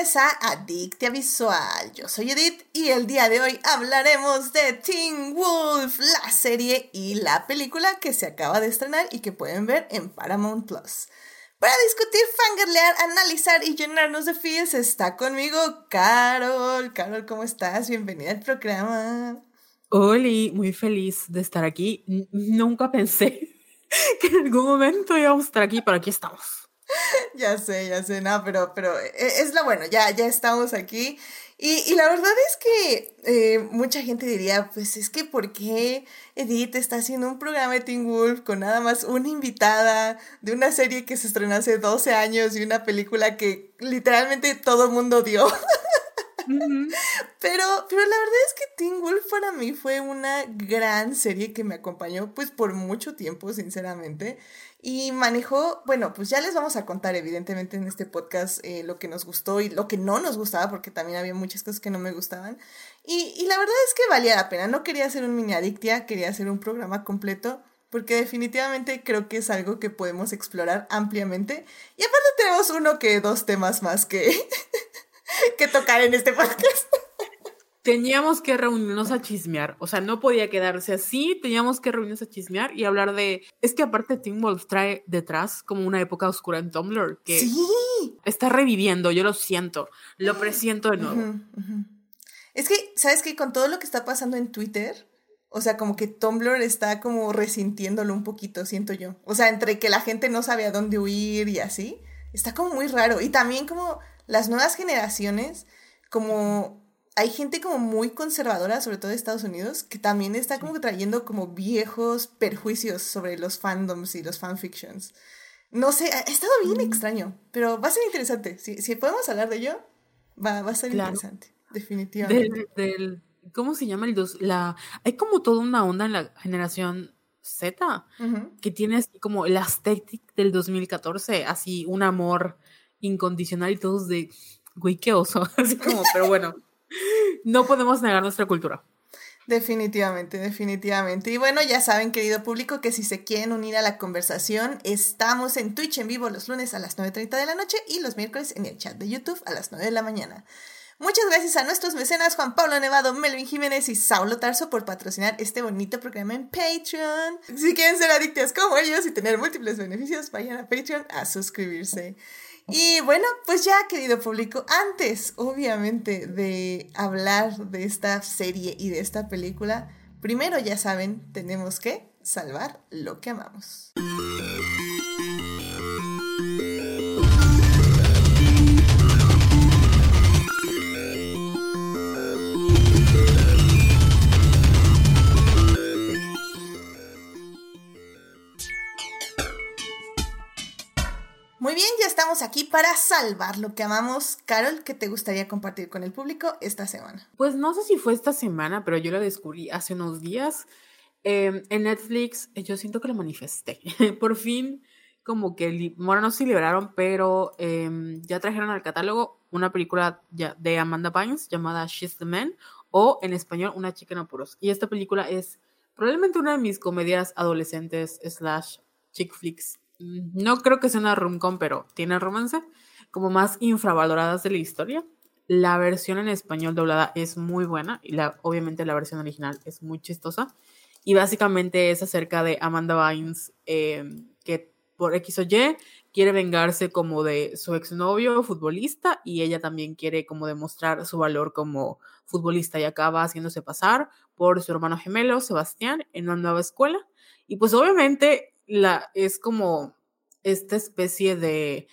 A Adictia Visual. Yo soy Edith y el día de hoy hablaremos de Teen Wolf, la serie y la película que se acaba de estrenar y que pueden ver en Paramount Plus. Para discutir, fangirlear, analizar y llenarnos de feels está conmigo Carol. Carol, ¿cómo estás? Bienvenida al programa. Hola, muy feliz de estar aquí. nunca pensé que en algún momento íbamos a estar aquí, pero aquí estamos. ya sé, ya sé, no, pero, pero eh, es lo bueno, ya, ya estamos aquí. Y, la verdad es que eh, mucha gente diría, pues es que ¿por qué Edith está haciendo un programa de Teen Wolf con nada más una invitada de una serie que se estrenó hace 12 años y una película que literalmente todo el mundo dio? pero, pero la verdad es que Teen Wolf para mí fue una gran serie que me acompañó pues por mucho tiempo, sinceramente. Y manejó, bueno, pues ya les vamos a contar evidentemente en este podcast eh, lo que nos gustó y lo que no nos gustaba, porque también había muchas cosas que no me gustaban. Y, y la verdad es que valía la pena, no quería hacer un mini adictia, quería hacer un programa completo, porque definitivamente creo que es algo que podemos explorar ampliamente. Y aparte tenemos uno que dos temas más que, que tocar en este podcast teníamos que reunirnos a chismear. O sea, no podía quedarse así. Teníamos que reunirnos a chismear y hablar de. Es que aparte, Tim Wolf trae detrás como una época oscura en Tumblr que está reviviendo. Yo lo siento. Lo presiento de nuevo. Es que, ¿sabes qué? Con todo lo que está pasando en Twitter. O sea, como que Tumblr está como resintiéndolo un poquito, siento yo. O sea, entre que la gente no sabe a dónde huir y así, está como muy raro. Y también como las nuevas generaciones, como hay gente como muy conservadora, sobre todo de Estados Unidos, que también está como trayendo como viejos perjuicios sobre los fandoms y los fanfictions. No sé, ha estado bien mm. extraño, pero va a ser interesante. Si, si podemos hablar de ello, va, va a ser interesante, definitivamente. Del, ¿Cómo se llama el dos? La, hay como toda una onda en la generación Z que tiene así como el aesthetic del 2014, así un amor incondicional y todos de, güey, qué oso, así como, pero bueno no podemos negar nuestra cultura. Definitivamente, definitivamente. Y bueno, ya saben, querido público, que si se quieren unir a la conversación, estamos en Twitch en vivo los lunes a las 9.30 de la noche y los miércoles en el chat de YouTube a las 9 de la mañana. Muchas gracias a nuestros mecenas Juan Pablo Nevado, Melvin Jiménez y Saulo Tarso por patrocinar este bonito programa en Patreon. Si quieren ser adictas como ellos y tener múltiples beneficios, vayan a Patreon a suscribirse. Y bueno, pues ya, querido público, antes, obviamente, de hablar de esta serie y de esta película, primero ya saben, tenemos que salvar lo que amamos. Muy bien, ya estamos aquí para salvar lo que amamos. Carol, ¿qué te gustaría compartir con el público esta semana? Pues no sé si fue esta semana, pero yo la descubrí hace unos días. Em, en Netflix, yo siento que lo manifesté. Por fin, como que, bueno, no se liberaron, pero em, ya trajeron al catálogo una película de Amanda Bynes llamada She's the Man, o en español, Una chica en apuros. Y esta película es probablemente una de mis comedias adolescentes slash chick flicks no creo que sea una rom-com, pero tiene romance, como más infravaloradas de la historia. La versión en español doblada es muy buena y la, obviamente la versión original es muy chistosa. Y básicamente es acerca de Amanda Bynes, em, que por X o Y quiere vengarse como de su exnovio futbolista y ella también quiere como demostrar su valor como futbolista y acaba haciéndose pasar por su hermano gemelo Sebastián en una nueva escuela. Y pues obviamente la, es como esta especie de,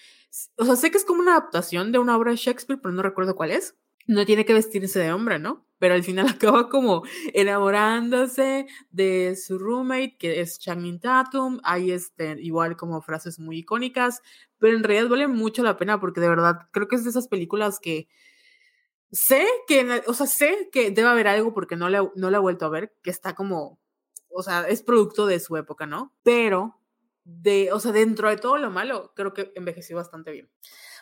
o sea, sé que es como una adaptación de una obra de Shakespeare, pero no recuerdo cuál es. No tiene que vestirse de hombre, ¿no? Pero al final acaba como enamorándose de su roommate, que es Channing Tatum. Hay este, igual como frases muy icónicas, pero en realidad vale mucho la pena porque de verdad creo que es de esas películas que sé que, o sea, sé que debe haber algo porque no la, no la he vuelto a ver, que está como o sea, es producto de su época, ¿no? Pero, de, o sea, dentro de todo lo malo, creo que envejeció bastante bien.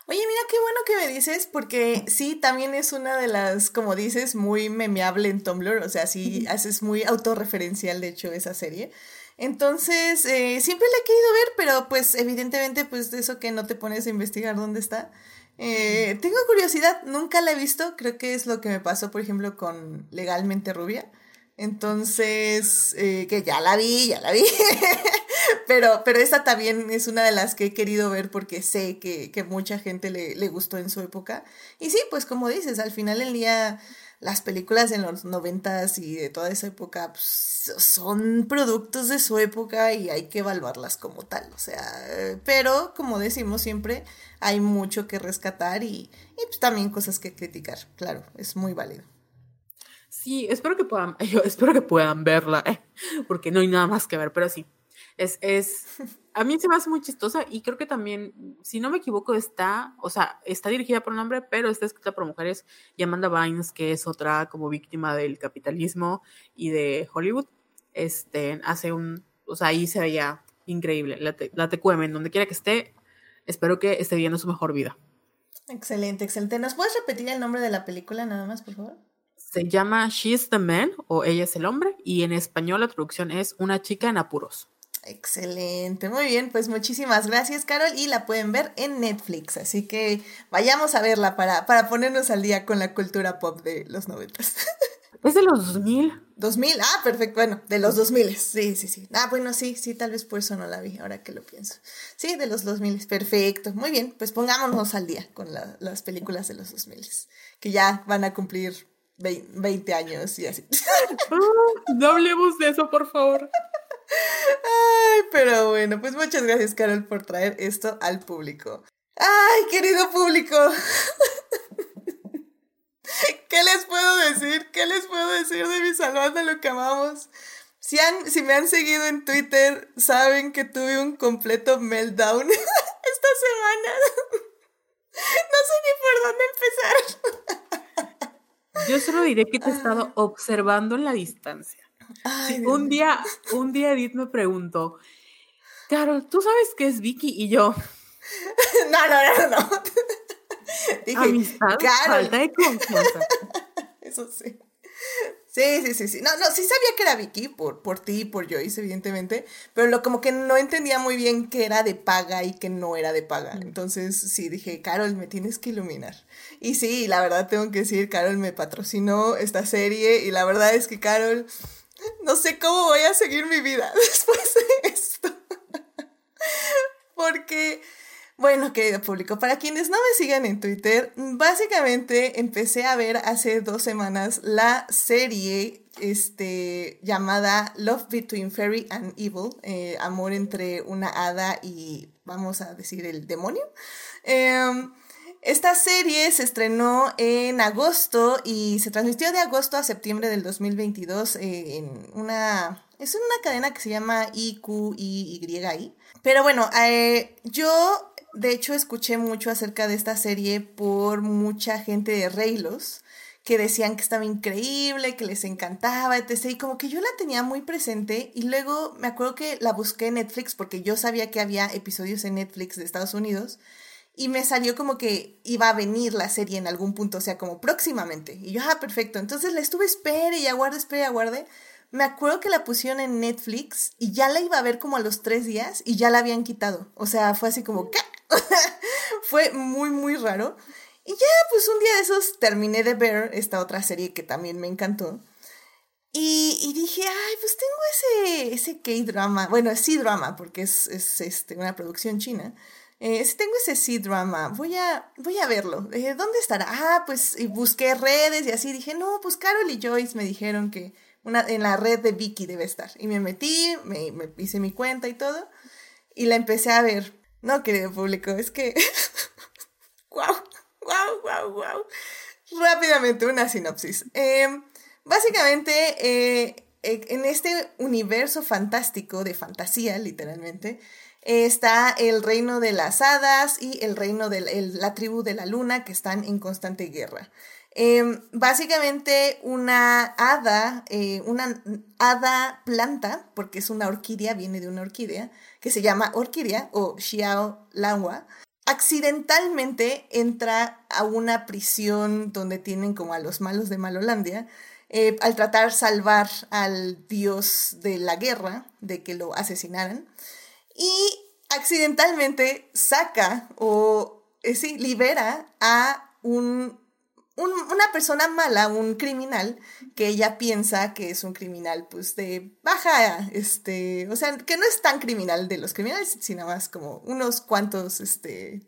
Oye, mira qué bueno que me dices, porque sí, también es una de las, como dices, muy memeable en Tumblr, o sea, sí, haces muy autorreferencial, de hecho, esa serie. Entonces, eh, siempre la he querido ver, pero pues evidentemente, pues de eso que no te pones a investigar dónde está. Eh, tengo curiosidad, nunca la he visto, creo que es lo que me pasó, por ejemplo, con Legalmente Rubia. Entonces, eh, que ya la vi, ya la vi. pero, pero esta también es una de las que he querido ver porque sé que, que mucha gente le, le, gustó en su época. Y sí, pues como dices, al final del día las películas en los noventas y de toda esa época pues, son productos de su época y hay que evaluarlas como tal. O sea, pero como decimos siempre, hay mucho que rescatar y, y pues, también cosas que criticar. Claro, es muy válido. Sí, espero que puedan, yo espero que puedan verla, eh, porque no hay nada más que ver, pero sí. Es, es, a mí se me hace muy chistosa y creo que también, si no me equivoco, está, o sea, está dirigida por un hombre, pero está escrita por mujeres y Amanda Bynes, que es otra como víctima del capitalismo y de Hollywood, este, hace un, o sea, ahí se veía increíble. La, la TQM, en donde quiera que esté, espero que esté viendo su mejor vida. Excelente, excelente. ¿Nos puedes repetir el nombre de la película nada más, por favor? Se llama She's the Man o Ella es el hombre y en español la traducción es Una chica en apuros. Excelente, muy bien, pues muchísimas gracias Carol y la pueden ver en Netflix, así que vayamos a verla para, para ponernos al día con la cultura pop de los noventas. Es de los 2000. 2000, ah, perfecto, bueno, de los 2000, sí, sí, sí. Ah, bueno, sí, sí, tal vez por eso no la vi, ahora que lo pienso. Sí, de los 2000, perfecto, muy bien, pues pongámonos al día con la, las películas de los 2000, que ya van a cumplir 20 años y así. no hablemos de eso, por favor. Ay, pero bueno, pues muchas gracias, Carol, por traer esto al público. Ay, querido público. ¿Qué les puedo decir? ¿Qué les puedo decir de mi salvando lo que amamos? Si, han, si me han seguido en Twitter, saben que tuve un completo meltdown esta semana. No sé ni por dónde empezar. Yo solo diré que te he estado observando en la distancia un día, un día Edith me preguntó, Carol, ¿tú sabes qué es Vicky? Y yo. no, no, no, no. Dije, Amistad, falta de confianza. Eso sí. Sí, sí, sí, sí. No, no, sí sabía que era Vicky por, por ti y por Joyce, evidentemente, pero lo como que no entendía muy bien que era de paga y que no era de paga. Mm. Entonces, sí, dije, Carol, me tienes que iluminar. Y sí, la verdad tengo que decir, Carol me patrocinó esta serie y la verdad es que Carol no sé cómo voy a seguir mi vida después de esto. Porque, bueno, querido público, para quienes no me sigan en Twitter, básicamente empecé a ver hace dos semanas la serie este, llamada Love Between Fairy and Evil, eh, amor entre una hada y, vamos a decir, el demonio. Eh, esta serie se estrenó en agosto y se transmitió de agosto a septiembre del 2022 eh, en una... Es una cadena que se llama IQIYI. Pero bueno, eh, yo de hecho escuché mucho acerca de esta serie por mucha gente de Reylos que decían que estaba increíble, que les encantaba, etc. Y como que yo la tenía muy presente y luego me acuerdo que la busqué en Netflix porque yo sabía que había episodios en Netflix de Estados Unidos y me salió como que iba a venir la serie en algún punto, o sea, como próximamente. Y yo, ah, perfecto. Entonces la estuve, espere y aguarde, espere y aguarde. Me acuerdo que la pusieron en Netflix y ya la iba a ver como a los tres días y ya la habían quitado. O sea, fue así como, ¿qué? fue muy, muy raro. Y ya, pues un día de esos terminé de ver esta otra serie que también me encantó. Y, y dije, ay, pues tengo ese, ese K-drama. Bueno, es C-drama porque es, es este, una producción china eh, tengo ese C-drama, voy a, voy a verlo. Eh, ¿Dónde estará? Ah, pues busqué redes y así. Dije, no, pues Carol y Joyce me dijeron que una, en la red de Vicky debe estar. Y me metí, me, me hice mi cuenta y todo. Y la empecé a ver. No, querido público, es que... ¡Guau! ¡Guau, guau, guau! Rápidamente, una sinopsis. Em, básicamente, eh, en este universo fantástico de fantasía, literalmente, está el reino de las hadas y el reino de la tribu de la luna que están en constante guerra. Em, básicamente una hada, eh, una hada planta, porque es una orquídea, viene de una orquídea, que se llama orquídea o Xiao Langua, accidentalmente entra a una prisión donde tienen como a los malos de Malolandia, eh, al tratar salvar al dios de la guerra, de que lo asesinaran y accidentalmente saca o eh, sí, libera a un, una persona mala, un criminal, que ella piensa que es un criminal, pues, de baja, este, o sea, que no es tan criminal de los criminales, sino más como unos cuantos, este,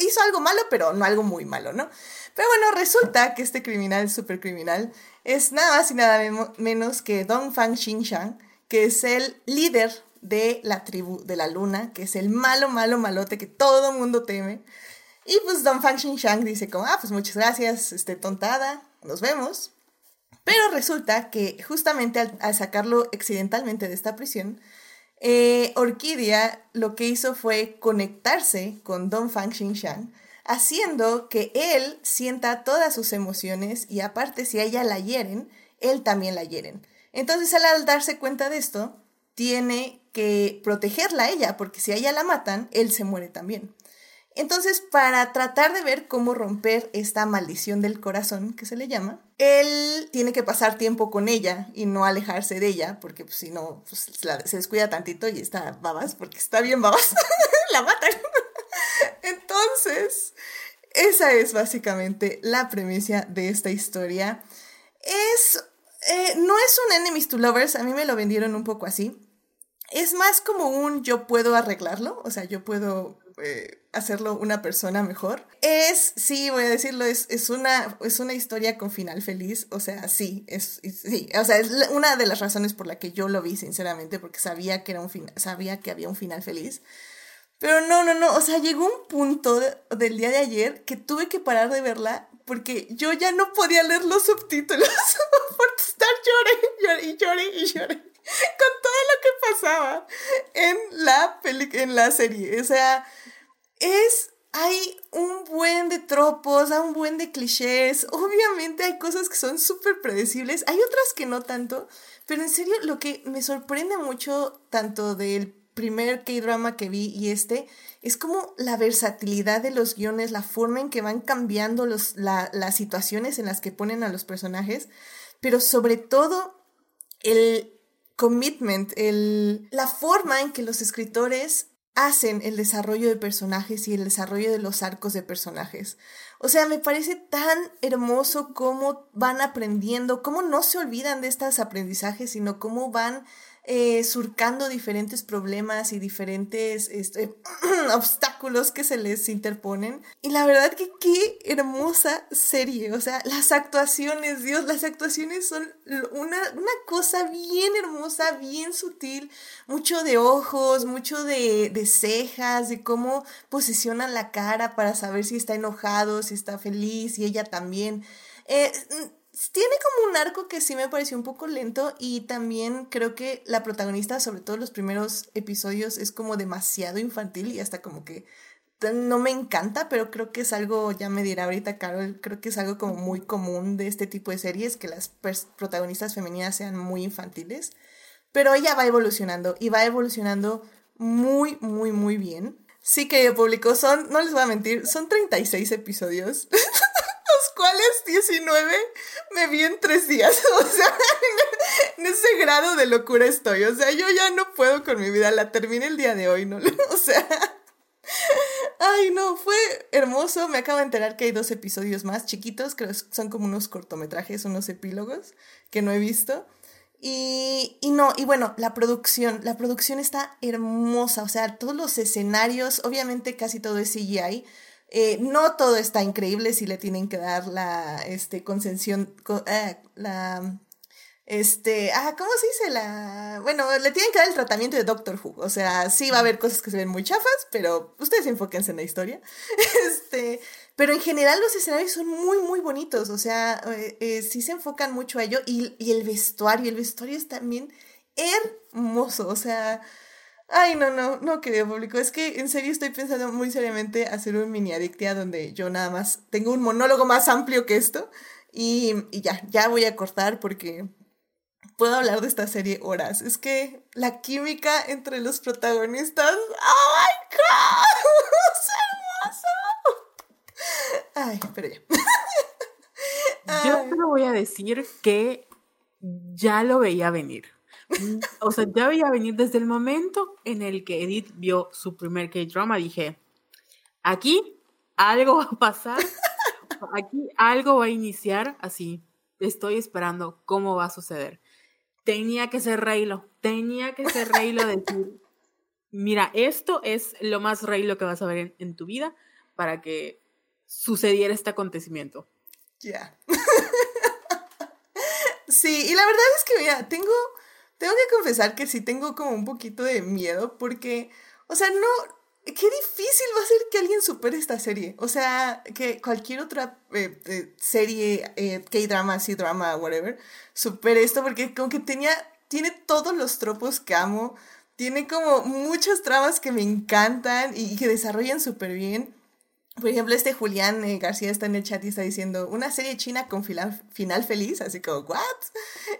hizo algo malo, pero no algo muy malo, ¿no? Pero bueno, resulta que este criminal, super criminal, es nada más y nada menos que Dong Fang Xinshang, que es el líder de la tribu de la luna, que es el malo, malo, malote que todo mundo teme. Y pues Don Fang Xinshang dice como, ah, pues muchas gracias, este, tontada, nos vemos. Pero resulta que justamente al, sacarlo accidentalmente de esta prisión, eh, Orquídea lo que hizo fue conectarse con Don Fang Xinshang, haciendo que él sienta todas sus emociones y aparte si a ella la hieren, él también la hieren. Entonces al darse cuenta de esto, tiene que protegerla a ella, porque si a ella la matan, él se muere también. Entonces, para tratar de ver cómo romper esta maldición del corazón, que se le llama, él tiene que pasar tiempo con ella y no alejarse de ella, porque pues, si no, pues, se descuida tantito y está babas, porque está bien babas, la matan. Entonces, esa es básicamente la premisa de esta historia. Es, eh, no es un enemies to lovers, a mí me lo vendieron un poco así es más como un yo puedo arreglarlo, o sea, yo puedo eh, hacerlo una persona mejor. Es, sí, voy a decirlo, es, es, una, es una historia con final feliz, o sea, sí, es, sí, o sea, es una de las razones por la que yo lo vi, sinceramente, porque sabía que, era un sabía que había un final feliz. Pero no, no, no, o sea, llegó un punto del día de ayer que tuve que parar de verla porque yo ya no podía leer los subtítulos por estar lloré, y lloré y lloré con todo lo que pasaba en la, en la serie. O sea, es hay un buen de tropos, hay un buen de clichés. Obviamente hay cosas que son súper predecibles, hay otras que no tanto, pero en serio lo que me sorprende mucho tanto del primer K-drama que vi y este es como la versatilidad de los guiones, la forma en que van cambiando los, las situaciones en las que ponen a los personajes, pero sobre todo el, commitment, el, la forma en que los escritores hacen el desarrollo de personajes y el desarrollo de los arcos de personajes. O sea, me parece tan hermoso cómo van aprendiendo, cómo no se olvidan de estos aprendizajes, sino cómo van eh, surcando diferentes problemas y diferentes este, obstáculos que se les interponen. Y la verdad que qué hermosa serie, o sea, las actuaciones, Dios, las actuaciones son una, una cosa bien hermosa, bien sutil, mucho de ojos, mucho de, de cejas, de cómo posicionan la cara para saber si está enojado, si está feliz, y ella también. Eh, tiene como un arco que sí me pareció un poco lento y también creo que la protagonista, sobre todo los primeros episodios, es como demasiado infantil y hasta como que no me encanta, pero creo que es algo, ya me dirá ahorita Carol, creo que es algo como muy común de este tipo de series, que las protagonistas femeninas sean muy infantiles, pero ella va evolucionando y va evolucionando muy, muy, muy bien. Sí que público, son, no les voy a mentir, son 36 episodios. cuales 19 me vi en tres días. O sea, en ese grado de locura estoy. O sea, yo ya no puedo con mi vida. La terminé el día de hoy, ¿no? O sea. Ay, no, fue hermoso. Me acabo de enterar que hay dos episodios más chiquitos, creo que son como unos cortometrajes, unos epílogos que no he visto. Y, y, no, y bueno, la producción, la producción está hermosa, o sea, todos los escenarios, obviamente casi todo es CGI, eh, no todo está increíble si le tienen que dar la este, concesión, eh, la, este, ah, ¿cómo se dice? La, bueno, le tienen que dar el tratamiento de Doctor Who, o sea, sí va a haber cosas que se ven muy chafas, pero ustedes enfóquense en la historia, este, pero en general los escenarios son muy, muy bonitos, o sea, eh, sí se enfocan mucho a ello, y, y el vestuario, el vestuario es también hermoso, o sea, Ay, no, no, no, querido público. Es que en serio estoy pensando muy seriamente hacer un mini adictia donde yo nada más tengo un monólogo más amplio que esto. Y, ya, ya voy a cortar porque puedo hablar de esta serie horas. Es que la química entre los protagonistas. ¡Oh my god! ¡Es hermoso! Ay, pero ya. Yo te voy a decir que ya lo veía venir. O sea, ya veía venir desde el momento en el que Edith vio su primer K-drama, dije, aquí algo va a pasar, aquí algo va a iniciar así. Estoy esperando cómo va a suceder. Tenía que ser Reylo, tenía que ser Reylo decir, mira, esto es lo más Reylo que vas a ver en, en tu vida para que sucediera este acontecimiento. Ya. sí, y la verdad es que, mira, tengo, tengo que confesar que sí tengo como un poquito de miedo porque, o sea, no, qué difícil va a ser que alguien supere esta serie. O sea, que cualquier otra eh, eh, serie, eh, K-drama, C-drama, whatever, supere esto porque como que tenía, tiene todos los tropos que amo, tiene como muchas tramas que me encantan y que desarrollan súper bien. Por ejemplo, este Julián eh, García está en el chat y está diciendo, una serie china con final, final feliz, así como, ¿what?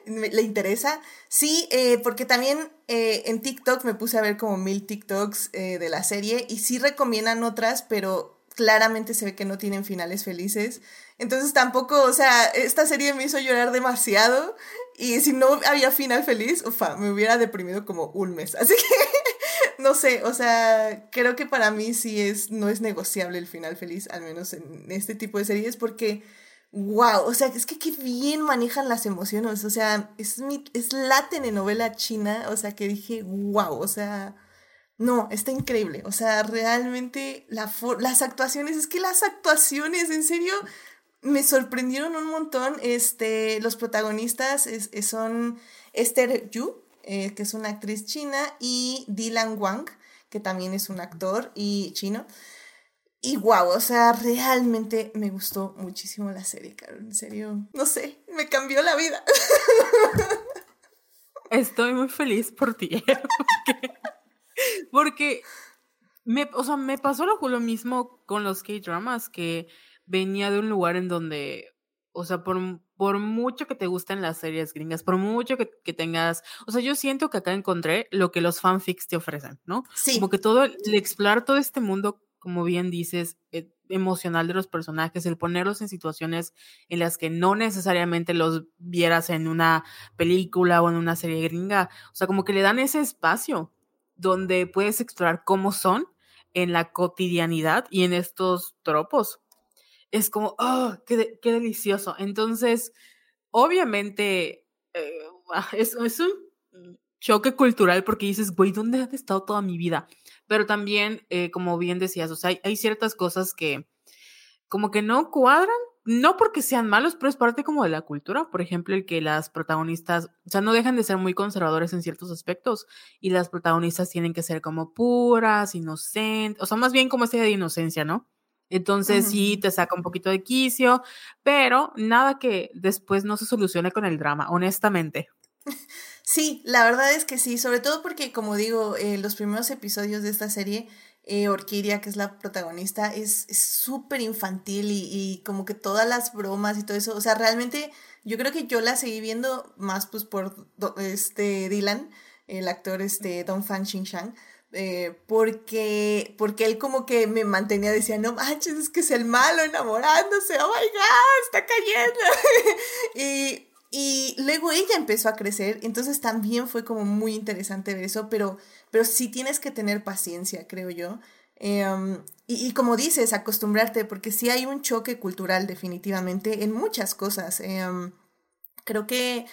¿Le interesa? Sí, eh, porque también eh, en TikTok me puse a ver como mil TikToks de la serie y sí recomiendan otras, pero claramente se ve que no tienen finales felices. Entonces tampoco, o sea, esta serie me hizo llorar demasiado y si no había final feliz, ufa, me hubiera deprimido como un mes. Así que no sé, o sea, creo que para mí sí es, no es negociable el final feliz, al menos en este tipo de series, porque, wow, o sea, es que qué bien manejan las emociones, o sea, es, mi, es la telenovela china, o sea, que dije, wow, o sea, no, está increíble, o sea, realmente la las actuaciones, es que las actuaciones, en serio, me sorprendieron un montón, este, los protagonistas son Esther Yu, eh, que es una actriz china, y Dylan Wang, que también es un actor y chino. Y wow, o sea, realmente me gustó muchísimo la serie, Carol. En serio, no sé, me cambió la vida. Estoy muy feliz por ti. Porque, me, o sea, me pasó lo mismo con los K-dramas, que venía de un lugar en donde, o sea, por, por mucho que te gusten las series gringas, por mucho que, tengas, o sea, yo siento que acá encontré lo que los fanfics te ofrecen, ¿no? Sí. Como que todo, el explorar todo este mundo, como bien dices, eh, emocional de los personajes, el ponerlos en situaciones en las que no necesariamente los vieras en una película o en una serie gringa, o sea, como que le dan ese espacio donde puedes explorar cómo son en la cotidianidad y en estos tropos es como, oh, qué, qué delicioso. Entonces, obviamente, eh, ah, es, es, un choque cultural porque dices, güey, ¿dónde has estado toda mi vida? Pero también, eh, como bien decías, o sea, hay, ciertas cosas que como que no cuadran, no porque sean malos, pero es parte como de la cultura. Por ejemplo, el que las protagonistas, o sea, no dejan de ser muy conservadores en ciertos aspectos y las protagonistas tienen que ser como puras, inocentes, o sea, más bien como esa de inocencia, ¿no? Entonces sí te saca un poquito de quicio, pero nada que después no se solucione con el drama, honestamente. Sí, la verdad es que sí, sobre todo porque como digo, eh, los primeros episodios de esta serie, eh, Orquídea, que es la protagonista, es súper infantil y, y, como que todas las bromas y todo eso, o sea, realmente yo creo que yo la seguí viendo más pues por este Dylan, el actor este Don Fan Xing Shang eh, porque, porque él como que me mantenía, decía, no manches, es que es el malo enamorándose, oh my god, está cayendo. y, luego ella empezó a crecer, entonces también fue como muy interesante ver eso, pero, pero sí tienes que tener paciencia, creo yo. Em, y, y, como dices, acostumbrarte, porque sí hay un choque cultural definitivamente en muchas cosas. Em, creo que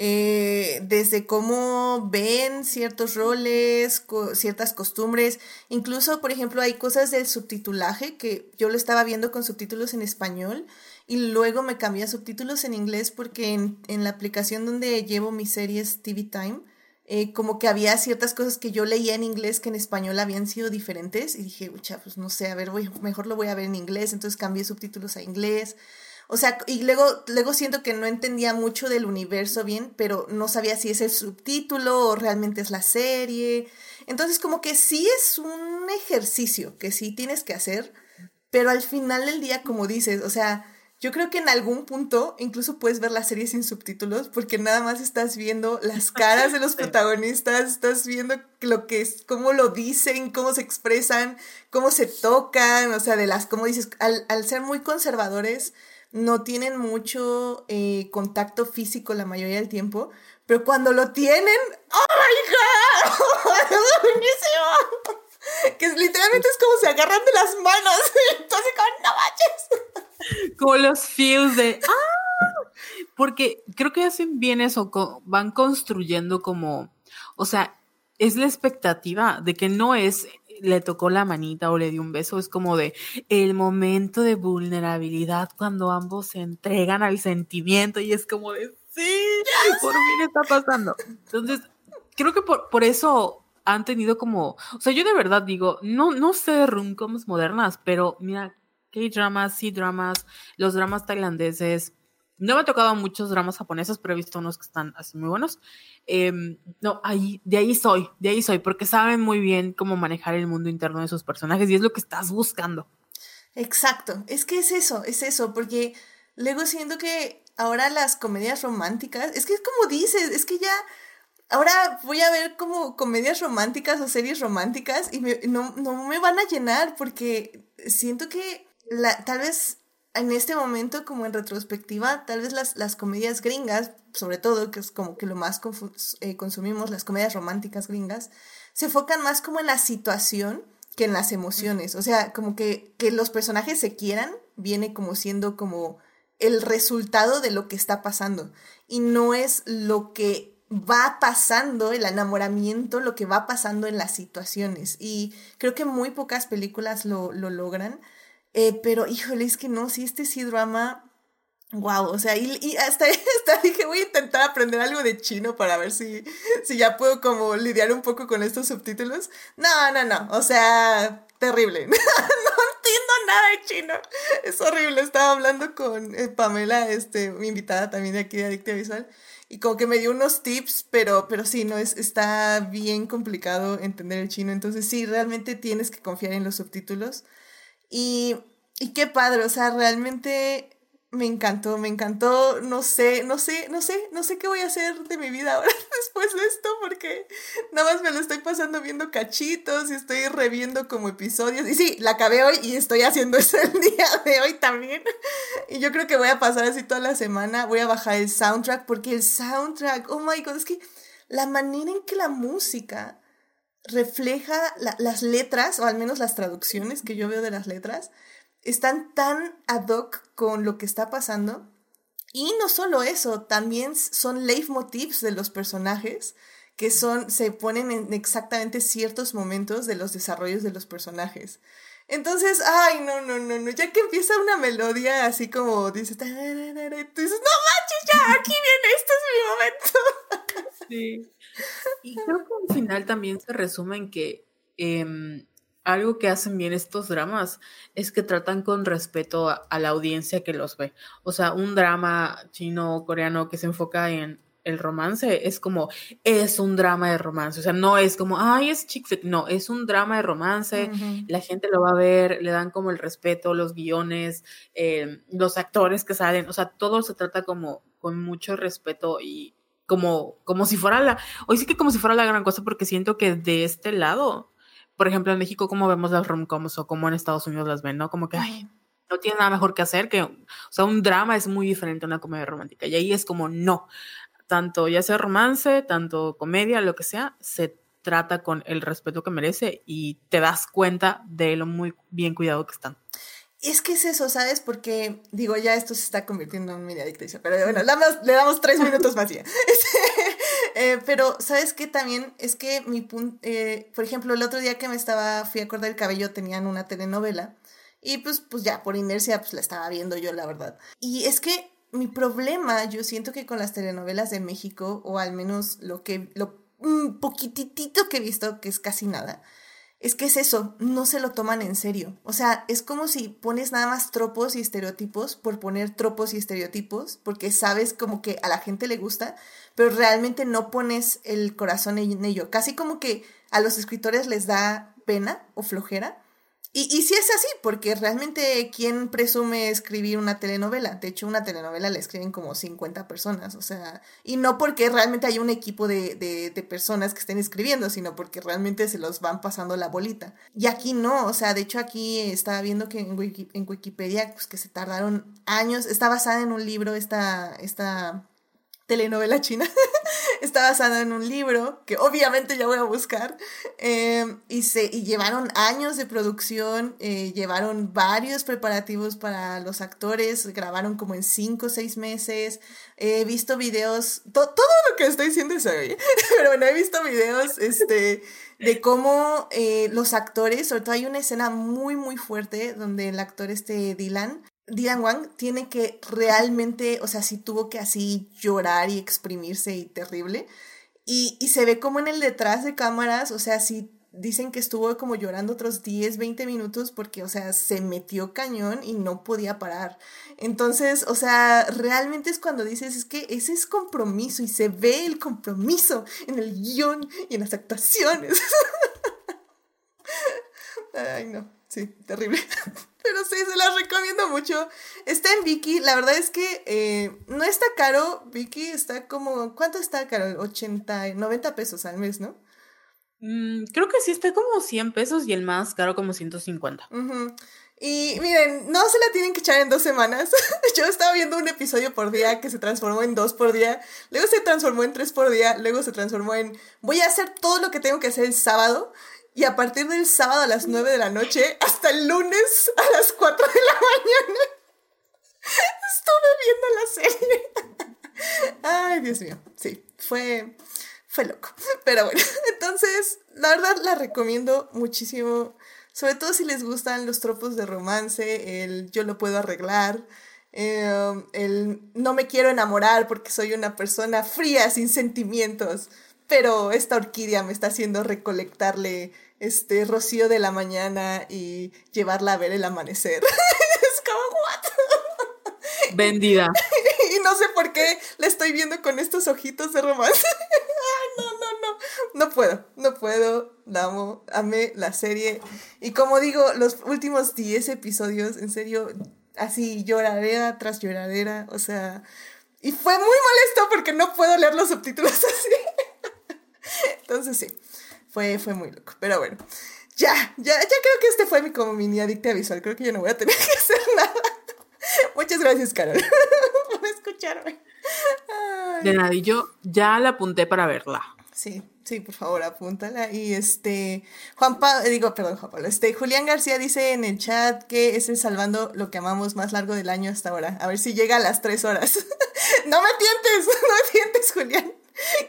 eh, desde cómo ven ciertos roles, ciertas costumbres, incluso, por ejemplo, hay cosas del subtitulaje que yo lo estaba viendo con subtítulos en español y luego me cambié a subtítulos en inglés porque en, la aplicación donde llevo mis series TV Time, eh, como que había ciertas cosas que yo leía en inglés que en español habían sido diferentes y dije, pues no sé, a ver, voy, mejor lo voy a ver en inglés, entonces cambié subtítulos a inglés. O sea, y luego, luego siento que no entendía mucho del universo bien, pero no sabía si es el subtítulo o realmente es la serie. Entonces, como que sí es un ejercicio que sí tienes que hacer, pero al final del día, como dices, o sea, yo creo que en algún punto incluso puedes ver la serie sin subtítulos porque nada más estás viendo las caras de los protagonistas, estás viendo lo que es, cómo lo dicen, cómo se expresan, cómo se tocan, o sea, de las, como dices, al, al ser muy conservadores, no tienen mucho eh, contacto físico la mayoría del tiempo, pero cuando lo tienen, ¡oh my god! ¡Es buenísimo! Que literalmente es como se agarran de las manos. Entonces, Con los feels de ¡ah! Porque creo que hacen bien eso, van construyendo como, o sea, es la expectativa de que no es le tocó la manita o le dio un beso, es como de el momento de vulnerabilidad cuando ambos se entregan al sentimiento y es como de sí, por fin está pasando. Entonces, creo que por, por eso han tenido como, o sea, yo de verdad digo, no, no sé romcoms modernas, pero mira, K-dramas, C-dramas, los dramas tailandeses, no me ha tocado muchos dramas japoneses, pero he visto unos que están así muy buenos. Em, no, ahí, de ahí soy, de ahí soy, porque saben muy bien cómo manejar el mundo interno de sus personajes y es lo que estás buscando. Exacto, es que es eso, es eso, porque luego siento que ahora las comedias románticas, es que es como dices, es que ya ahora voy a ver como comedias románticas o series románticas y no, no, me van a llenar porque siento que tal vez en este momento, como en retrospectiva, tal vez las, las comedias gringas, sobre todo, que es como que lo más eh, consumimos, las comedias románticas gringas, se enfocan más como en la situación que en las emociones. O sea, como que, que los personajes se quieran, viene como siendo como el resultado de lo que está pasando. Y no es lo que va pasando, el enamoramiento, lo que va pasando en las situaciones. Y creo que muy pocas películas lo, lo logran. Eh, pero híjole, es que no, si este sí drama, wow, o sea, y, hasta, hasta, dije, voy a intentar aprender algo de chino para ver si, si ya puedo como lidiar un poco con estos subtítulos. No, no, no, o sea, terrible. no entiendo nada de chino. Es horrible. Estaba hablando con eh, Pamela, este, mi invitada también de aquí de Adictia Visual. Y como que me dio unos tips, pero, pero sí, no, es, está bien complicado entender el chino. Entonces sí, realmente tienes que confiar en los subtítulos. Y, y qué padre, o sea, realmente me encantó, me encantó, no sé, no sé, no sé, no sé qué voy a hacer de mi vida ahora después de esto, porque nada más me lo estoy pasando viendo cachitos y estoy reviendo como episodios. Y sí, la acabé hoy y estoy haciendo eso el día de hoy también. Y yo creo que voy a pasar así toda la semana, voy a bajar el soundtrack, porque el soundtrack, oh my god, es que la manera en que la música refleja las letras, o al menos las traducciones que yo veo de las letras, están tan ad hoc con lo que está pasando. Y no solo eso, también son leitmotivs de los personajes que son, se ponen en exactamente ciertos momentos de los desarrollos de los personajes. Entonces, ay, no, no, no, no, ya que empieza una melodía así como dices, tú dices, no manches, ya, aquí viene, este es mi momento. Sí. Y creo que al final también se resume en que em, algo que hacen bien estos dramas es que tratan con respeto a, la audiencia que los ve. O sea, un drama chino o coreano que se enfoca en el romance es como, es un drama de romance. O sea, no es como, ay, es chick flick. No, es un drama de romance. La gente lo va a ver, le dan como el respeto, los guiones, em, los actores que salen. O sea, todo se trata como con mucho respeto y como, como si fuera la, hoy sí que como si fuera la gran cosa, porque siento que de este lado, por ejemplo, en México, como vemos las romcoms o como en Estados Unidos las ven, ¿no? Como que, ay, no tiene nada mejor que hacer que, o sea, un drama es muy diferente a una comedia romántica. Y ahí es como, no, tanto ya sea romance, tanto comedia, lo que sea, se trata con el respeto que merece y te das cuenta de lo muy bien cuidado que están. Es que es eso, ¿sabes? Porque, digo, ya esto se está convirtiendo en media dictación, pero bueno, le damos, tres minutos más ya. Eh, pero, ¿sabes qué? También es que mi punto, eh, por ejemplo, el otro día que me estaba, fui a cortar el cabello, tenían una telenovela y pues, pues ya, por inercia, pues la estaba viendo yo, la verdad. Y es que mi problema, yo siento que con las telenovelas de México, o al menos lo que, lo un poquitito que he visto, que es casi nada, es que es eso, no se lo toman en serio. O sea, es como si pones nada más tropos y estereotipos por poner tropos y estereotipos, porque sabes como que a la gente le gusta, pero realmente no pones el corazón en ello. Casi como que a los escritores les da pena o flojera y, y sí es así, porque realmente, ¿quién presume escribir una telenovela? De hecho, una telenovela la escriben como 50 personas, o sea, y no porque realmente hay un equipo de, de, de, personas que estén escribiendo, sino porque realmente se los van pasando la bolita. Y aquí no, o sea, de hecho aquí estaba viendo que en, en Wikipedia, pues que se tardaron años, está basada en un libro esta, esta telenovela china. Está basado en un libro que obviamente ya voy a buscar. Em, y, se, y llevaron años de producción, eh, llevaron varios preparativos para los actores, grabaron como en cinco o seis meses. He visto videos, todo lo que estoy diciendo es hoy, pero bueno, he visto videos este, de cómo eh, los actores, sobre todo hay una escena muy, muy fuerte donde el actor este Dylan Dylan Wang tiene que realmente, o sea, sí tuvo que así llorar y exprimirse y terrible. Y, y se ve como en el detrás de cámaras, o sea, sí dicen que estuvo como llorando otros 10, 20 minutos porque, o sea, se metió cañón y no podía parar. Entonces, o sea, realmente es cuando dices, es que ese es compromiso y se ve el compromiso en el guion y en las actuaciones. Ay, no, sí, terrible. Pero sí, se las recomiendo mucho. Está en Vicky. La verdad es que eh, no está caro. Vicky está como. ¿Cuánto está caro? 80, 90 pesos al mes, ¿no? Mm, creo que sí está como 100 pesos y el más caro como 150. Y miren, no se la tienen que echar en dos semanas. Yo estaba viendo un episodio por día que se transformó en dos por día. Luego se transformó en tres por día. Luego se transformó en voy a hacer todo lo que tengo que hacer el sábado. Y a partir del sábado a las 9 de la noche hasta el lunes a las 4 de la mañana estuve viendo la serie. Ay, Dios mío. Sí, fue, fue loco. Pero bueno, entonces, la verdad la recomiendo muchísimo. Sobre todo si les gustan los tropos de romance, el yo lo puedo arreglar, em, el no me quiero enamorar porque soy una persona fría, sin sentimientos, pero esta orquídea me está haciendo recolectarle este rocío de la mañana y llevarla a ver el amanecer. es como, ¿what? Vendida. y no sé por qué la estoy viendo con estos ojitos de romance. Ay, no, no, no. No puedo, no puedo. La amo, amé la serie. Y como digo, los últimos 10 episodios, en serio, así lloradera tras lloradera. O sea, y fue muy molesto porque no puedo leer los subtítulos así. Entonces sí fue, fue muy loco. Pero bueno, ya, ya, ya creo que este fue mi como mini adicta visual. Creo que yo no voy a tener que hacer nada. Muchas gracias, Carol, por escucharme. De nada, y yo ya la apunté para verla. Sí, sí, por favor, apúntala. Y este, Juan Pablo, eh, digo, perdón, Juan Pablo, este, Julián García dice en el chat que es el salvando lo que amamos más largo del año hasta ahora. A ver si llega a las tres horas. no me tientes, no me tientes, Julián.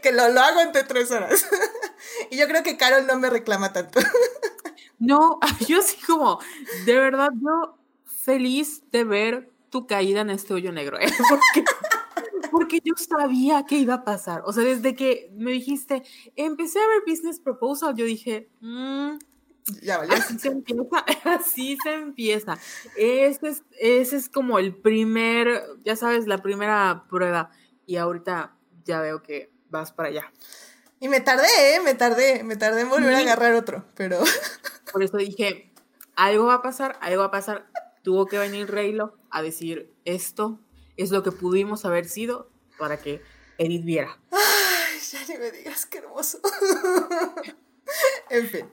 que lo, lo hago entre tres horas. y yo creo que Carol no me reclama tanto. no, yo sí como, de verdad, yo feliz de ver tu caída en este hoyo negro, ¿eh? porque, porque yo sabía que iba a pasar. O sea, desde que me dijiste, empecé a ver Business Proposal, yo dije, mmm, ya vale. Así se empieza, así se empieza. Ese es, ese es como el primer, ya sabes, la primera prueba. Y ahorita ya veo que vas para allá. Y me tardé, ¿eh? Me tardé, me tardé en volver a agarrar otro, pero... Por eso dije, algo va a pasar, algo va a pasar. Tuvo que venir Reylo a decir, esto es lo que pudimos haber sido para que Edith viera. Ay, ya ni me digas, qué hermoso. en fin.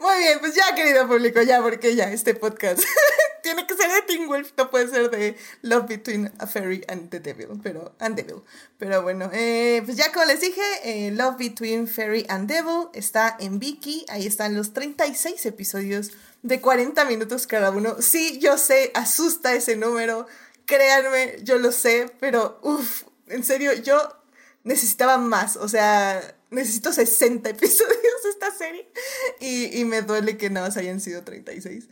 Muy bien, pues ya, querido público, ya, porque ya este podcast tiene que ser de Teen Wolf, no puede ser de Love Between a Fairy and the Devil, pero, and Devil. Pero bueno, eh, pues ya como les dije, eh, Love Between Fairy and Devil está en Viki, ahí están los 36 episodios de 40 minutos cada uno. Sí, yo sé, asusta ese número, créanme, yo lo sé, pero uff, en serio, yo necesitaba más, o sea, necesito 60 episodios de esta serie. Y, y me duele que nada más hayan sido 36.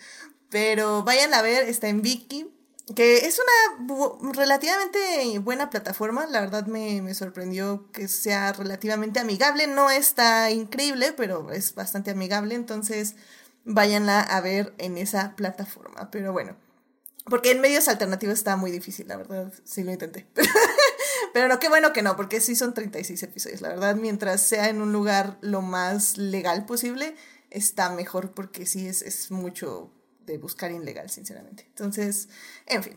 Pero vayan a ver, está en Viki, que es una relativamente buena plataforma, la verdad me, me, sorprendió que sea relativamente amigable, no está increíble, pero es bastante amigable, entonces váyanla a ver en esa plataforma, pero bueno, porque en medios alternativos está muy difícil, la verdad, sí lo intenté. Pero qué bueno que no, porque sí son 36 episodios. La verdad, mientras sea en un lugar lo más legal posible, está mejor porque sí es, es mucho de buscar ilegal, sinceramente. Entonces, en fin.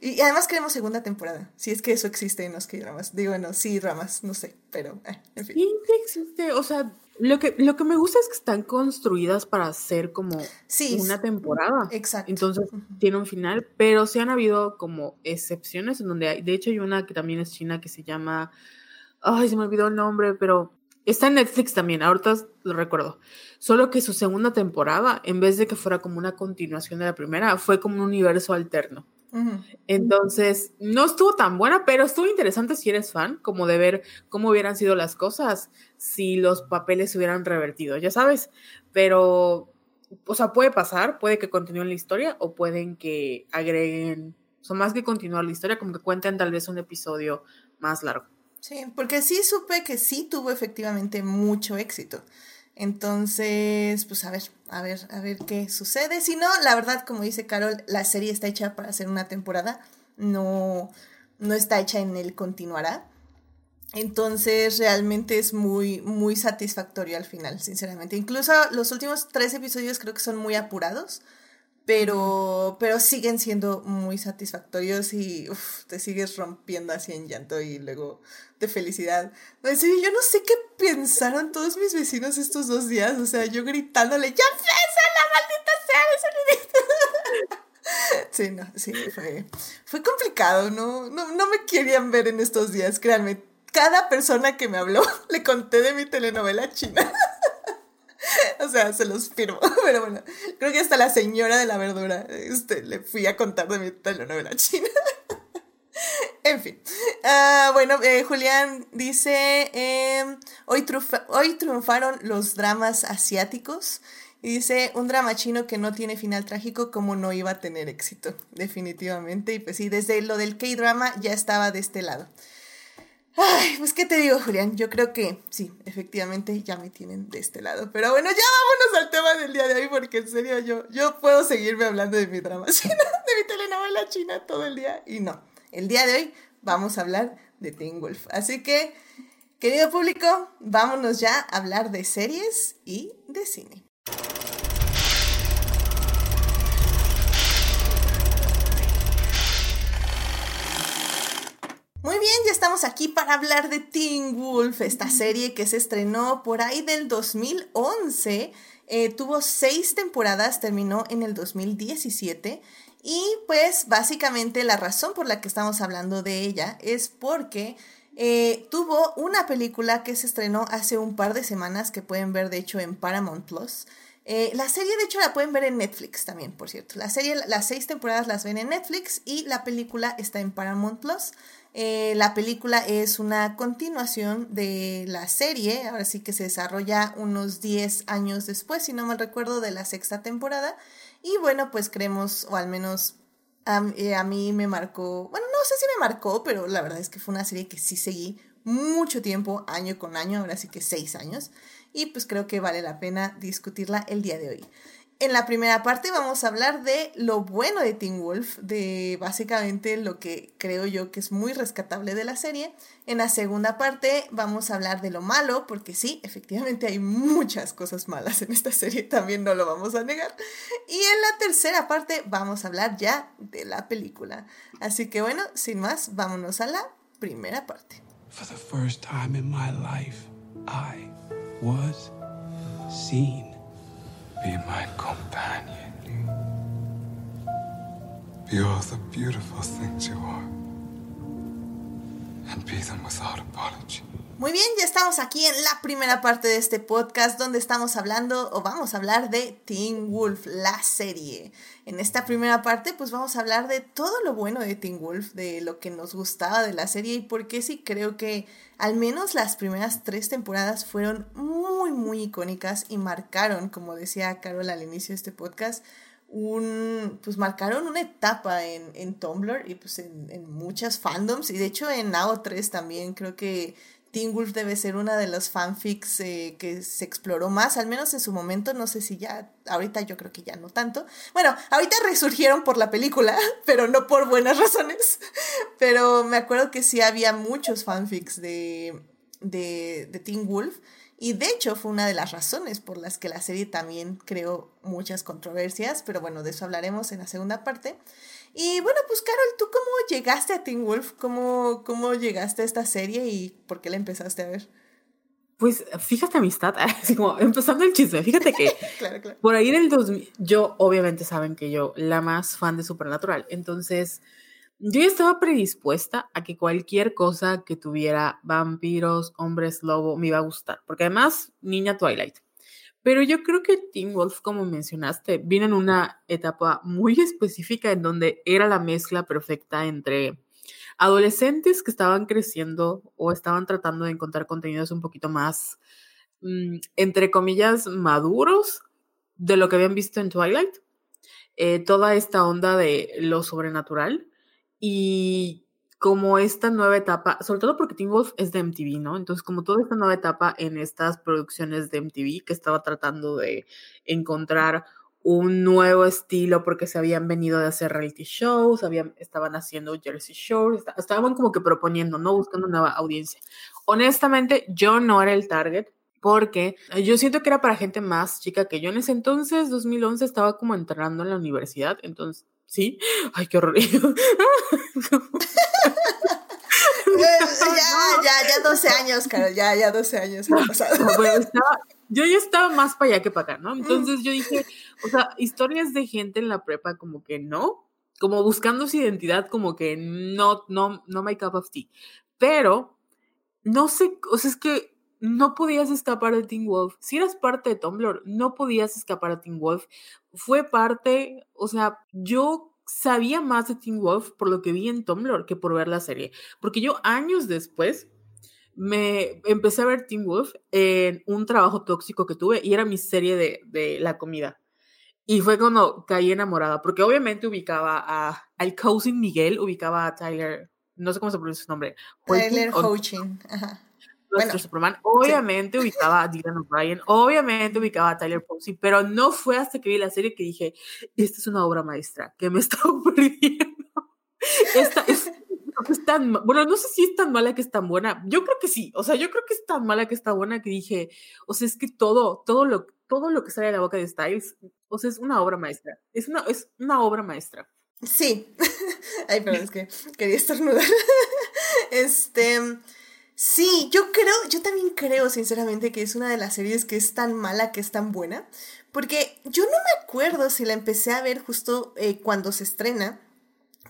y además queremos segunda temporada. Si es que eso existe en los que ramas. Digo, no, sí, ramas, no sé, pero eh, en fin. Existe. O sea, lo que, lo que me gusta es que están construidas para ser como una temporada. Exacto. Entonces tiene un final, pero sí han habido como excepciones en donde hay, de hecho hay una que también es china que se llama Ay, se me olvidó el nombre, pero está en Netflix también, ahorita lo recuerdo. Solo que su segunda temporada, en vez de que fuera como una continuación de la primera, fue como un universo alterno. Entonces, no estuvo tan buena, pero estuvo interesante si eres fan, como de ver cómo hubieran sido las cosas si los papeles se hubieran revertido, ya sabes. Pero, o sea, puede pasar, puede que continúen la historia o pueden que agreguen, o sea, más que continuar la historia, como que cuenten tal vez un episodio más largo. Sí, porque sí supe que sí tuvo efectivamente mucho éxito. Entonces, pues a ver, a ver, a ver qué sucede. Si no, la verdad, como dice Carol, la serie está hecha para hacer una temporada, no, no está hecha en el continuará. Entonces, realmente es muy, muy satisfactorio al final, sinceramente. Incluso los últimos tres episodios creo que son muy apurados pero, pero siguen siendo muy satisfactorios y te sigues rompiendo así en llanto y luego de felicidad. yo no sé qué pensaron todos mis vecinos estos dos días, o sea, yo gritándole, ¡ya pesa la maldita sea de Sí, no, sí, fue, fue complicado, no, no, no me querían ver en estos días, créanme. Cada persona que me habló le conté de mi telenovela china. o sea, se los firmo. Pero bueno, creo que hasta la señora de la verdura este, le fui a contar de mi telenovela china. en fin. Uh, bueno, eh, Julián dice, eh, hoy, hoy triunfaron los dramas asiáticos. Y dice, un drama chino que no tiene final trágico, como no iba a tener éxito, definitivamente. Y pues sí, desde lo del K-drama ya estaba de este lado. Ay, pues qué te digo, Julián, yo creo que sí, efectivamente ya me tienen de este lado. Pero bueno, ya vámonos al tema del día de hoy, porque en serio yo, yo puedo seguirme hablando de mi drama china, de mi telenovela china todo el día. Y no, el día de hoy vamos a hablar de Teen Wolf. Así que, querido público, vámonos ya a hablar de series y de cine. Muy bien, ya estamos aquí para hablar de Teen Wolf, esta serie que se estrenó por ahí del 2011. Eh, tuvo seis temporadas, terminó en el 2017. Y pues básicamente la razón por la que estamos hablando de ella es porque eh, tuvo una película que se estrenó hace un par de semanas que pueden ver de hecho en Paramount Plus. Eh, la serie, de hecho, la pueden ver en Netflix también, por cierto. La serie, las seis temporadas las ven en Netflix y la película está en Paramount Plus. Eh, la película es una continuación de la serie, ahora sí que se desarrolla unos 10 años después, si no mal recuerdo, de la sexta temporada. Y bueno, pues creemos, o al menos eh, a mí me marcó, bueno, no sé si me marcó, pero la verdad es que fue una serie que sí seguí mucho tiempo, año con año, ahora sí que 6 años. Y pues creo que vale la pena discutirla el día de hoy. En la primera parte vamos a hablar de lo bueno de Teen Wolf, de básicamente lo que creo yo que es muy rescatable de la serie. En la segunda parte vamos a hablar de lo malo, porque sí, efectivamente hay muchas cosas malas en esta serie, también no lo vamos a negar. Y en la tercera parte vamos a hablar ya de la película. Así que bueno, sin más, vámonos a la primera parte. For the first time in my life, I was seen. Be my companion. Be all the beautiful things you are. And be them without apology. Muy bien, ya estamos aquí en la primera parte de este podcast donde estamos hablando o vamos a hablar de Teen Wolf, la serie. En esta primera parte pues vamos a hablar de todo lo bueno de Teen Wolf, de lo que nos gustaba de la serie y por qué sí creo que al menos las primeras tres temporadas fueron muy muy icónicas y marcaron, como decía Carol al inicio de este podcast, un, pues marcaron una etapa en, en Tumblr y pues en, en muchas fandoms y de hecho en AO3 también creo que Teen Wolf debe ser una de los fanfics eh, que se exploró más, al menos en su momento, no sé si ya, ahorita yo creo que ya no tanto. Bueno, ahorita resurgieron por la película, pero no por buenas razones. Pero me acuerdo que sí había muchos fanfics de, de, de Teen Wolf. Y de hecho fue una de las razones por las que la serie también creó muchas controversias, pero bueno, de eso hablaremos en la segunda parte. Y bueno, pues Carol, ¿tú cómo llegaste a Teen Wolf? ¿Cómo, ¿Cómo llegaste a esta serie y por qué la empezaste a ver? Pues fíjate amistad, así como empezando el chisme, fíjate que claro, claro. por ahí del 2000, yo obviamente saben que yo la más fan de Supernatural, entonces yo estaba predispuesta a que cualquier cosa que tuviera vampiros, hombres lobo, me iba a gustar, porque además, niña Twilight. Pero yo creo que Teen Wolf, como mencionaste, viene en una etapa muy específica en donde era la mezcla perfecta entre adolescentes que estaban creciendo o estaban tratando de encontrar contenidos un poquito más, mm, entre comillas, maduros de lo que habían visto en Twilight. Eh, toda esta onda de lo sobrenatural y como esta nueva etapa, sobre todo porque Teen Wolf es de MTV, ¿no? Entonces, como toda esta nueva etapa en estas producciones de MTV que estaba tratando de encontrar un nuevo estilo porque se habían venido de hacer reality shows, habían, estaban haciendo Jersey Shore, estaban como que proponiendo, ¿no? Buscando nueva audiencia. Honestamente, yo no era el target porque yo siento que era para gente más chica que yo. En ese entonces, 2011, estaba como entrando en la universidad, entonces ¿Sí? Ay, qué horror. ya, ya, ya 12 años, Carol, ya, ya 12 años yo ya estaba más para allá que para acá, ¿no? Entonces yo dije, o sea, historias de gente en la prepa como que no, como buscando su identidad como que no, no, no my cup of tea. Pero, no sé, o sea, es que no podías escapar de Teen Wolf. Si eras parte de Tumblr, no podías escapar de Teen Wolf. Fue parte, o sea, yo sabía más de Teen Wolf por lo que vi en Tumblr que por ver la serie. Porque yo años después me empecé a ver Teen Wolf en un trabajo tóxico que tuve y era mi serie de, de la comida. Y fue cuando caí enamorada, porque obviamente ubicaba a, al cousin Miguel, ubicaba a Tyler, no sé cómo se pronuncia su nombre. Tyler Hoechlin, ajá nuestro Superman. Obviamente ubicaba a Dylan O'Brien, obviamente ubicaba a Tyler Posey, pero no fue hasta que vi la serie que dije, esta es una obra maestra, que me estaba perdiendo. Esta es, tan, bueno, no sé si es tan mala que es tan buena. Yo creo que sí, o sea, yo creo que es tan mala que está buena que dije, o sea, es que todo, todo lo, todo lo que sale de la boca de Styles, o sea, es una obra maestra. Es una, es una obra maestra. Sí. Ay, perdón, es que quería estornudar. este. Sí, yo creo, yo también creo sinceramente que es una de las series que es tan mala que es tan buena, porque yo no me acuerdo si la empecé a ver justo eh, cuando se estrena,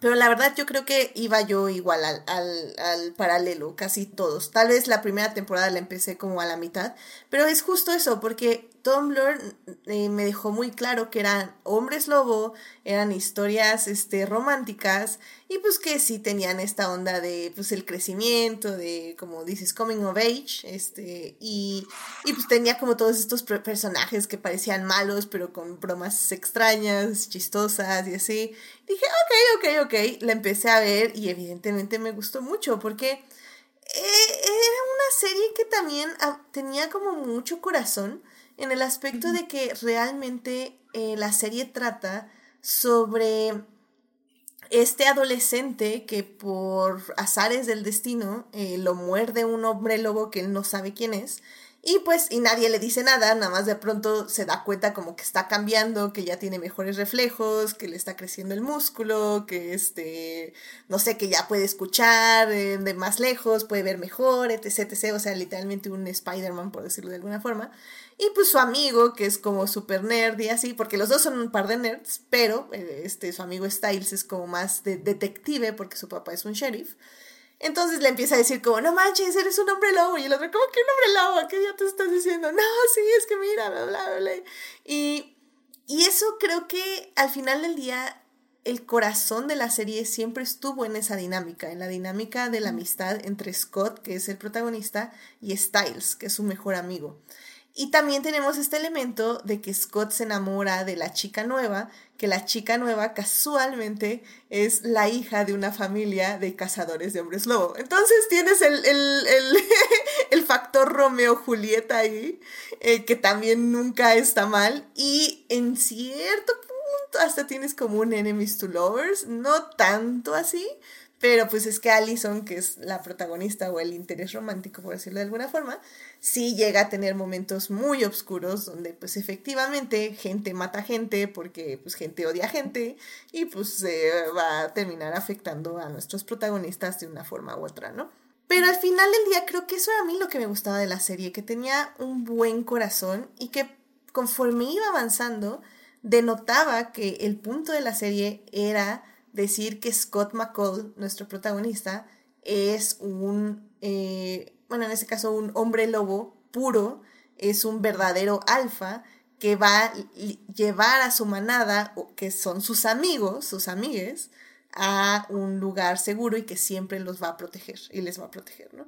pero la verdad yo creo que iba yo igual al, al, al, paralelo, casi todos. Tal vez la primera temporada la empecé como a la mitad, pero es justo eso, porque Tumblr eh, me dejó muy claro que eran hombres lobo, eran historias este, románticas y pues que sí tenían esta onda de pues el crecimiento, de como dices, coming of age, este, y, y pues tenía como todos estos personajes que parecían malos pero con bromas extrañas, chistosas y así. Dije, ok, ok, ok, la empecé a ver y evidentemente me gustó mucho porque eh, era una serie que también tenía como mucho corazón en el aspecto de que realmente eh, la serie trata sobre este adolescente que por azares del destino eh, lo muerde un hombre lobo que él no sabe quién es y pues, y nadie le dice nada, nada más de pronto se da cuenta como que está cambiando, que ya tiene mejores reflejos, que le está creciendo el músculo, que este, no sé, que ya puede escuchar eh, de más lejos, puede ver mejor, etc, etc. O sea, literalmente un Spider-Man, por decirlo de alguna forma. Y pues su amigo, que es como super nerd y así, porque los dos son un par de nerds, pero eh, este, su amigo Styles es como más de detective, porque su papá es un sheriff. Entonces le empieza a decir como, no manches, eres un hombre lobo. Y el otro, ¿cómo que un hombre lobo? ¿Qué ya te estás diciendo? No, sí, es que mira, bla, bla, bla. Y, y eso creo que al final del día el corazón de la serie siempre estuvo en esa dinámica, en la dinámica de la amistad entre Scott, que es el protagonista, y Styles, que es su mejor amigo. Y también tenemos este elemento de que Scott se enamora de la chica nueva, que la chica nueva casualmente es la hija de una familia de cazadores de hombres lobo. Entonces tienes el, el, factor Romeo-Julieta ahí, eh, que también nunca está mal. Y en cierto punto hasta tienes como un enemies to lovers, no tanto así, pero pues es que Allison, que es la protagonista o el interés romántico, por decirlo de alguna forma, sí llega a tener momentos muy oscuros donde pues efectivamente gente mata gente porque pues gente odia gente y pues se va a terminar afectando a nuestros protagonistas de una forma u otra, ¿no? Pero al final del día creo que eso era a mí lo que me gustaba de la serie, que tenía un buen corazón y que conforme iba avanzando denotaba que el punto de la serie era decir que Scott McCall, nuestro protagonista, es un, eh, bueno, en este caso un hombre lobo puro, es un verdadero alfa que va a llevar a su manada, que son sus amigos, sus amigues, a un lugar seguro y que siempre los va a proteger y les va a proteger, ¿no?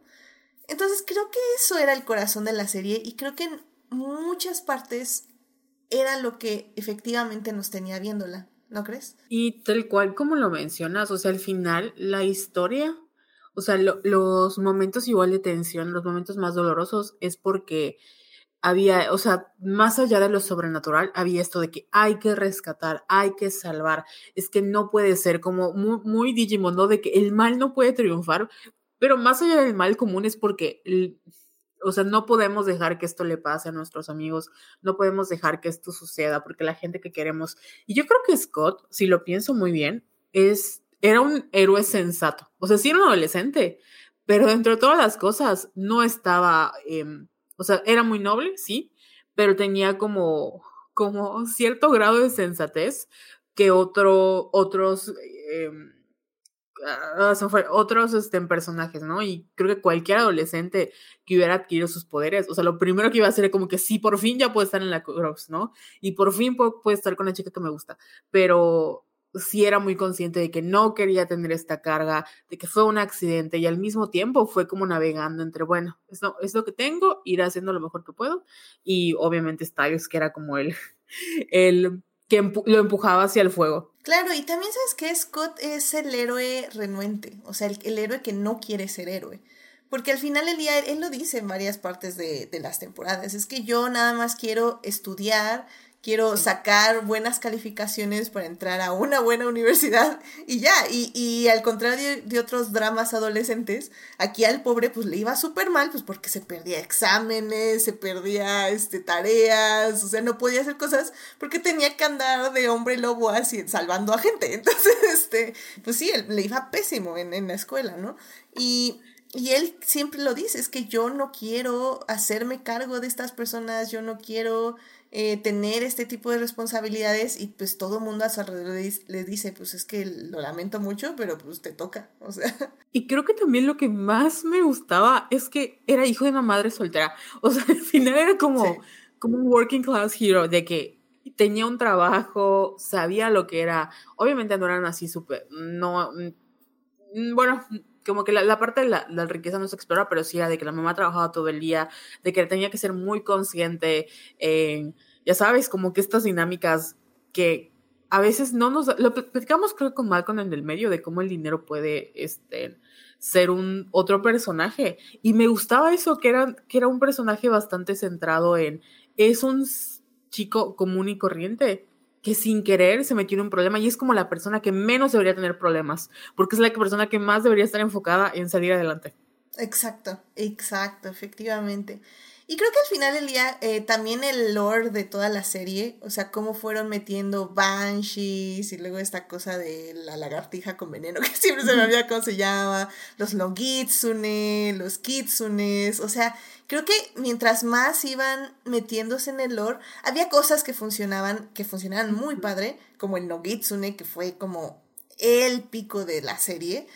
Entonces creo que eso era el corazón de la serie y creo que en muchas partes era lo que efectivamente nos tenía viéndola, ¿no crees? Y tal cual como lo mencionas, o sea, al final la historia, o sea, los momentos igual de tensión, los momentos más dolorosos es porque había, o sea, más allá de lo sobrenatural, había esto de que hay que rescatar, hay que salvar. Es que no puede ser como muy, muy Digimon, ¿no? De que el mal no puede triunfar, pero más allá del mal común es porque, o sea, no podemos dejar que esto le pase a nuestros amigos, no podemos dejar que esto suceda, porque la gente que queremos, y yo creo que Scott, si lo pienso muy bien, es, era un héroe sensato, o sea, sí era un adolescente, pero dentro de todas las cosas no estaba, em, o sea, era muy noble, sí, pero tenía como, como cierto grado de sensatez que otro, otros... Em, Ah, otros este, personajes, ¿no? Y creo que cualquier adolescente que hubiera adquirido sus poderes, o sea, lo primero que iba a hacer es como que sí, por fin ya puedo estar en la Crocs, ¿no? Y por fin puedo, estar con la chica que me gusta, pero sí era muy consciente de que no quería tener esta carga, de que fue un accidente y al mismo tiempo fue como navegando entre, bueno, esto es lo que tengo, ir haciendo lo mejor que puedo y obviamente Styles que era como el, el que lo empujaba hacia el fuego. Claro, y también sabes que Scott es el héroe renuente, o sea, el, héroe que no quiere ser héroe. Porque al final del día, él lo dice en varias partes de, de las temporadas, es que yo nada más quiero estudiar, quiero sacar buenas calificaciones para entrar a una buena universidad y ya, y, y al contrario de, otros dramas adolescentes, aquí al pobre pues le iba súper mal, pues porque se perdía exámenes, se perdía este, tareas, o sea, no podía hacer cosas porque tenía que andar de hombre lobo así, salvando a gente, entonces, este, pues sí, le iba pésimo en, en la escuela, ¿no? Y... Y él siempre lo dice, es que yo no quiero hacerme cargo de estas personas, yo no quiero eh, tener este tipo de responsabilidades y pues todo el mundo a su alrededor le dice, pues es que lo lamento mucho, pero pues te toca, o sea. Y creo que también lo que más me gustaba es que era hijo de una madre soltera, o sea, al final era como, como un working class hero, de que tenía un trabajo, sabía lo que era, obviamente no eran así súper, no, mm, bueno, como que la, parte de la, la, riqueza no se explora, pero sí era de que la mamá trabajaba todo el día, de que tenía que ser muy consciente en, ya sabes, como que estas dinámicas que a veces no nos, lo platicamos creo con Malcolm en el medio de cómo el dinero puede, este, ser un otro personaje. Y me gustaba eso, que era, que era un personaje bastante centrado en, es un chico común y corriente, que sin querer se metió en un problema y es como la persona que menos debería tener problemas, porque es la persona que más debería estar enfocada en salir adelante. Exacto, exacto, efectivamente. Y creo que al final del día eh, también el lore de toda la serie, o sea, cómo fueron metiendo banshees y luego esta cosa de la lagartija con veneno, que siempre se me olvida cómo se llama, los logitsune, los kitsunes, o sea, creo que mientras más iban metiéndose en el lore, había cosas que funcionaban, que funcionaban muy padre, como el Nogitsune, que fue como el pico de la serie,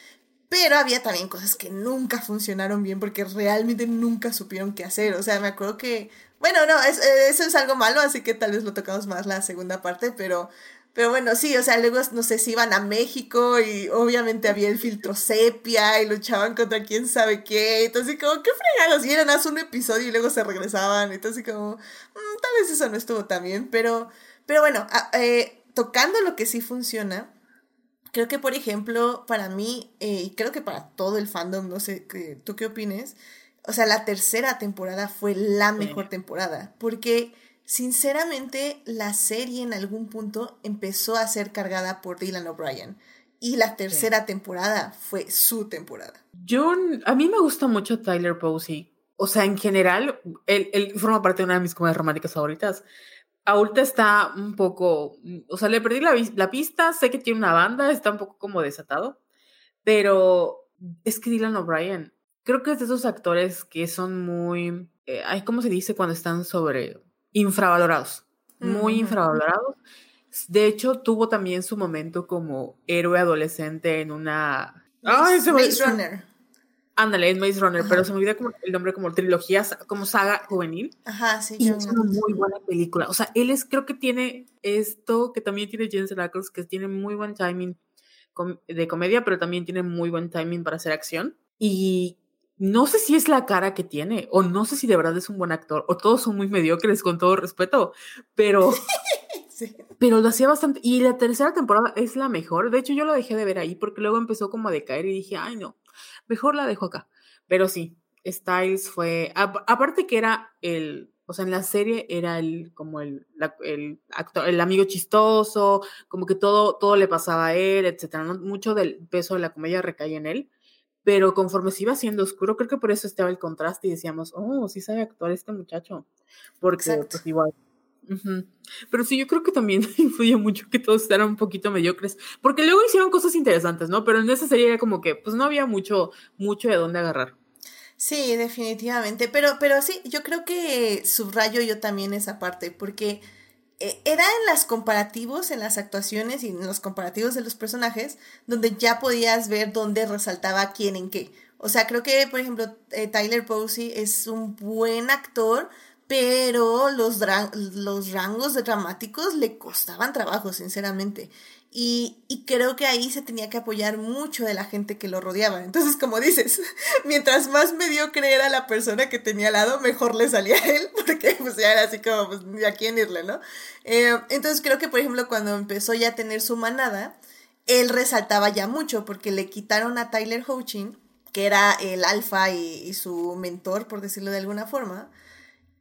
pero había también cosas que nunca funcionaron bien porque realmente nunca supieron qué hacer. O sea, me acuerdo que, bueno, no, es, eh, eso es algo malo, así que tal vez lo tocamos más la segunda parte, pero pero bueno, sí, o sea, luego no sé si iban a México y obviamente había el filtro sepia y luchaban contra quién sabe qué. Entonces, como, qué fregados. Y eran hace un episodio y luego se regresaban. Entonces, como, mm, tal vez eso no estuvo tan bien. Pero, pero bueno, eh, tocando lo que sí funciona, creo que, por ejemplo, para mí, eh, y creo que para todo el fandom, no sé, ¿tú qué opines? O sea, la tercera temporada fue la mejor temporada. Porque Sinceramente, la serie en algún punto empezó a ser cargada por Dylan O'Brien. Y la tercera temporada fue su temporada. Yo, a mí me gusta mucho Tyler Posey. O sea, en general, él, él forma parte de una de mis comedias románticas favoritas. Ahorita está un poco, o sea, le perdí la, la, pista, sé que tiene una banda, está un poco como desatado, pero es que Dylan O'Brien, creo que es de esos actores que son muy, eh, ¿cómo se dice cuando están sobre infravalorados, muy infravalorados. De hecho, tuvo también su momento como héroe adolescente en una... Maze, se Maze Runner. Ándale, en Maze Runner, pero se me olvida como el nombre como trilogía, como saga juvenil. Ajá, sí. Y es una muy buena película. O sea, él es, creo que tiene esto, que también tiene Jensen Ackles, que tiene muy buen timing de comedia, pero también tiene muy buen timing para hacer acción. Y no sé si es la cara que tiene, o no sé si de verdad es un buen actor, o todos son muy mediocres con todo respeto, pero... Pero lo hacía bastante. Y la tercera temporada es la mejor. De hecho, yo lo dejé de ver ahí porque luego empezó como a decaer y dije, ay, no, mejor la dejo acá. Pero sí, Styles fue. aparte que era el. O sea, en la serie era el, como el, el actor, el amigo chistoso, como que todo, todo le pasaba a él, etcétera. Mucho del peso de la comedia recae en él pero conforme se iba haciendo oscuro, creo que por eso estaba el contraste y decíamos, oh, sí sabe actuar este muchacho, porque pues igual. Pero sí, yo creo que también influye mucho que todos eran un poquito mediocres, porque luego hicieron cosas interesantes, ¿no? Pero en esa serie era como que, pues no había mucho, mucho de dónde agarrar. Sí, definitivamente, pero, pero sí, yo creo que subrayo yo también esa parte, porque eh, era en las comparativos, en las actuaciones y en los comparativos de los personajes, donde ya podías ver dónde resaltaba quién en qué. O sea, creo que, por ejemplo, eh, Tyler Posey es un buen actor, pero los, los rangos dramáticos le costaban trabajo, sinceramente. Y, creo que ahí se tenía que apoyar mucho de la gente que lo rodeaba. Entonces, como dices, mientras más mediocre era la persona que tenía al lado, mejor le salía a él, porque pues ya era así como, pues, ¿a quién irle, no? Eh, entonces, creo que, por ejemplo, cuando empezó ya a tener su manada, él resaltaba ya mucho, porque le quitaron a Tyler Hoechlin, que era el alfa y su mentor, por decirlo de alguna forma,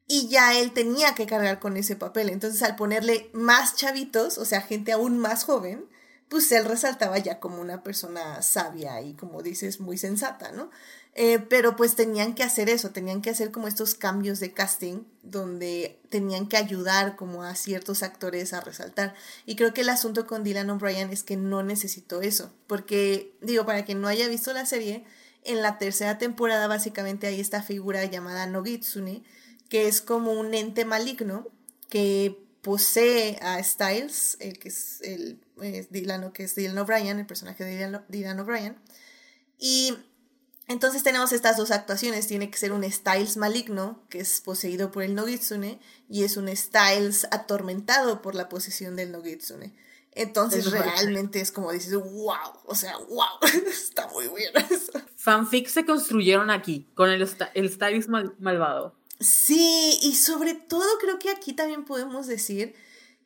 y ya él tenía que cargar con ese papel. Entonces, al ponerle más chavitos, o sea, gente aún más joven, pues él resaltaba ya como una persona sabia y, como dices, muy sensata, ¿no? Eh, pero pues tenían que hacer eso, tenían que hacer como estos cambios de casting donde tenían que ayudar como a ciertos actores a resaltar. Y creo que el asunto con Dylan O'Brien es que no necesitó eso, porque digo, para quien no haya visto la serie, en la tercera temporada básicamente hay esta figura llamada Nogitsune, que es como un ente maligno que posee a Styles, el que es el Dylan, que es Dylan O'Brien, el personaje de Dylan, O'Brien. Y entonces tenemos estas dos actuaciones. Tiene que ser un Styles maligno, que es poseído por el Nogitsune, y es un Styles atormentado por la posesión del Nogitsune. Entonces realmente es como dices, wow, o sea, wow, está muy bien eso. Fanfics se construyeron aquí, con el, el Styles malvado. Sí, y sobre todo creo que aquí también podemos decir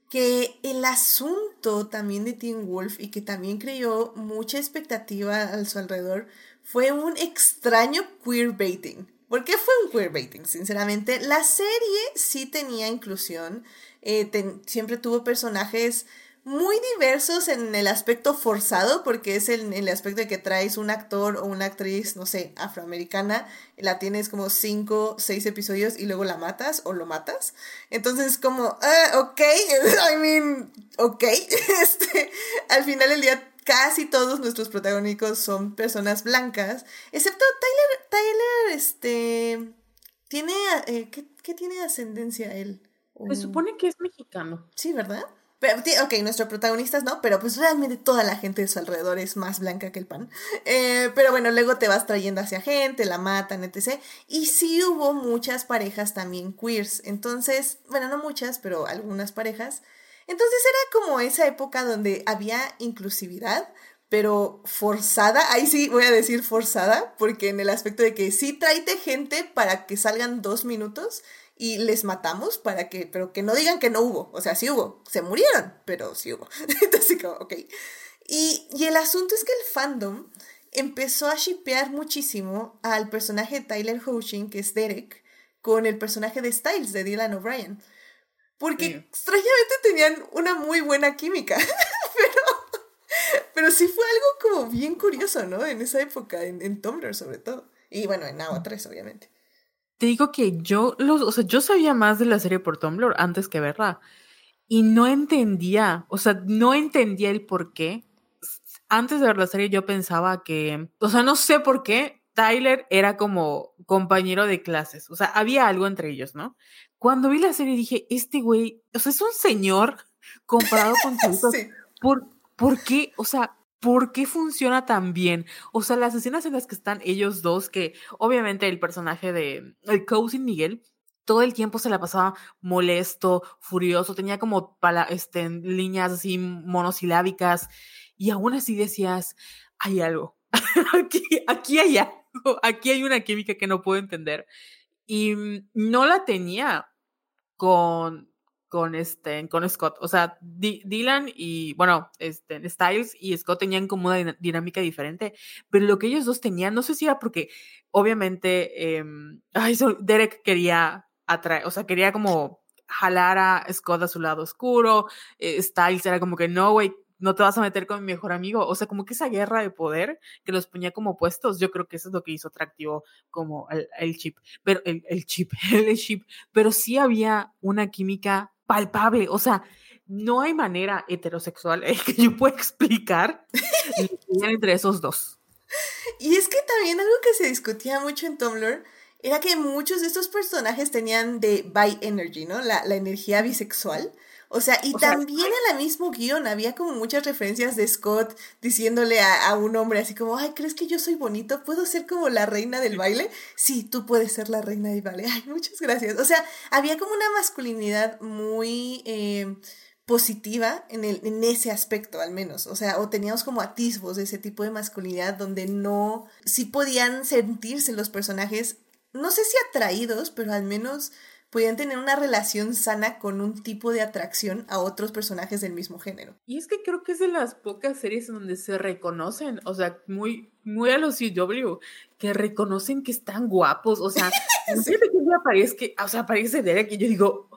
que el asunto también de Teen Wolf y que también creó mucha expectativa a su alrededor fue un extraño queerbaiting. ¿Por qué fue un queerbaiting? Sinceramente, la serie sí tenía inclusión, eh, siempre tuvo personajes muy diversos en el aspecto forzado, porque es en el, aspecto de que traes un actor o una actriz, no sé, afroamericana, la tienes como cinco, seis episodios y luego la matas o lo matas. Entonces es como, ah, ok, I mean, ok. Este, al final del día casi todos nuestros protagónicos son personas blancas, excepto Tyler, Tyler, este, tiene, eh, ¿qué, ¿qué, tiene ascendencia él? Se supone que es mexicano. Sí, ¿verdad? Pero, ok, nuestro protagonista no, pero pues realmente toda la gente de su alrededor es más blanca que el pan. Eh, pero bueno, luego te vas trayendo hacia gente, la matan, etc. Y sí hubo muchas parejas también queers. Entonces, bueno, no muchas, pero algunas parejas. Entonces era como esa época donde había inclusividad, pero forzada. Ahí sí voy a decir forzada, porque en el aspecto de que sí tráete gente para que salgan dos minutos y les matamos para que, pero que no digan que no hubo, o sea, sí hubo, se murieron, pero sí hubo. Entonces, como, ok. Y, y el asunto es que el fandom empezó a shipear muchísimo al personaje de Tyler Hoechlin, que es Derek, con el personaje de Styles, de Dylan O'Brien. Porque extrañamente tenían una muy buena química. pero, pero sí fue algo como bien curioso, ¿no? En esa época, en, en Tumblr sobre todo. Y bueno, en Agua 3, obviamente. Te digo que yo, los, o sea, yo sabía más de la serie por Tumblr antes que verla. Y no entendía, o sea, no entendía el por qué. Antes de ver la serie yo pensaba que, o sea, no sé por qué Tyler era como compañero de clases. O sea, había algo entre ellos, ¿no? Cuando vi la serie dije, este güey, o sea, es un señor comparado con sí. ¿Por, ¿Por qué? O sea, ¿por qué funciona tan bien? O sea, las escenas en las que están ellos dos, que obviamente el personaje de el Cousin Miguel, todo el tiempo se la pasaba molesto, furioso, tenía como para, este, líneas así monosilábicas, y aún así decías, hay algo, aquí, aquí hay algo, aquí hay una química que no puedo entender. Y no la tenía con con este, con Scott. O sea, Dylan y, bueno, este, Styles y Scott tenían como una dinámica diferente, pero lo que ellos dos tenían, no sé si era porque, obviamente, eh, Derek quería atraer, o sea, quería como jalar a Scott a su lado oscuro, eh, Styles era como que, no, güey, no te vas a meter con mi mejor amigo. O sea, como que esa guerra de poder que los ponía como opuestos, yo creo que eso es lo que hizo atractivo como el, el chip, pero el, el chip, el chip, pero sí había una química palpable. O sea, no hay manera heterosexual que yo pueda explicar entre esos dos. Y es que también algo que se discutía mucho en Tumblr era que muchos de estos personajes tenían de bi energy, ¿no? La energía bisexual. O sea, y también en el mismo guion había como muchas referencias de Scott diciéndole a, un hombre así como, ay, ¿crees que yo soy bonito? ¿Puedo ser como la reina del baile? Sí, tú puedes ser la reina del baile. Ay, muchas gracias. O sea, había como una masculinidad muy... Eh, positiva en, el, en ese aspecto al menos, o sea, o teníamos como atisbos de ese tipo de masculinidad donde no, sí podían sentirse los personajes, no sé si atraídos, pero al menos podían tener una relación sana con un tipo de atracción a otros personajes del mismo género. Y es que creo que es de las pocas series en donde se reconocen, o sea, muy, muy a los CW, que reconocen que están guapos, o sea, no sé de qué día aparece, o sea, aparece Derek y yo digo,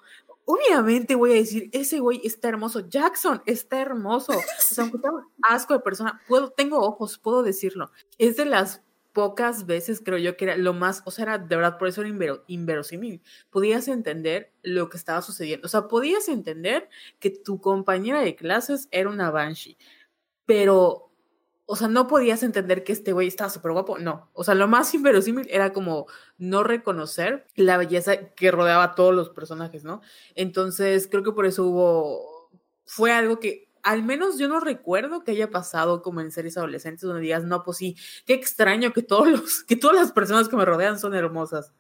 obviamente voy a decir, ese güey está hermoso, Jackson está hermoso, o sea, aunque tenga asco de persona, puedo, tengo ojos, puedo decirlo. Es de las pocas veces creo yo que era lo más, o sea, era de verdad por eso era inverosímil. Podías entender lo que estaba sucediendo, o sea, podías entender que tu compañera de clases era una Banshee, pero, o sea, no podías entender que este güey estaba súper guapo, no. O sea, lo más inverosímil era como no reconocer la belleza que rodeaba a todos los personajes, ¿no? Entonces, creo que por eso hubo, fue algo que al menos yo no recuerdo que haya pasado como en series adolescentes donde digas, no, pues sí, qué extraño que todos los, que todas las personas que me rodean son hermosas.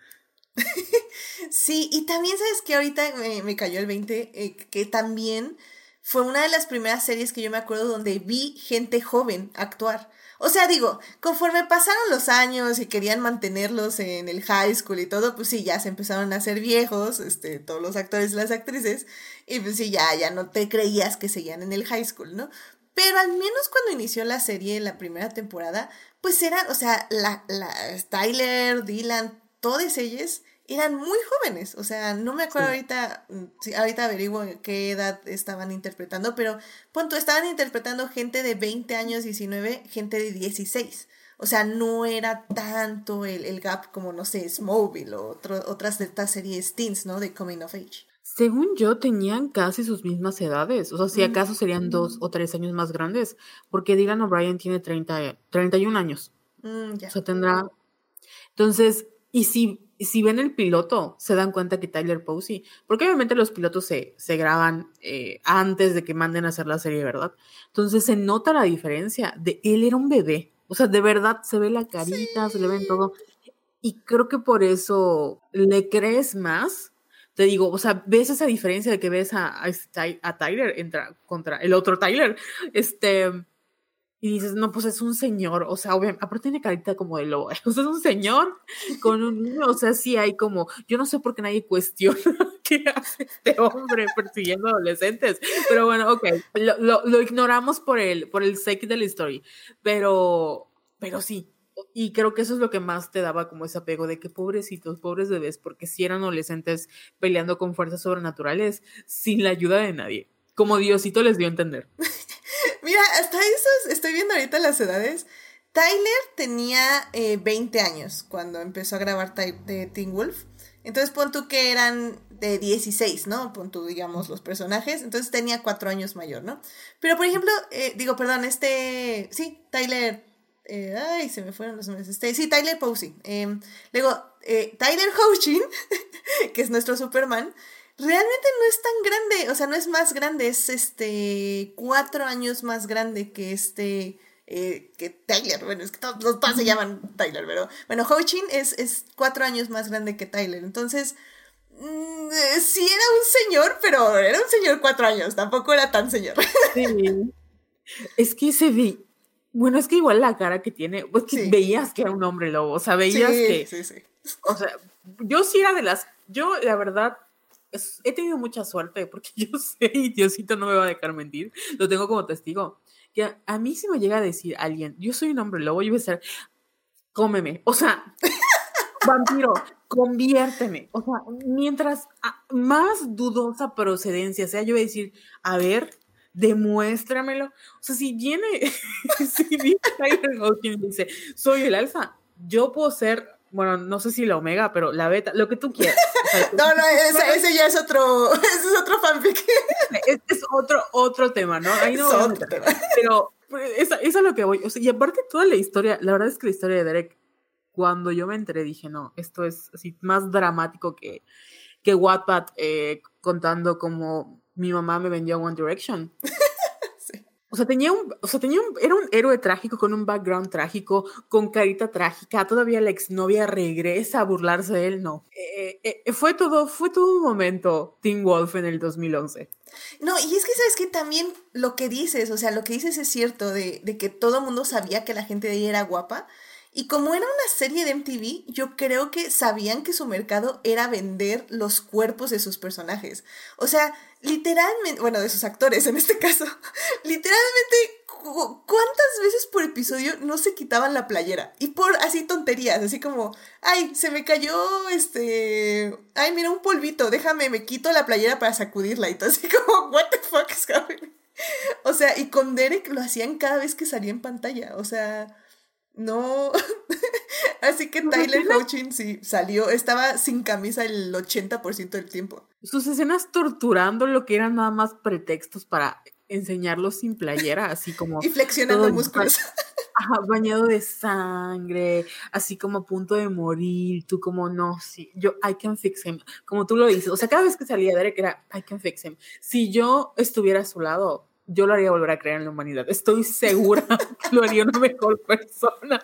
sí, y también sabes que ahorita me, cayó el 20, eh, que también fue una de las primeras series que yo me acuerdo donde vi gente joven actuar. O sea, digo, conforme pasaron los años y querían mantenerlos en el high school y todo, pues sí, ya se empezaron a hacer viejos, este, todos los actores y las actrices, y pues sí, ya, ya no te creías que seguían en el high school, ¿no? Pero al menos cuando inició la serie, la primera temporada, pues eran, o sea, la, la Tyler, Dylan, todos ellos eran muy jóvenes, o sea, no me acuerdo ahorita, mm, ahorita averiguo qué edad estaban interpretando, pero punto, estaban interpretando gente de 20 años, 19, gente de 16. O sea, no era tanto el, gap como, no sé, Smallville o otras de estas series teens, ¿no? De Coming of Age. Según yo, tenían casi sus mismas edades. O sea, si acaso serían dos o tres años más grandes. Porque Dylan O'Brien tiene 30, 31 años. Mm, ya. O sea, tendrá. Entonces, y si si ven el piloto, se dan cuenta que Tyler Posey, porque obviamente los pilotos se, se graban eh, antes de que manden a hacer la serie, ¿verdad? Entonces se nota la diferencia de él era un bebé, o sea, de verdad se ve la carita, se le ven todo. Y creo que por eso le crees más. Te digo, o sea, ves esa diferencia de que ves a, Tyler contra el otro Tyler. Este, y dices, no, pues es un señor, o sea, obviamente, aparte tiene carita como de lobo, o sea, es un señor con un niño, o sea, sí hay como, yo no sé por qué nadie cuestiona qué hace este hombre persiguiendo adolescentes, pero bueno, ok, lo, lo, ignoramos por el, por el sake de la historia, pero, pero sí, y creo que eso es lo que más te daba como ese apego de que pobrecitos, pobres bebés, porque si eran adolescentes peleando con fuerzas sobrenaturales sin la ayuda de nadie, como Diosito les dio a entender. Mira, hasta eso estoy viendo ahorita las edades. Tyler tenía 20 eh, años cuando empezó a grabar de Teen Wolf. Entonces pon tú que eran de 16, ¿no? Pon tú, digamos, los personajes. Entonces tenía 4 años mayor, ¿no? Pero por ejemplo, eh, digo, perdón, este. Sí, Tyler. Eh, ay, se me fueron los nombres. Este, sí, Tyler Posey. Em, luego, Tyler Hoechlin, que es nuestro Superman realmente no es tan grande, o sea, no es más grande, es este cuatro años más grande que este, eh, que Tyler, bueno, es que todos, todos se llaman Tyler, pero bueno, Ho-Chin es, es cuatro años más grande que Tyler, entonces mm, eh, sí era un señor, pero era un señor cuatro años, tampoco era tan señor. Sí. Es que se ve, bueno, es que igual la cara que tiene, pues que veías que era un hombre lobo, o sea, veías que... Sí, sí. O sea, yo sí era de las, yo la verdad he tenido mucha suerte porque yo sé, y Diosito no me va a dejar mentir, lo tengo como testigo, que a, mí si me llega a decir alguien, yo soy un hombre lobo, yo voy a estar, cómeme, o sea, vampiro, conviérteme, o sea, mientras más dudosa procedencia sea, yo voy a decir, a ver, demuéstramelo, o sea, si viene, si viene Tyler dice, soy el alfa, yo puedo ser bueno, no sé si la omega, pero la beta, lo que tú quieras. no, no, ese, ya es otro, ese es otro fanfic. es, es otro, otro tema, ¿no? Ahí no es otro tema. Pero pues, eso, es lo que voy. O sea, y aparte toda la historia, la verdad es que la historia de Derek, cuando yo me enteré, dije, no, esto es así más dramático que, que Wattpad eh, contando como mi mamá me vendió One Direction. O sea, tenía un, o sea, tenía un, era un héroe trágico con un background trágico, con carita trágica. Todavía la exnovia regresa a burlarse de él. No. Eh, eh, eh, fue todo, fue todo un momento Teen Wolf en el 2011. No, y es que sabes que también lo que dices, o sea, lo que dices es cierto de, de que todo el mundo sabía que la gente de ahí era guapa. Y como era una serie de MTV, yo creo que sabían que su mercado era vender los cuerpos de sus personajes. O sea, literalmente, bueno, de sus actores en este caso, literalmente, ¿cuántas veces por episodio no se quitaban la playera? Y por así tonterías, así como, ay, se me cayó este, ay, mira un polvito, déjame, me quito la playera para sacudirla y todo así como, what the fuck is? O sea, y con Derek lo hacían cada vez que salía en pantalla, o sea no. Así que Tyler Hoechlin sí salió, estaba sin camisa el 80% del tiempo. Sus escenas torturando lo que eran nada más pretextos para enseñarlo sin playera, así como. y flexionando músculos. bañado de sangre, así como a punto de morir, tú como, no, sí, yo, I can fix him, como tú lo dices, o sea, cada vez que salía Derek era, I can fix him. Si yo estuviera a su lado, yo lo haría volver a creer en la humanidad. Estoy segura que lo haría una mejor persona,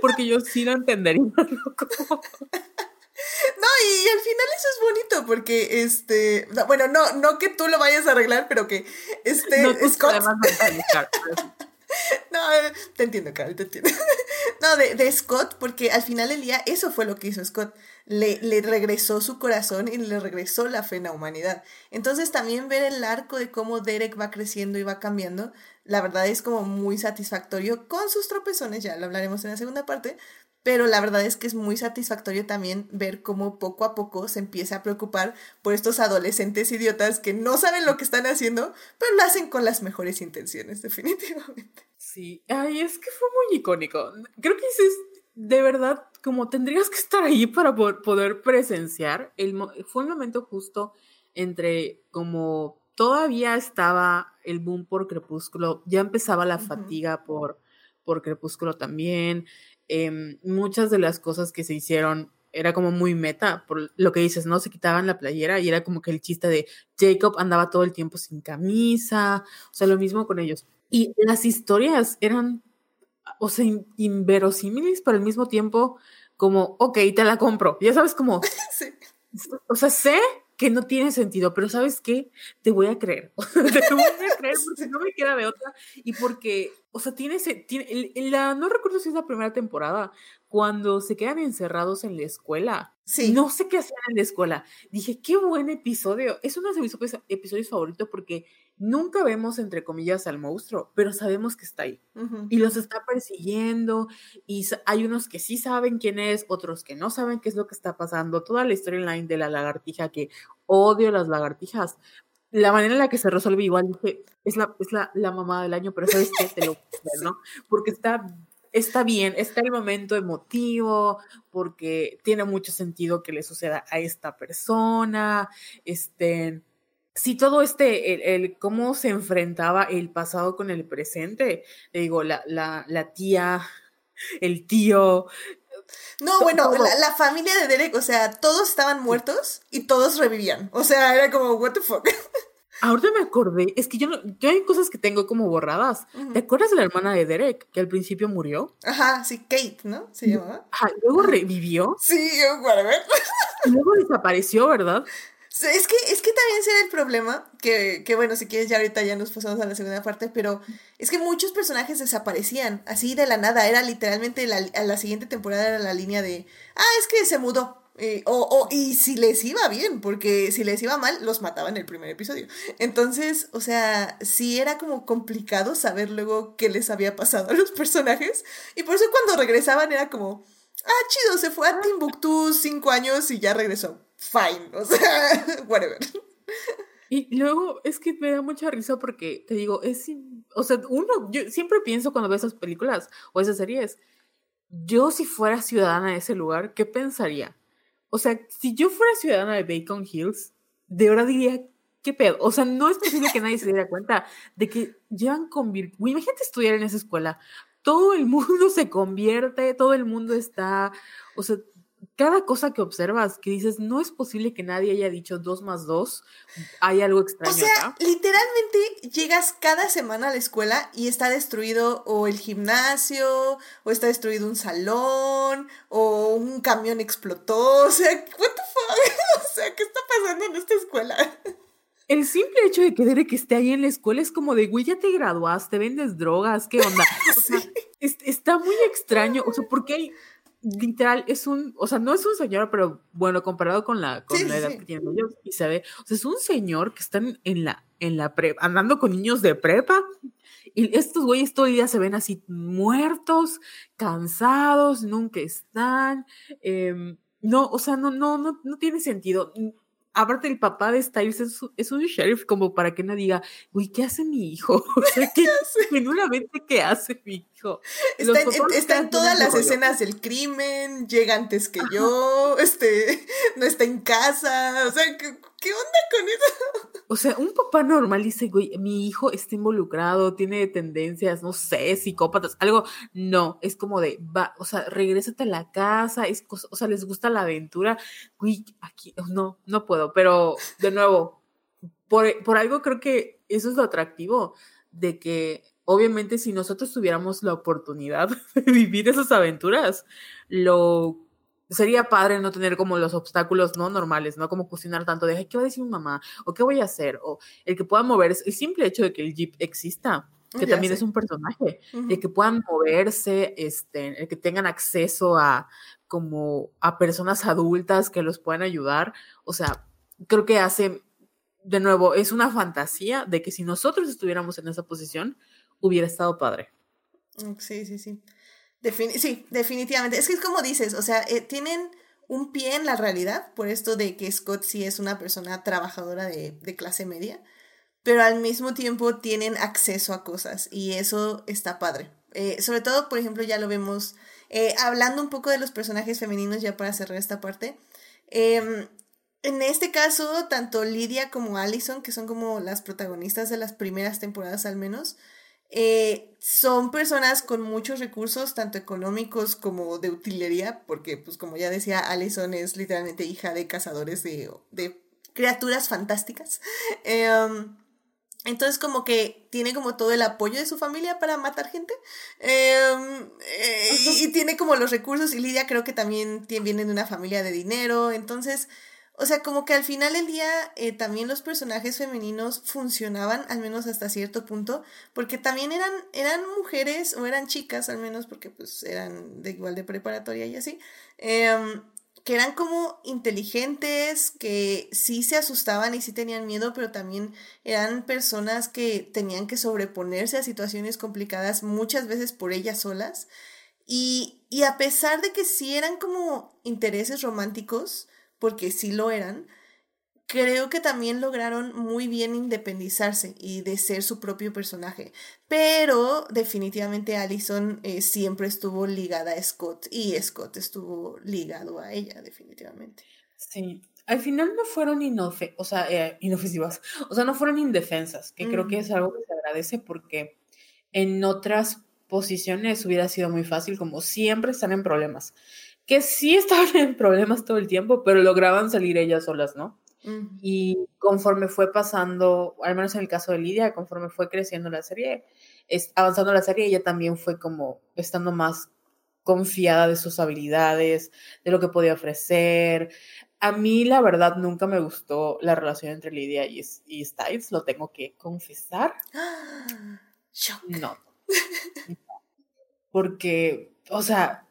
porque yo sí lo entendería. No, y, al final eso es bonito, porque este, bueno, no, no que tú lo vayas a arreglar, pero que este no, Scott. no, te entiendo, Carol, te entiendo. No, de, de Scott, porque al final del día eso fue lo que hizo Scott le, regresó su corazón y le regresó la fe en la humanidad. Entonces también ver el arco de cómo Derek va creciendo y va cambiando, la verdad es como muy satisfactorio con sus tropezones, ya lo hablaremos en la segunda parte, pero la verdad es que es muy satisfactorio también ver cómo poco a poco se empieza a preocupar por estos adolescentes idiotas que no saben lo que están haciendo, pero lo hacen con las mejores intenciones, definitivamente. Sí, ay, es que fue muy icónico. Creo que es de verdad como tendrías que estar ahí para poder presenciar. El, fue un momento justo entre como todavía estaba el boom por Crepúsculo, ya empezaba la fatiga por, por Crepúsculo también. Em, muchas de las cosas que se hicieron era como muy meta, por lo que dices, ¿no? Se quitaban la playera y era como que el chiste de Jacob andaba todo el tiempo sin camisa, o sea, lo mismo con ellos. Y las historias eran o sea, inverosímiles, pero al mismo tiempo como, ok, te la compro. Ya sabes, como, sí. o sea, sé que no tiene sentido, pero ¿sabes qué? Te voy a creer. te voy a creer porque no me queda de otra y porque, o sea, tiene, tiene la, no recuerdo si es la primera temporada, cuando se quedan encerrados en la escuela. Sí. No sé qué hacían en la escuela. Dije, qué buen episodio. Es uno de mis episodios favoritos porque nunca vemos, entre comillas, al monstruo, pero sabemos que está ahí. Y los está persiguiendo. Y hay unos que sí saben quién es, otros que no saben qué es lo que está pasando. Toda la storyline de la lagartija, que odio las lagartijas. La manera en la que se resuelve igual, dije, es la, es la, la mamá del año, pero ¿sabes qué? Te lo ¿no? Porque está está bien, está el momento emotivo, porque tiene mucho sentido que le suceda a esta persona, este, si todo este, el, cómo se enfrentaba el pasado con el presente, digo, la, la, la tía, el tío, No, bueno, la, la, familia de Derek, o sea, todos estaban muertos y todos revivían. O sea, era como, what the fuck. Ahorita me acordé, es que yo no, yo hay cosas que tengo como borradas. ¿Te acuerdas de la hermana de Derek, que al principio murió? Ajá, sí, Kate, ¿no? Se llamaba. Ajá, luego revivió. Sí, whatever. Y luego desapareció, ¿verdad? Es que, es que también será el problema, que, que bueno, si quieres ya ahorita ya nos pasamos a la segunda parte, pero es que muchos personajes desaparecían, así de la nada, era literalmente la, a la siguiente temporada era la línea de, ah, es que se mudó, eh, o, o, y si les iba bien, porque si les iba mal, los mataban en el primer episodio. Entonces, o sea, sí era como complicado saber luego qué les había pasado a los personajes. Y por eso cuando regresaban era como, ah, chido, se fue a Timbuktu cinco años y ya regresó. Fine, o sea, whatever. Y luego es que me da mucha risa porque te digo, es. O sea, uno, yo siempre pienso cuando veo esas películas o esas series, yo si fuera ciudadana de ese lugar, ¿qué pensaría? O sea, si yo fuera ciudadana de Bacon Hills, de verdad diría, ¿qué pedo? O sea, no es posible que nadie se diera cuenta de que llevan convirtiendo. Imagínate estudiar en esa escuela. Todo el mundo se convierte, todo el mundo está. O sea, cada cosa que observas, que dices, no es posible que nadie haya dicho dos más dos, hay algo extraño. O sea, literalmente llegas cada semana a la escuela y está destruido o el gimnasio, o está destruido un salón, o un camión explotó. O sea, what the fuck? O sea, ¿qué está pasando en esta escuela? El simple hecho de que Derek esté ahí en la escuela es como de, güey, ya te graduaste, vendes drogas, ¿qué onda? O sea, está muy extraño. O sea, porque hay literal es un, o sea, no es un señor, pero bueno, comparado con la, con la edad que tienen ellos, y se ve, o sea, es un señor que están en la, en la prepa, andando con niños de prepa, y estos güeyes todo el día se ven así muertos, cansados, nunca están, eh, no, o sea, no, no, no, no tiene sentido. Aparte el papá de Styles es, un sheriff como para que no diga, uy, ¿qué hace mi hijo? O sea, ¿qué, genuinamente, ¿qué hace mi hijo? Está, en, todas las escenas del crimen, llega antes que yo, este, no está en casa, o sea, ¿qué, onda con eso? O sea, un papá normal dice, güey, mi hijo está involucrado, tiene tendencias, no sé, psicópatas, algo. No, es como de, va, o sea, regrésate a la casa, es, o sea, les gusta la aventura. Güey, aquí, no, no puedo, pero de nuevo, por, por algo creo que eso es lo atractivo, de que obviamente si nosotros tuviéramos la oportunidad de vivir esas aventuras, lo sería padre no tener como los obstáculos no normales, ¿no? Como cocinar tanto de, ¿qué va a decir mi mamá? ¿O qué voy a hacer? O el que puedan moverse, el simple hecho de que el Jeep exista, que también es un personaje, el que puedan moverse, este, el que tengan acceso a como a personas adultas que los puedan ayudar, o sea, creo que hace, de nuevo, es una fantasía de que si nosotros estuviéramos en esa posición, hubiera estado padre. Mm, sí, sí, sí sí, definitivamente. Es que es como dices, o sea, eh, tienen un pie en la realidad, por esto de que Scott sí es una persona trabajadora de, clase media, pero al mismo tiempo tienen acceso a cosas y eso está padre. Eh, sobre todo, por ejemplo, ya lo vemos, eh, hablando un poco de los personajes femeninos ya para cerrar esta parte. Em, en este caso, tanto Lydia como Allison, que son como las protagonistas de las primeras temporadas al menos, eh, son personas con muchos recursos, tanto económicos como de utilería, porque, pues, como ya decía, Allison es literalmente hija de cazadores de, de criaturas fantásticas. Em, entonces, como que tiene como todo el apoyo de su familia para matar gente. Em, eh, y, y, tiene como los recursos. Y Lidia creo que también viene de una familia de dinero. Entonces, o sea, como que al final del día eh, también los personajes femeninos funcionaban, al menos hasta cierto punto, porque también eran, eran mujeres, o eran chicas al menos, porque pues eran de igual de preparatoria y así, em, que eran como inteligentes, que sí se asustaban y sí tenían miedo, pero también eran personas que tenían que sobreponerse a situaciones complicadas muchas veces por ellas solas. Y, y a pesar de que sí eran como intereses románticos, porque sí lo eran, creo que también lograron muy bien independizarse y de ser su propio personaje. Pero definitivamente Allison eh, siempre estuvo ligada a Scott y Scott estuvo ligado a ella, definitivamente. Sí. Al final no fueron inofe o sea, eh, inofensivas, o sea, no fueron indefensas, que creo que es algo que se agradece porque en otras posiciones hubiera sido muy fácil, como siempre están en problemas que sí estaban en problemas todo el tiempo, pero lograban salir ellas solas, ¿no? Y conforme fue pasando, al menos en el caso de Lidia, conforme fue creciendo la serie, avanzando la serie, ella también fue como estando más confiada de sus habilidades, de lo que podía ofrecer. A mí, la verdad, nunca me gustó la relación entre Lidia y, y Styles, lo tengo que confesar. No. Porque, o sea,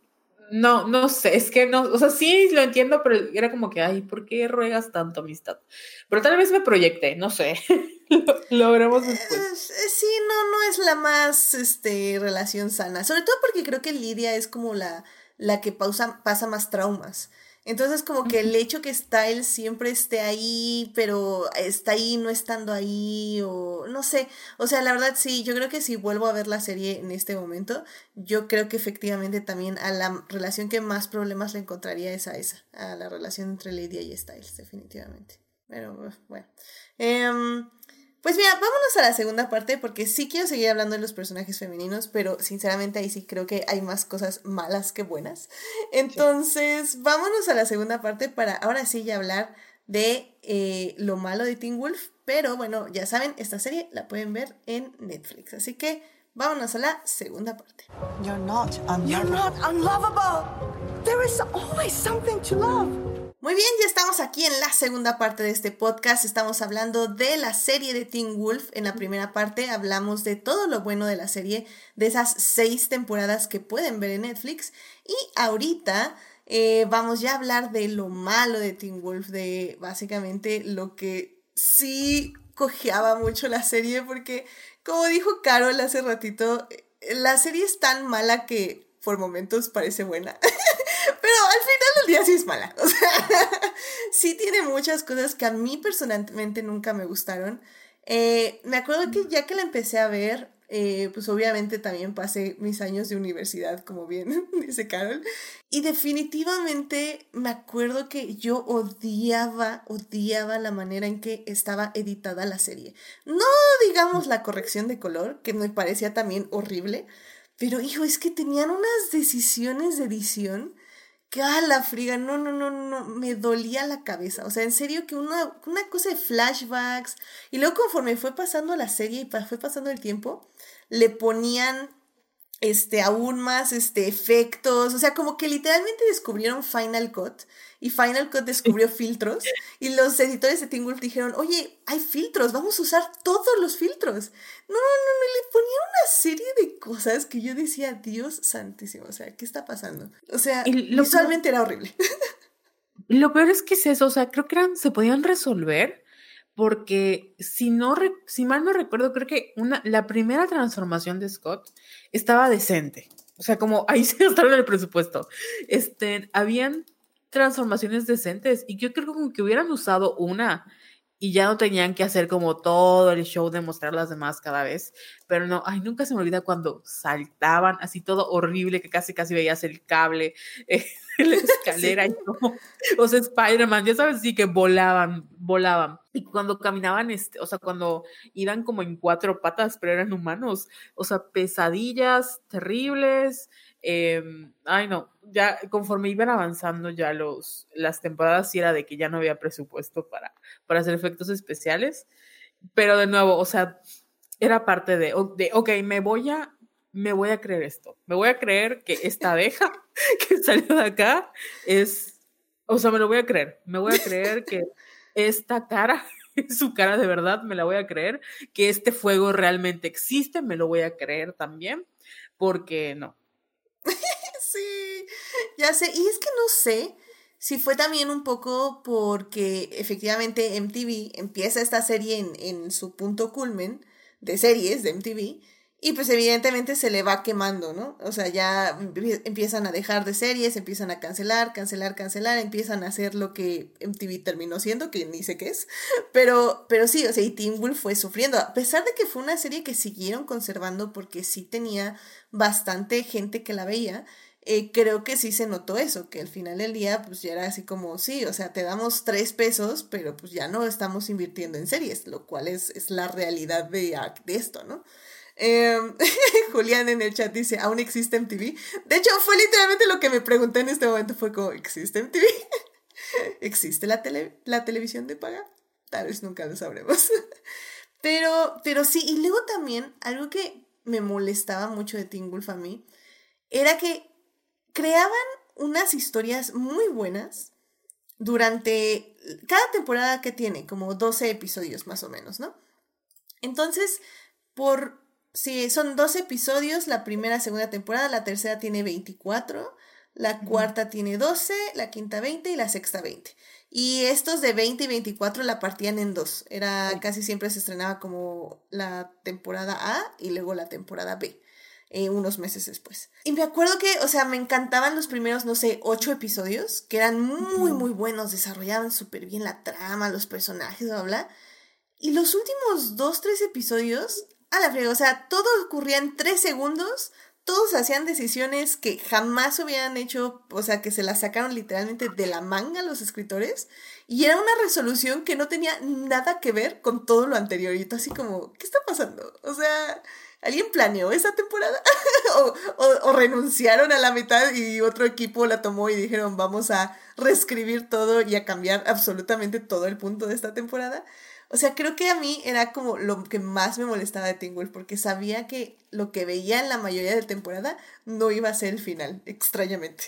no, no sé, es que no, o sea, sí lo entiendo, pero era como que, ay, ¿por qué ruegas tanto amistad? Pero tal vez me proyecté, no sé. lo, veremos después. Eh, sí, no, no es la más este, relación sana. Sobre todo porque creo que Lidia es como la, la que pausa, pasa más traumas. Entonces, como que el hecho que Styles siempre esté ahí, pero está ahí no estando ahí, o no sé. O sea, la verdad sí, yo creo que si vuelvo a ver la serie en este momento, yo creo que efectivamente también a la relación que más problemas le encontraría es a esa, a la relación entre Lydia y Styles, definitivamente. Pero bueno. Eh, pues mira, vámonos a la segunda parte porque sí quiero seguir hablando de los personajes femeninos, pero sinceramente ahí sí creo que hay más cosas malas que buenas. Entonces, vámonos a la segunda parte para ahora sí ya hablar de eh, lo malo de Teen Wolf. Pero bueno, ya saben, esta serie la pueden ver en Netflix. Así que vámonos a la segunda parte. You're not You're not unlovable. There is always something to love. Muy bien, ya estamos aquí en la segunda parte de este podcast. Estamos hablando de la serie de Teen Wolf. En la primera parte hablamos de todo lo bueno de la serie, de esas seis temporadas que pueden ver en Netflix. Y ahorita eh, vamos ya a hablar de lo malo de Teen Wolf, de básicamente lo que sí cojeaba mucho la serie, porque como dijo Carol hace ratito, eh, la serie es tan mala que por momentos parece buena. Pero al final del día sí es mala. Sí tiene muchas cosas que a mí personalmente nunca me gustaron. Eh, me acuerdo que ya que la empecé a ver, eh, pues obviamente también pasé mis años de universidad, como bien dice Carol. Y definitivamente me acuerdo que yo odiaba, odiaba la manera en que estaba editada la serie. No digamos la corrección de color, que me parecía también horrible, pero hijo, es que tenían unas decisiones de edición que a la friga, no, no, no, no, me dolía la cabeza. O sea, en serio que una, una cosa de flashbacks. Y luego conforme fue pasando la serie y fue pasando el tiempo, le ponían este, aún más este, efectos. O sea, como que literalmente descubrieron Final Cut y Final Cut descubrió filtros y los editores de Teen Wolf dijeron, oye, hay filtros, vamos a usar todos los filtros. No, no, no, no, le ponían una serie de cosas que yo decía, Dios santísimo, o sea, ¿qué está pasando? O sea, visualmente era horrible. Lo peor es que es eso, o sea, creo que eran, se podían resolver porque si no si mal no recuerdo, creo que una, la primera transformación de Scott estaba decente. O sea, como ahí se gastaron el presupuesto. Este, habían transformaciones decentes. Y yo creo como que hubieran usado una y ya no tenían que hacer como todo el show de mostrar las demás cada vez. Pero no, ay, nunca se me olvida cuando saltaban así todo horrible, que casi casi veías el cable, eh, la escalera y como, o sea, Spider-Man, ya sabes, sí que volaban, volaban. Y cuando caminaban, este, o sea, cuando iban como en cuatro patas, pero eran humanos, o sea, pesadillas terribles. Em, ay, no, ya conforme iban avanzando ya los, las temporadas, sí era de que ya no había presupuesto para, para hacer efectos especiales. Pero de nuevo, o sea, era parte de, de, ok, me voy a, me voy a creer esto. Me voy a creer que esta abeja que salió de acá es, o sea, me lo voy a creer. Me voy a creer que esta cara su cara de verdad, me la voy a creer. Que este fuego realmente existe, me lo voy a creer también. Porque no, sí, ya sé. Y es que no sé si fue también un poco porque efectivamente MTV empieza esta serie en, en su punto culmen de series de MTV y pues evidentemente se le va quemando, ¿no? O sea, ya empiezan a dejar de series, empiezan a cancelar, cancelar, cancelar, empiezan a hacer lo que MTV terminó siendo, que ni sé qué es. Pero, pero sí, o sea, y Teen Wolf fue sufriendo, a pesar de que fue una serie que siguieron conservando porque sí tenía bastante gente que la veía. Eh, creo que sí se notó eso, que al final del día pues ya era así como, sí, o sea, te damos tres pesos, pero pues ya no estamos invirtiendo en series, lo cual es, es la realidad de, de esto, ¿no? Em, Julián en el chat dice, ¿aún existe MTV? De hecho, fue literalmente lo que me pregunté en este momento, fue como, ¿existe MTV? ¿Existe la, tele la televisión de paga? Tal vez nunca lo sabremos. pero, pero sí, y luego también algo que me molestaba mucho de Teen Wolf a mí, era que creaban unas historias muy buenas durante cada temporada que tiene, como 12 episodios más o menos, ¿no? Entonces, por si son 12 episodios, la primera, segunda temporada, la tercera tiene 24, la cuarta tiene 12, la quinta 20 y la sexta 20. Y estos de 20 y 24 la partían en dos. Era casi siempre se estrenaba como la temporada A y luego la temporada B. Eh, unos meses después. Y me acuerdo que, o sea, me encantaban los primeros, no sé, ocho episodios, que eran muy, muy buenos, desarrollaban súper bien la trama, los personajes, bla, bla. Y los últimos dos, tres episodios, a la frega, o sea, todo ocurría en tres segundos, todos hacían decisiones que jamás hubieran hecho, o sea, que se las sacaron literalmente de la manga los escritores, y era una resolución que no tenía nada que ver con todo lo anterior, y tú así como, ¿qué está pasando? O sea, ¿Alguien planeó esa temporada? o, renunciaron a la mitad y otro equipo la tomó y dijeron vamos a reescribir todo y a cambiar absolutamente todo el punto de esta temporada? O sea, creo que a mí era como lo que más me molestaba de Teen Wolf porque sabía que lo que veía en la mayoría de temporada no iba a ser el final, extrañamente.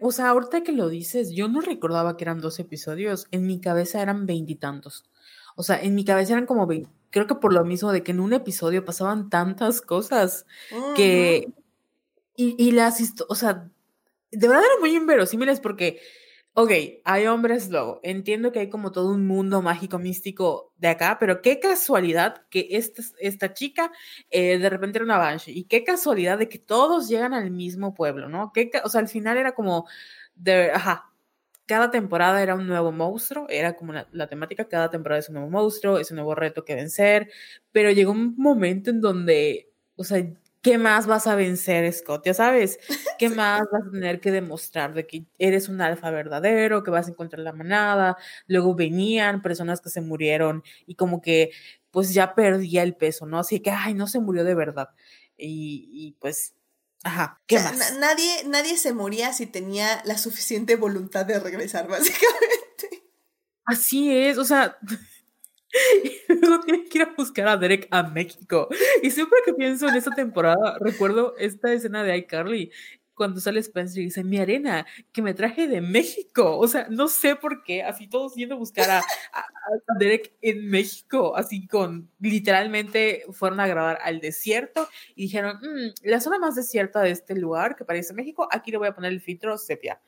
o sea, ahorita que lo dices, yo no recordaba que eran dos episodios. En mi cabeza eran veintitantos. O sea, en mi cabeza eran como creo que por lo mismo de que en un episodio pasaban tantas cosas que... Y, y las, o sea, de verdad eran muy inverosímiles porque, ok, hay hombres lobo, entiendo que hay como todo un mundo mágico, místico de acá, pero qué casualidad que esta, esta chica eh, de repente era una Banshee y qué casualidad de que todos llegan al mismo pueblo, ¿no? ¿Qué, o sea, al final era como, ajá, cada temporada era un nuevo monstruo, era como la temática, cada temporada es un nuevo monstruo, es un nuevo reto que vencer, pero llegó un momento en donde, o sea, ¿qué más vas a vencer, Scott? Ya sabes, ¿qué más vas a tener que demostrar de que eres un alfa verdadero, que vas a encontrar la manada? Luego venían personas que se murieron y como que pues ya perdía el peso, ¿no? Así que, ay, no se murió de verdad. Y, y pues Ajá, ¿qué más? Nadie, nadie se moría si tenía la suficiente voluntad de regresar, básicamente. Así es, o sea, luego tiene que ir a buscar a Derek a México. Y siempre que pienso en esta temporada, recuerdo esta escena de iCarly cuando sale Spencer y dice, mi arena, que me traje de México. O sea, no sé por qué, así todos yendo a buscar a, Derek en México, así con, literalmente fueron a grabar al desierto y dijeron, mm, la zona más desierta de este lugar, que parece México, aquí le voy a poner el filtro sepia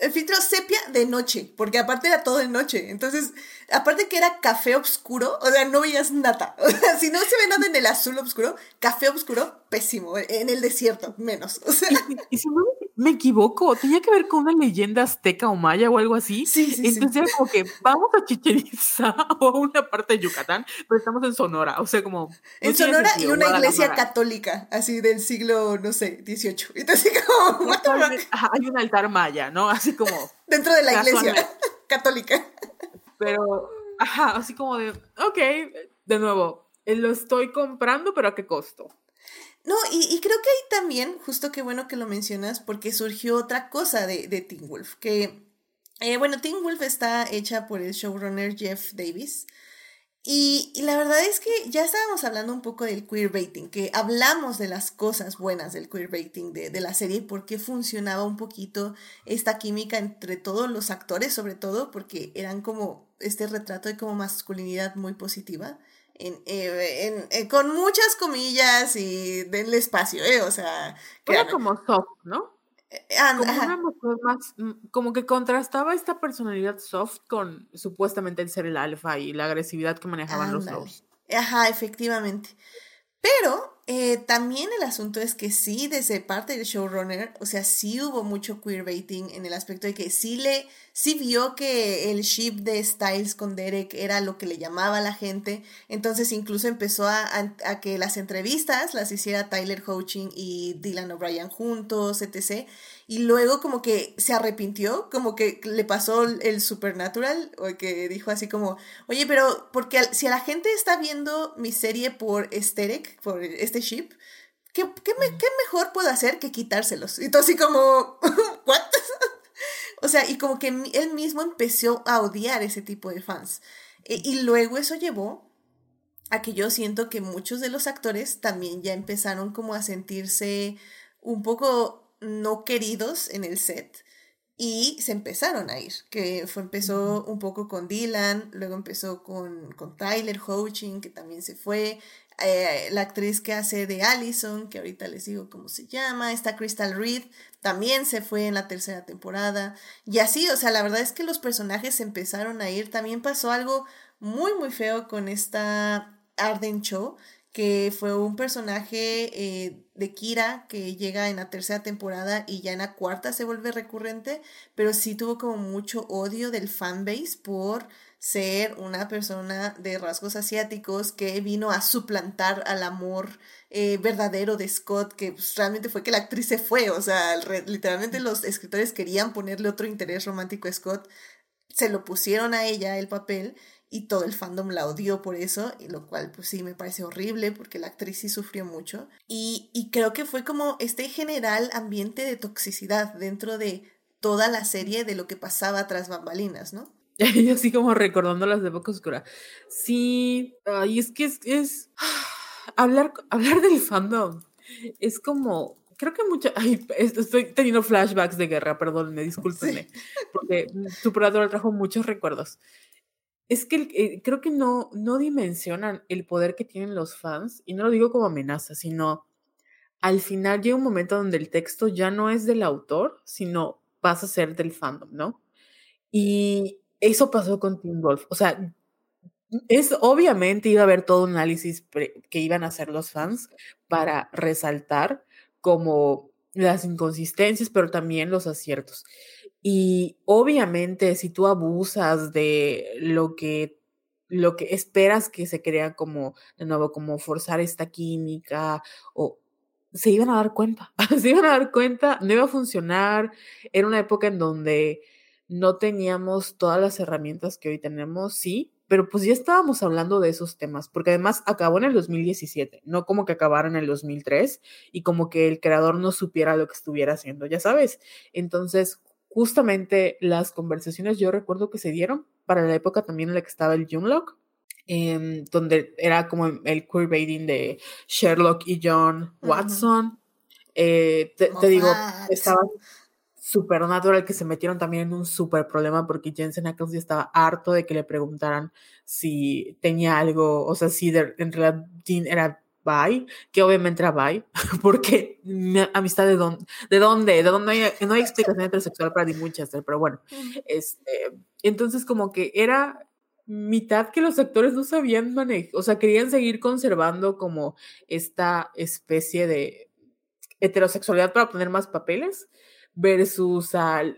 el filtro sepia de noche, porque aparte era todo de noche. Entonces, aparte que era café oscuro, o sea, no veías nada. O sea, si no se ve nada en el azul oscuro, café oscuro, pésimo. En el desierto, menos. O sea. Y, si no me equivoco, tenía que ver con una leyenda azteca o maya o algo así. Sí, sí, Entonces era como que vamos a Chichen o a una parte de Yucatán, pero estamos en Sonora. O sea, como. En Sonora y una iglesia católica, así del siglo, no sé, 18. Entonces, como, Hay un altar maya, ¿no? Así como... Dentro de la iglesia católica. Pero, ajá, así como de, ok, de nuevo, eh, lo estoy comprando, pero ¿a qué costo? No, y, creo que ahí también, justo qué bueno que lo mencionas, porque surgió otra cosa de, de Wolf, que, eh, bueno, Teen Wolf está hecha por el showrunner Jeff Davis, y, la verdad es que ya estábamos hablando un poco del queerbaiting, que hablamos de las cosas buenas del queerbaiting de, de la serie y por qué funcionaba un poquito esta química entre todos los actores, sobre todo porque eran como este retrato de como masculinidad muy positiva. En, eh, eh, con muchas comillas y denle espacio, ¿eh? O sea... Era como soft, ¿no? como más, mm, como que contrastaba esta personalidad soft con supuestamente el ser el alfa y la agresividad que manejaban los dos. Ajá, efectivamente. Pero eh, también el asunto es que sí, desde parte del showrunner, o sea, sí hubo mucho queerbaiting en el aspecto de que sí le, sí vio que el ship de Styles con Derek era lo que le llamaba a la gente, entonces incluso empezó a, a, que las entrevistas las hiciera Tyler Hoaching y Dylan O'Brien juntos, etc. Y luego como que se arrepintió, como que le pasó el supernatural, o que dijo así como, oye, pero porque si a la gente está viendo mi serie por Esterek, por este este ship, ¿qué, qué, ¿qué mejor puedo hacer que quitárselos? Y todo así como, ¿what? o sea, y como que él mismo empezó a odiar ese tipo de fans. E, y luego eso llevó a que yo siento que muchos de los actores también ya empezaron como a sentirse un poco no queridos en el set y se empezaron a ir, que fue, empezó un poco con Dylan, luego empezó con, con Tyler Hoechlin, que también se fue, eh, la actriz que hace de Allison, que ahorita les digo cómo se llama, está Crystal Reed, también se fue en la tercera temporada, y así, o sea, la verdad es que los personajes se empezaron a ir, también pasó algo muy, muy feo con esta Arden Cho, que fue un personaje eh, de Kira que llega en la tercera temporada y ya en la cuarta se vuelve recurrente, pero sí tuvo como mucho odio del fanbase por ser una persona de rasgos asiáticos que vino a suplantar al amor eh, verdadero de Scott, que pues, realmente fue que la actriz se fue, o sea, literalmente los escritores querían ponerle otro interés romántico a Scott, se lo pusieron a ella el papel y todo el fandom la odió por eso, y lo cual pues sí me parece horrible porque la actriz sí sufrió mucho. Y, y creo que fue como este general ambiente de toxicidad dentro de toda la serie de lo que pasaba tras bambalinas, ¿no? Y así como recordando las de Boca Oscura. Sí, y es que es, es hablar, hablar del fandom. Es como, creo que mucho, ay, estoy teniendo flashbacks de guerra, perdón, me discúlpenme, porque Supernatural trajo muchos recuerdos. Es que eh, creo que no, no dimensionan el poder que tienen los fans, y no lo digo como amenaza, sino al final llega un momento donde el texto ya no es del autor, sino pasa a ser del fandom, ¿no? Y eso pasó con Team Wolf. O sea, es obviamente iba a haber todo un análisis que iban a hacer los fans para resaltar como las inconsistencias, pero también los aciertos. Y obviamente si tú abusas de lo que lo que esperas que se crea como de nuevo como forzar esta química o se iban a dar cuenta, se iban a dar cuenta, no iba a funcionar, era una época en donde no teníamos todas las herramientas que hoy tenemos, sí, pero pues ya estábamos hablando de esos temas, porque además acabó en el 2017, no como que acabara en el 2003 y como que el creador no supiera lo que estuviera haciendo, ya sabes. Entonces, justamente las conversaciones yo recuerdo que se dieron para la época también en la que estaba el Junlock, eh, donde era como el queerbaiting de Sherlock y John Watson. Eh, te, digo, estaba Supernatural que se metieron también en un super problema porque Jensen Ackles ya estaba harto de que le preguntaran si tenía algo, o sea, si en realidad Dean era bye, que obviamente era bye, porque amistad de dónde, de dónde, de dónde no hay, no hay explicación heterosexual para Dean Winchester, pero bueno, este, entonces como que era mitad que los actores no sabían manejar, o sea, querían seguir conservando como esta especie de heterosexualidad para poner más papeles versus al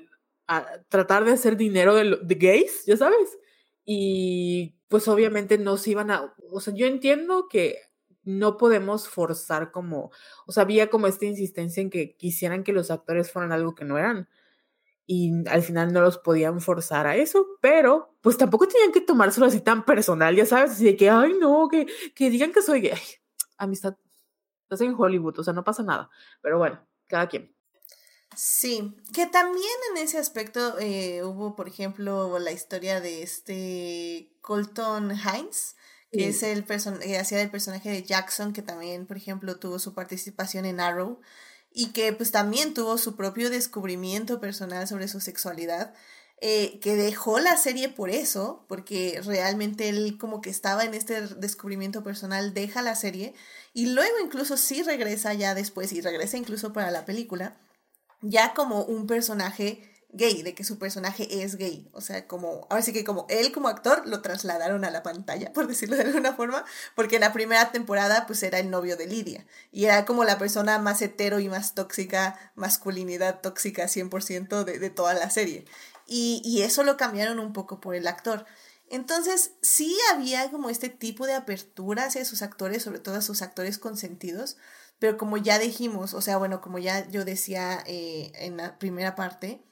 tratar de hacer dinero de, de gays, ya sabes. Y pues obviamente no se iban a, o sea, yo entiendo que no podemos forzar como, o sea, había como esta insistencia en que quisieran que los actores fueran algo que no eran. Y al final no los podían forzar a eso, pero pues tampoco tenían que tomárselo así tan personal, ya sabes, así de que, ay, no, que, que digan que soy gay. Amistad, estás en Hollywood, o sea, no pasa nada. Pero bueno, cada quien. Sí, que también en ese aspecto eh, hubo, por ejemplo, la historia de este Colton Hines, que es el que hacía del personaje de Jackson, que también, por ejemplo, tuvo su participación en Arrow y que pues también tuvo su propio descubrimiento personal sobre su sexualidad, eh, que dejó la serie por eso, porque realmente él como que estaba en este descubrimiento personal, deja la serie y luego incluso sí regresa ya después y regresa incluso para la película, ya como un personaje gay, de que su personaje es gay. O sea, como, ahora sí que como él como actor lo trasladaron a la pantalla, por decirlo de alguna forma, porque en la primera temporada pues era el novio de Lidia y era como la persona más hetero y más tóxica, masculinidad tóxica 100% de, de toda la serie. Y, y eso lo cambiaron un poco por el actor. Entonces, sí había como este tipo de apertura hacia sus actores, sobre todo a sus actores consentidos, pero como ya dijimos, o sea, bueno, como ya yo decía eh, en la primera parte,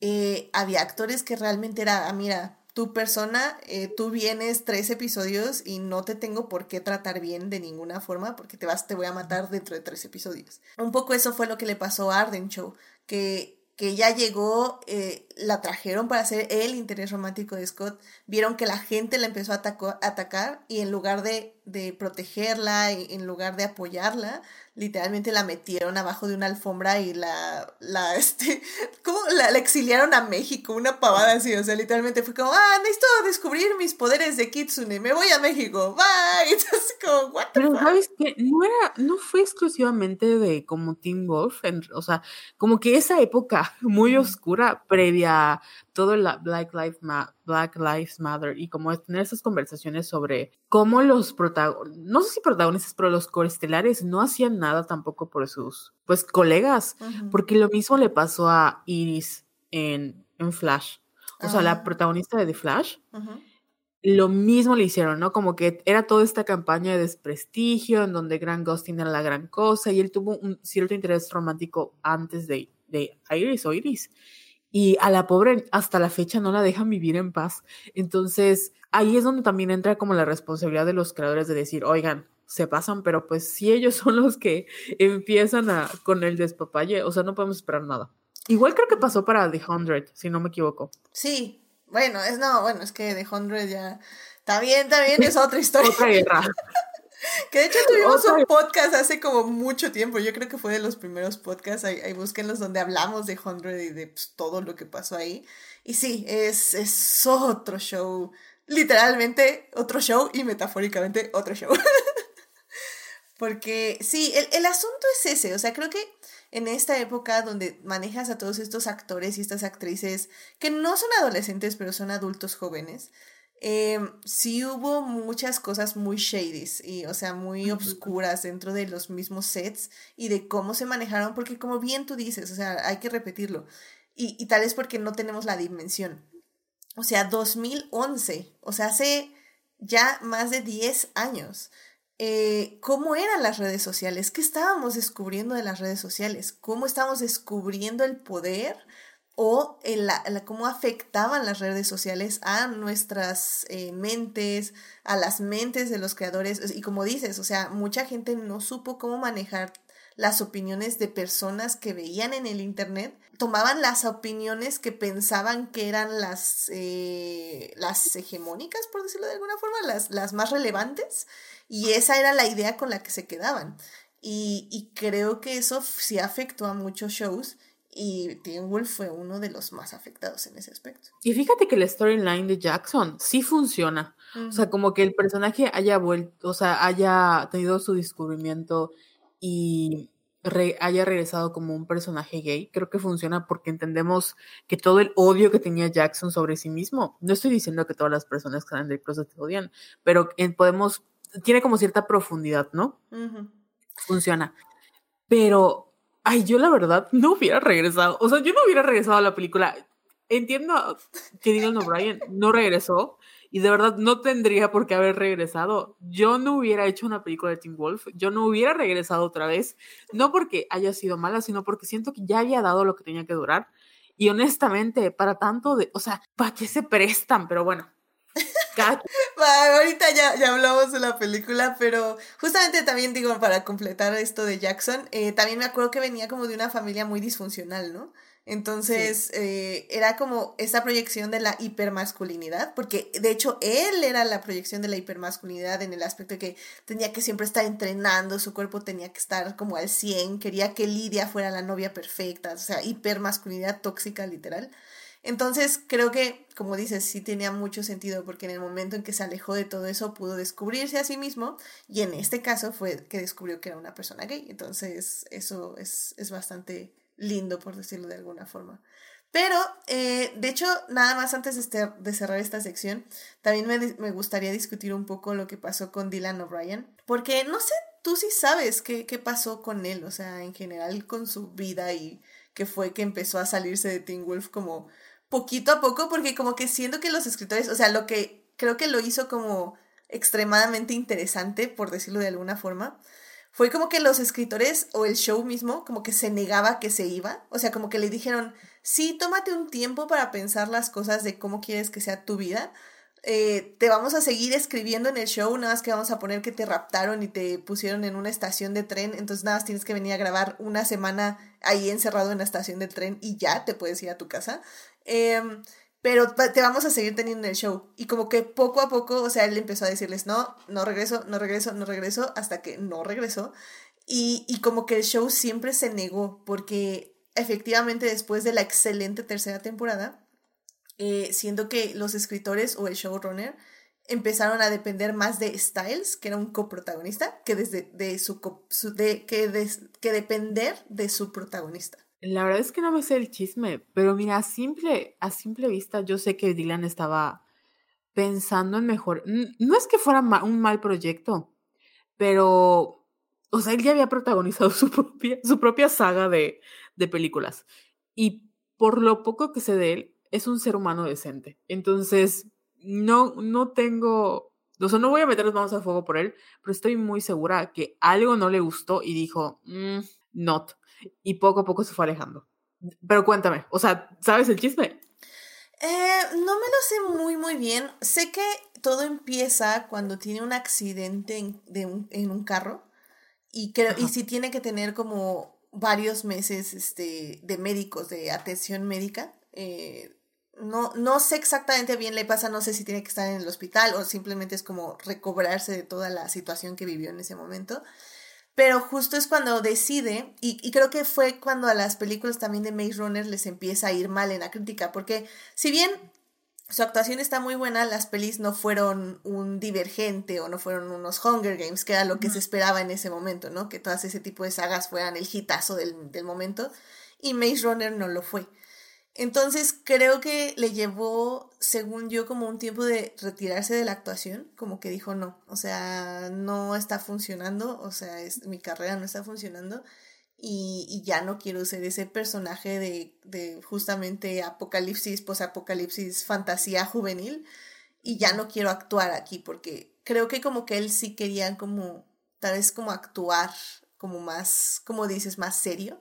eh, había actores que realmente era, ah, mira, tu persona, eh, tú vienes tres episodios y no te tengo por qué tratar bien de ninguna forma porque te vas, te voy a matar dentro de tres episodios. Un poco eso fue lo que le pasó a Arden Show, que que ya llegó, eh, la trajeron para ser el interés romántico de Scott, vieron que la gente la empezó a atacar y en lugar de, de protegerla, en lugar de apoyarla, literalmente la metieron abajo de una alfombra y la, la, este, ¿cómo? La, exiliaron a México, una pavada así, o sea, literalmente fue como, ah, necesito descubrir mis poderes de Kitsune, me voy a México, bye, entonces como, what Pero sabes que no era, no fue exclusivamente de como Teen Wolf, o sea, como que esa época muy oscura previa todo el Black Lives, Black Lives Matter y como tener esas conversaciones sobre cómo los protagonistas, no sé si protagonistas, pero los coestelares no hacían nada tampoco por sus pues colegas, porque lo mismo le pasó a Iris en, en Flash, o sea, la protagonista de The Flash. Lo mismo le hicieron, ¿no? Como que era toda esta campaña de desprestigio en donde Grant Gustin era la gran cosa y él tuvo un cierto interés romántico antes de, de Iris o Iris y a la pobre hasta la fecha no la dejan vivir en paz. Entonces, ahí es donde también entra como la responsabilidad de los creadores de decir, oigan, se pasan, pero pues si ellos son los que empiezan a, con el despapalle, o sea, no podemos esperar nada. Igual creo que pasó para The Hundred, si no me equivoco. Sí, bueno, es no, bueno, es que The Hundred ya está bien, está bien, es otra historia. otra guerra. Que de hecho tuvimos un podcast hace como mucho tiempo. Yo creo que fue de los primeros podcasts. Ahí, ahí búsquenlos donde hablamos de Hundred y de pues, todo lo que pasó ahí. Y sí, es, es otro show. Literalmente otro show y metafóricamente otro show. Porque sí, el, el asunto es ese. O sea, creo que en esta época donde manejas a todos estos actores y estas actrices que no son adolescentes, pero son adultos jóvenes, eh, sí hubo muchas cosas muy shady y, o sea, muy obscuras dentro de los mismos sets y de cómo se manejaron, porque como bien tú dices, o sea, hay que repetirlo. Y, y tal vez porque no tenemos la dimensión. O sea, 2011, o sea, hace ya más de 10 años. Eh, ¿Cómo eran las redes sociales? ¿Qué estábamos descubriendo de las redes sociales? ¿Cómo estábamos descubriendo el poder o en la, cómo afectaban las redes sociales a nuestras eh, mentes, a las mentes de los creadores. Y como dices, o sea, mucha gente no supo cómo manejar las opiniones de personas que veían en el Internet, tomaban las opiniones que pensaban que eran las, eh, las hegemónicas, por decirlo de alguna forma, las, las más relevantes, y esa era la idea con la que se quedaban. Y, y creo que eso sí afectó a muchos shows y Teen Wolf fue uno de los más afectados en ese aspecto. Y fíjate que la storyline de Jackson sí funciona. O sea, como que el personaje haya vuelto, o sea, haya tenido su descubrimiento y haya regresado como un personaje gay, creo que funciona porque entendemos que todo el odio que tenía Jackson sobre sí mismo, no estoy diciendo que todas las personas que salen del closet te odian, pero podemos, tiene como cierta profundidad, ¿no? Funciona. Pero Ay, yo la verdad no hubiera regresado. O sea, yo no hubiera regresado a la película. Entiendo que Dylan O'Brien no regresó y de verdad no tendría por qué haber regresado. Yo no hubiera hecho una película de Teen Wolf. Yo no hubiera regresado otra vez. No porque haya sido mala, sino porque siento que ya había dado lo que tenía que durar. Y honestamente, para tanto de, o sea, ¿para qué se prestan? Pero bueno, ahorita ya, ya hablamos de la película, pero justamente también digo, para completar esto de Jackson, eh, también me acuerdo que venía como de una familia muy disfuncional, ¿no? Entonces, eh, era como esa proyección de la hipermasculinidad, porque de hecho él era la proyección de la hipermasculinidad en el aspecto de que tenía que siempre estar entrenando, su cuerpo tenía que estar como al 100, quería que Lidia fuera la novia perfecta, o sea, hipermasculinidad tóxica literal. Entonces creo que, como dices, sí tenía mucho sentido porque en el momento en que se alejó de todo eso pudo descubrirse a sí mismo y en este caso fue que descubrió que era una persona gay. Entonces eso es, es bastante lindo, por decirlo de alguna forma. Pero, eh, de hecho, nada más antes de, este, cerrar esta sección, también me, me, gustaría discutir un poco lo que pasó con Dylan O'Brien, porque no sé, tú sí sabes qué, qué pasó con él, o sea, en general con su vida y que fue que empezó a salirse de Teen Wolf como poquito a poco, porque como que siento que los escritores, o sea, lo que creo que lo hizo como extremadamente interesante, por decirlo de alguna forma, fue como que los escritores o el show mismo como que se negaba que se iba, o sea, como que le dijeron, sí, tómate un tiempo para pensar las cosas de cómo quieres que sea tu vida. Eh, te vamos a seguir escribiendo en el show, nada más que vamos a poner que te raptaron y te pusieron en una estación de tren, entonces nada más tienes que venir a grabar una semana ahí encerrado en la estación de tren y ya te puedes ir a tu casa. Em, pero te vamos a seguir teniendo en el show. Y como que poco a poco, o sea, él empezó a decirles, no, no regreso, no regreso, no regreso, hasta que no regresó. Y, y como que el show siempre se negó, porque efectivamente después de la excelente tercera temporada, eh, siendo que los escritores o el showrunner empezaron a depender más de Styles, que era un coprotagonista, que, desde, de su, de, que, que depender de su protagonista. La verdad es que no me sé el chisme, pero mira, a simple, a simple vista yo sé que Dylan estaba pensando en mejor. No es que fuera un mal proyecto, pero, o sea, él ya había protagonizado su propia, su propia saga de, de películas. Y por lo poco que sé de él, es un ser humano decente. Entonces, no, no tengo, o sea, no voy a meter las manos al fuego por él, pero estoy muy segura que algo no le gustó y dijo, mm, not y poco a poco se fue alejando. Pero cuéntame, o sea, ¿sabes el chisme? Eh, no me lo sé muy, muy bien. Sé que todo empieza cuando tiene un accidente en, de un, en un carro y, creo, y si tiene que tener como varios meses este, de médicos, de atención médica. Eh, no, no sé exactamente bien le pasa, no sé si tiene que estar en el hospital o simplemente es como recobrarse de toda la situación que vivió en ese momento. Pero justo es cuando decide, y, creo que fue cuando a las películas también de Maze Runner les empieza a ir mal en la crítica, porque si bien su actuación está muy buena, las pelis no fueron un divergente o no fueron unos Hunger Games, que era lo que se esperaba en ese momento, ¿no? Que todas ese tipo de sagas fueran el hitazo del, del momento, y Maze Runner no lo fue. Entonces creo que le llevó, según yo, como un tiempo de retirarse de la actuación, como que dijo no, o sea, no está funcionando, o sea, es, mi carrera no está funcionando y, ya no quiero ser ese personaje de, de justamente apocalipsis, posapocalipsis, fantasía juvenil y ya no quiero actuar aquí porque creo que como que él sí quería como, tal vez como actuar como más, como dices, más serio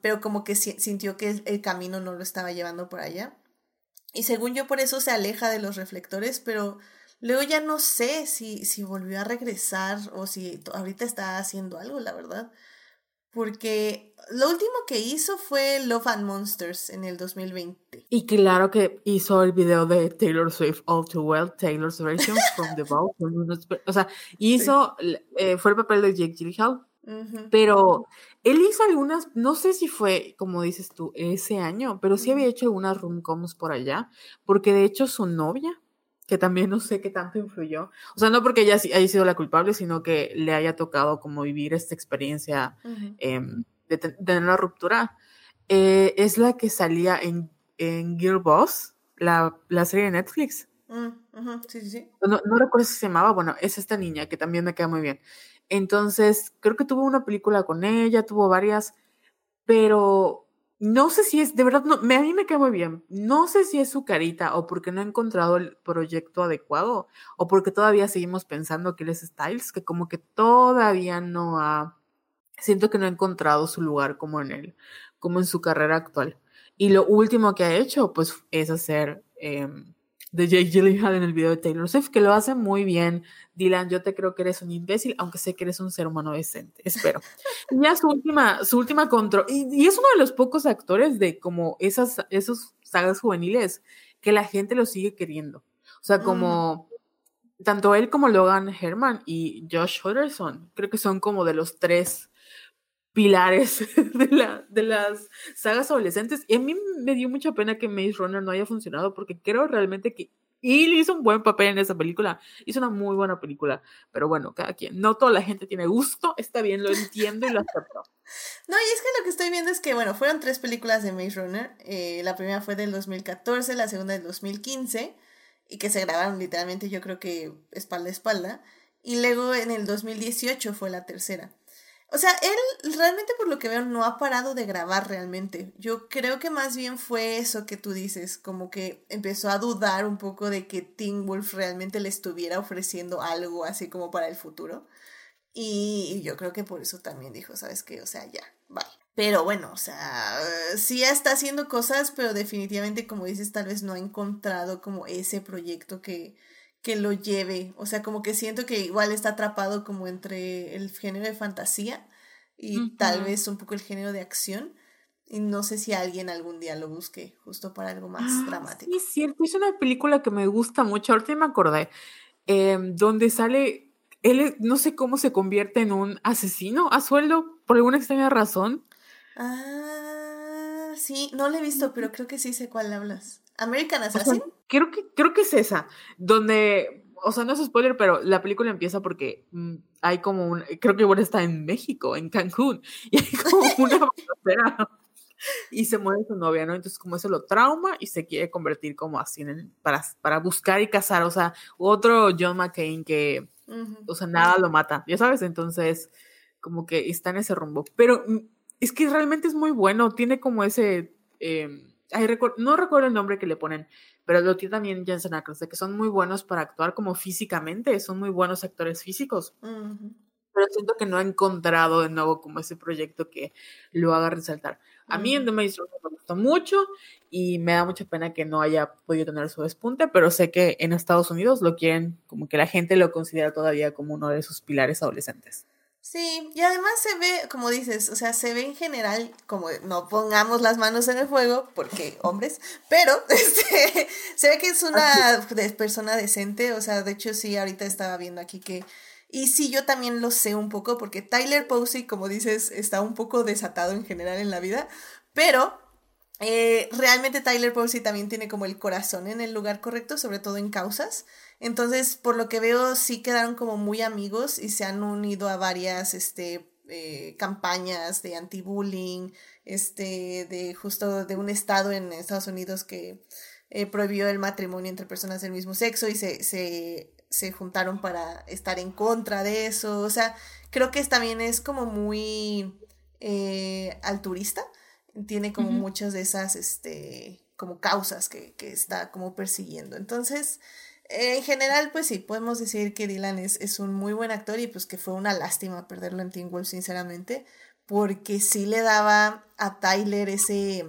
pero como que sintió que el, camino no lo estaba llevando por allá. Y según yo por eso se aleja de los reflectores, pero luego ya no sé si, si volvió a regresar o si ahorita está haciendo algo, la verdad. Porque lo último que hizo fue Love and Monsters en el 2020. Y claro que hizo el video de Taylor Swift All Too Well, Taylor's Version from the Vault. O sea, hizo, eh, fue el papel de Jake Gyllenhaal pero él hizo algunas, no sé si fue, como dices tú, ese año, pero sí había hecho algunas rom-coms por allá, porque de hecho su novia, que también no sé qué tanto influyó, o sea, no porque ella haya sido la culpable, sino que le haya tocado como vivir esta experiencia em, de, tener una ruptura, eh, es la que salía en, en Girl Boss, la, la serie de Netflix. Mm, sí, sí, sí. No, no recuerdo si se llamaba, bueno, es esta niña que también me queda muy bien. Entonces, creo que tuvo una película con ella, tuvo varias, pero no sé si es, de verdad, no, a mí me queda muy bien. No sé si es su carita o porque no ha encontrado el proyecto adecuado o porque todavía seguimos pensando que él es Styles, que como que todavía no ha, siento que no ha encontrado su lugar como en él, como en su carrera actual. Y lo último que ha hecho, pues, es hacer em, de Jake Gyllenhaal en el video de Taylor Swift, que lo hace muy bien. Dylan, yo te creo que eres un imbécil, aunque sé que eres un ser humano decente. Espero. ya su última, su última control. Y, es uno de los pocos actores de como esas, esos sagas juveniles que la gente lo sigue queriendo. O sea, como mm. tanto él como Logan Herman y Josh Hutcherson, creo que son como de los tres pilares de, la, de las sagas adolescentes. Y a mí me dio mucha pena que Maze Runner no haya funcionado porque creo realmente que él hizo un buen papel en esa película. Hizo una muy buena película. Pero bueno, cada quien. No toda la gente tiene gusto. Está bien, lo entiendo y lo acepto. No, y es que lo que estoy viendo es que, bueno, fueron tres películas de Maze Runner. Eh, la primera fue del 2014, la segunda del 2015. Y que se grabaron literalmente, yo creo que espalda a espalda. Y luego en el 2018 fue la tercera. O sea, él realmente por lo que veo no ha parado de grabar realmente. Yo creo que más bien fue eso que tú dices, como que empezó a dudar un poco de que Teen Wolf realmente le estuviera ofreciendo algo así como para el futuro. Y yo creo que por eso también dijo, ¿sabes qué? O sea, ya, bye. Pero bueno, o sea, sí está haciendo cosas, pero definitivamente, como dices, tal vez no ha encontrado como ese proyecto que, que lo lleve. O sea, como que siento que igual está atrapado como entre el género de fantasía y tal vez un poco el género de acción. Y no sé si alguien algún día lo busque justo para algo más ah, dramático. Sí, es cierto, es una película que me gusta mucho. Ahorita me acordé. Em, donde sale, él no sé cómo se convierte en un asesino a sueldo por alguna extraña razón. Ah, sí, no la he visto, pero creo que sí sé cuál hablas. American Assassin. creo que creo que es esa, donde o sea, no es spoiler, pero la película empieza porque mm, hay como un, creo que bueno está en México, en Cancún, y hay como una balacera y se muere su novia, ¿no? Entonces como eso lo trauma y se quiere convertir como así en el, para, para buscar y cazar, o sea, otro John McCain que, o sea, nada lo mata, ya sabes, entonces como que está en ese rumbo, pero mm, es que realmente es muy bueno, tiene como ese, eh, no recuerdo el nombre que le ponen, pero lo tiene también Jensen Ackles, de que son muy buenos para actuar como físicamente, son muy buenos actores físicos. Pero siento que no ha encontrado de nuevo como ese proyecto que lo haga resaltar. A mí en The Maze me gustó mucho y me da mucha pena que no haya podido tener su despunte, pero sé que en Estados Unidos lo quieren, como que la gente lo considera todavía como uno de sus pilares adolescentes. Sí, y además se ve, como dices, o sea, se ve en general, como no pongamos las manos en el fuego, porque hombres, pero este, se ve que es una persona decente, o sea, de hecho sí, ahorita estaba viendo aquí que, y sí, yo también lo sé un poco, porque Tyler Posey, como dices, está un poco desatado en general en la vida, pero eh, realmente Tyler Posey también tiene como el corazón en el lugar correcto, sobre todo en causas. Entonces, por lo que veo, sí quedaron como muy amigos y se han unido a varias este, eh, campañas de anti-bullying, este, de justo de un estado en Estados Unidos que eh, prohibió el matrimonio entre personas del mismo sexo y se, se, se juntaron para estar en contra de eso. O sea, creo que también es como muy eh, alturista. Tiene como muchas de esas, este, como causas que, que está como persiguiendo. Entonces, en general, pues sí, podemos decir que Dylan es, es, un muy buen actor y pues que fue una lástima perderlo en Teen Wolf, sinceramente, porque sí le daba a Tyler ese,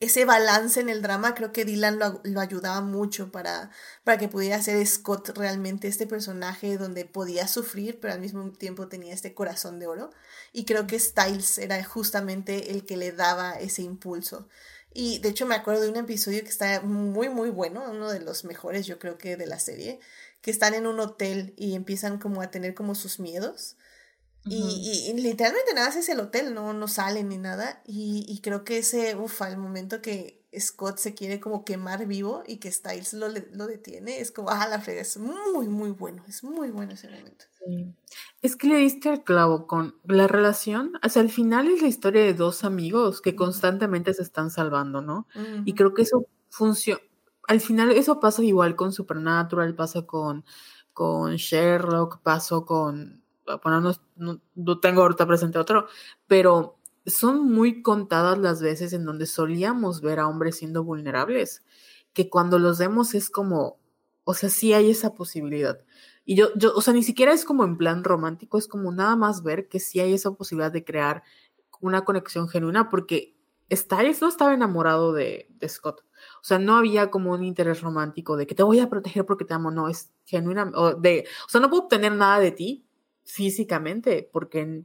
ese balance en el drama. Creo que Dylan lo, lo ayudaba mucho para, para que pudiera ser Scott realmente este personaje donde podía sufrir, pero al mismo tiempo tenía este corazón de oro. Y creo que Styles era justamente el que le daba ese impulso. Y de hecho me acuerdo de un episodio que está muy, muy bueno, uno de los mejores yo creo que de la serie, que están en un hotel y empiezan como a tener como sus miedos. y, literalmente nada es el hotel, no, no salen ni nada. Y, y creo que ese, ufa, el momento que Scott se quiere como quemar vivo y que Styles lo, lo detiene, es como, ah, la frega, es muy, muy bueno, es muy bueno ese momento. Es que le diste al clavo con la relación, o sea, al final es la historia de dos amigos que constantemente se están salvando, ¿no? Y creo que eso funciona, al final eso pasa igual con Supernatural, pasa con, con Sherlock, pasó con, bueno, no, no tengo ahorita presente otro, pero son muy contadas las veces en donde solíamos ver a hombres siendo vulnerables, que cuando los vemos es como, o sea, sí hay esa posibilidad. Y yo, yo, o sea, ni siquiera es como en plan romántico, es como nada más ver que sí hay esa posibilidad de crear una conexión genuina, porque Styles no estaba enamorado de, de Scott. O sea, no había como un interés romántico de que te voy a proteger porque te amo, no, es genuina, o, de, o sea, no puedo obtener nada de ti físicamente, porque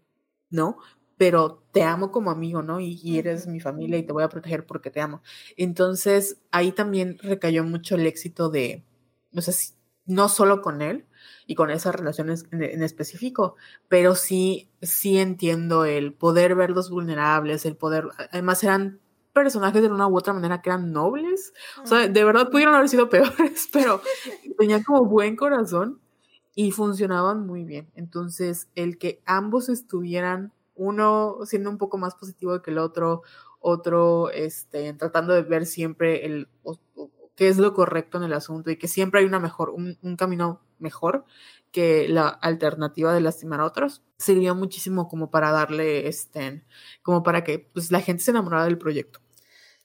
no, pero te amo como amigo, ¿no? Y, eres mi familia y te voy a proteger porque te amo. Entonces, ahí también recayó mucho el éxito de, no sé, si, no solo con él y con esas relaciones en, específico, pero sí, sí entiendo el poder verlos vulnerables, el poder, además eran personajes de una u otra manera que eran nobles, o sea, de verdad pudieron haber sido peores, pero tenían como buen corazón y funcionaban muy bien. Entonces, el que ambos estuvieran uno siendo un poco más positivo que el otro, otro este, tratando de ver siempre el, qué es lo correcto en el asunto y que siempre hay una mejor, un, camino mejor que la alternativa de lastimar a otros, sirvió muchísimo como para darle, este, como para que pues, la gente se enamorara del proyecto.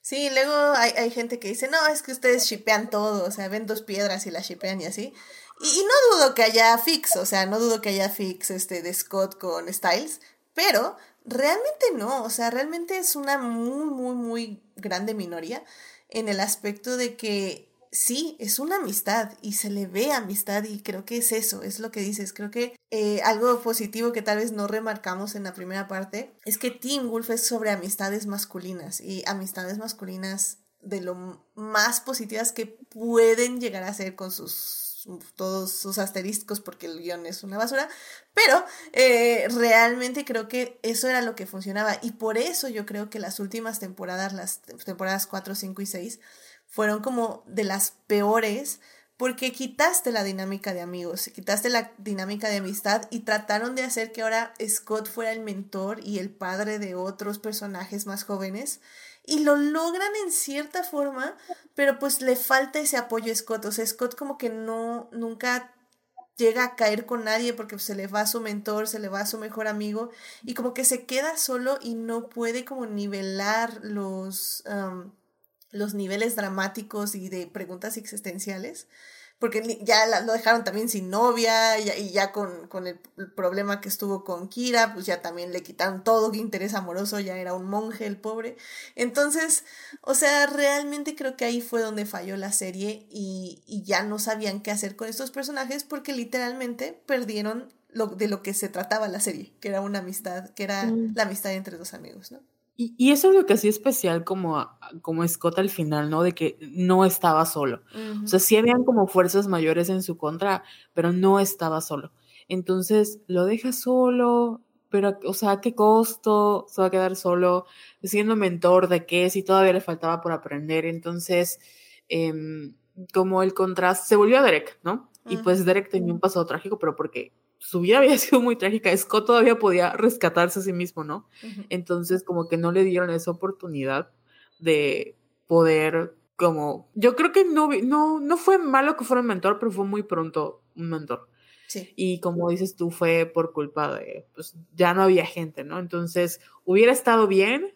Sí, luego hay, hay gente que dice, no, es que ustedes shipean todo, o sea, ven dos piedras y las shipean y así. Y, no dudo que haya fix, o sea, no dudo que haya fix este, de Scott con Styles, pero realmente no, o sea, realmente es una muy, muy, muy grande minoría en el aspecto de que sí, es una amistad y se le ve amistad y creo que es eso, es lo que dices. Creo que eh, algo positivo que tal vez no remarcamos en la primera parte es que Teen Wolf es sobre amistades masculinas y amistades masculinas de lo más positivas que pueden llegar a ser con sus todos sus asteriscos porque el guion es una basura, pero eh, realmente creo que eso era lo que funcionaba y por eso yo creo que las últimas temporadas, las temporadas 4, 5 y 6, fueron como de las peores porque quitaste la dinámica de amigos, quitaste la dinámica de amistad y trataron de hacer que ahora Scott fuera el mentor y el padre de otros personajes más jóvenes y lo logran en cierta forma, pero pues le falta ese apoyo a Scott, o sea, Scott como que no, nunca llega a caer con nadie porque se le va a su mentor, se le va a su mejor amigo y como que se queda solo y no puede como nivelar los los niveles dramáticos y de preguntas existenciales, porque ya lo dejaron también sin novia y ya, con, con el, problema que estuvo con Kira, pues ya también le quitaron todo interés amoroso, ya era un monje el pobre. Entonces, o sea, realmente creo que ahí fue donde falló la serie y, y ya no sabían qué hacer con estos personajes porque literalmente perdieron lo, de lo que se trataba la serie, que era una amistad, que era mm. la amistad entre dos amigos, ¿no? Y, eso es lo que hacía especial como, como Scott al final, ¿no? De que no estaba solo. O sea, sí habían como fuerzas mayores en su contra, pero no estaba solo. Entonces, lo deja solo, pero, o sea, ¿a qué costo? Se va a quedar solo, siendo mentor de qué, si todavía le faltaba por aprender. Entonces, em, como el contraste, se volvió a Derek, ¿no? Y pues Derek tenía un pasado trágico, pero porque su vida había sido muy trágica, Scott todavía podía rescatarse a sí mismo, ¿no? Entonces, como que no le dieron esa oportunidad de poder, como, yo creo que no, no, no fue malo que fuera un mentor, pero fue muy pronto un mentor. Sí. Y como dices tú, fue por culpa de, pues ya no había gente, ¿no? Entonces, hubiera estado bien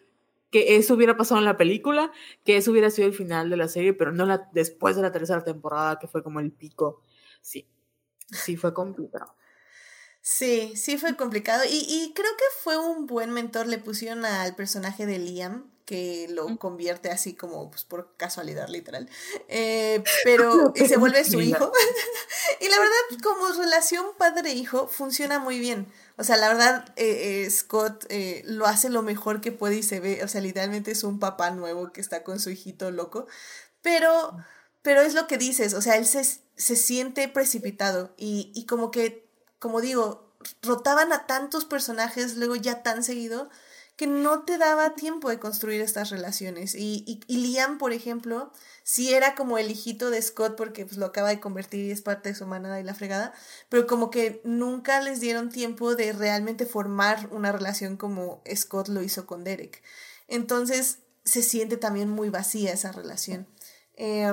que eso hubiera pasado en la película, que eso hubiera sido el final de la serie, pero no la, después de la tercera temporada, que fue como el pico. Sí, sí fue complicado. Sí, sí fue complicado y, y, creo que fue un buen mentor. Le pusieron al personaje de Liam, que lo convierte así como pues, por casualidad literal. Eh, pero y se vuelve su hijo. y la verdad, como relación padre-hijo, funciona muy bien. O sea, la verdad, eh, eh, Scott lo hace lo mejor que puede y se ve, o sea, literalmente es un papá nuevo que está con su hijito loco. Pero, pero es lo que dices, o sea, él se, se siente precipitado y, y como que como digo, rotaban a tantos personajes luego ya tan seguido que no te daba tiempo de construir estas relaciones. Y, y, Liam, por ejemplo, sí era como el hijito de Scott porque pues, lo acaba de convertir y es parte de su manada y la fregada, pero como que nunca les dieron tiempo de realmente formar una relación como Scott lo hizo con Derek. Entonces se siente también muy vacía esa relación. Eh,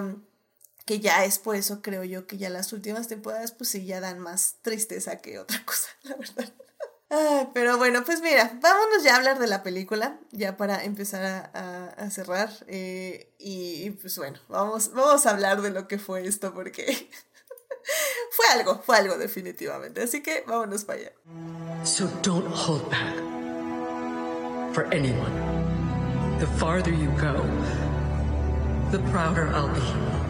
que ya es por eso creo yo que ya las últimas temporadas pues sí ya dan más tristeza que otra cosa, la verdad. pero bueno, pues mira, vámonos ya a hablar de la película, ya para empezar a, cerrar. Eh, y, pues bueno, vamos, vamos a hablar de lo que fue esto porque fue algo, fue algo definitivamente. Así que vámonos para allá. So don't hold back for anyone. The farther you go, the prouder I'll be.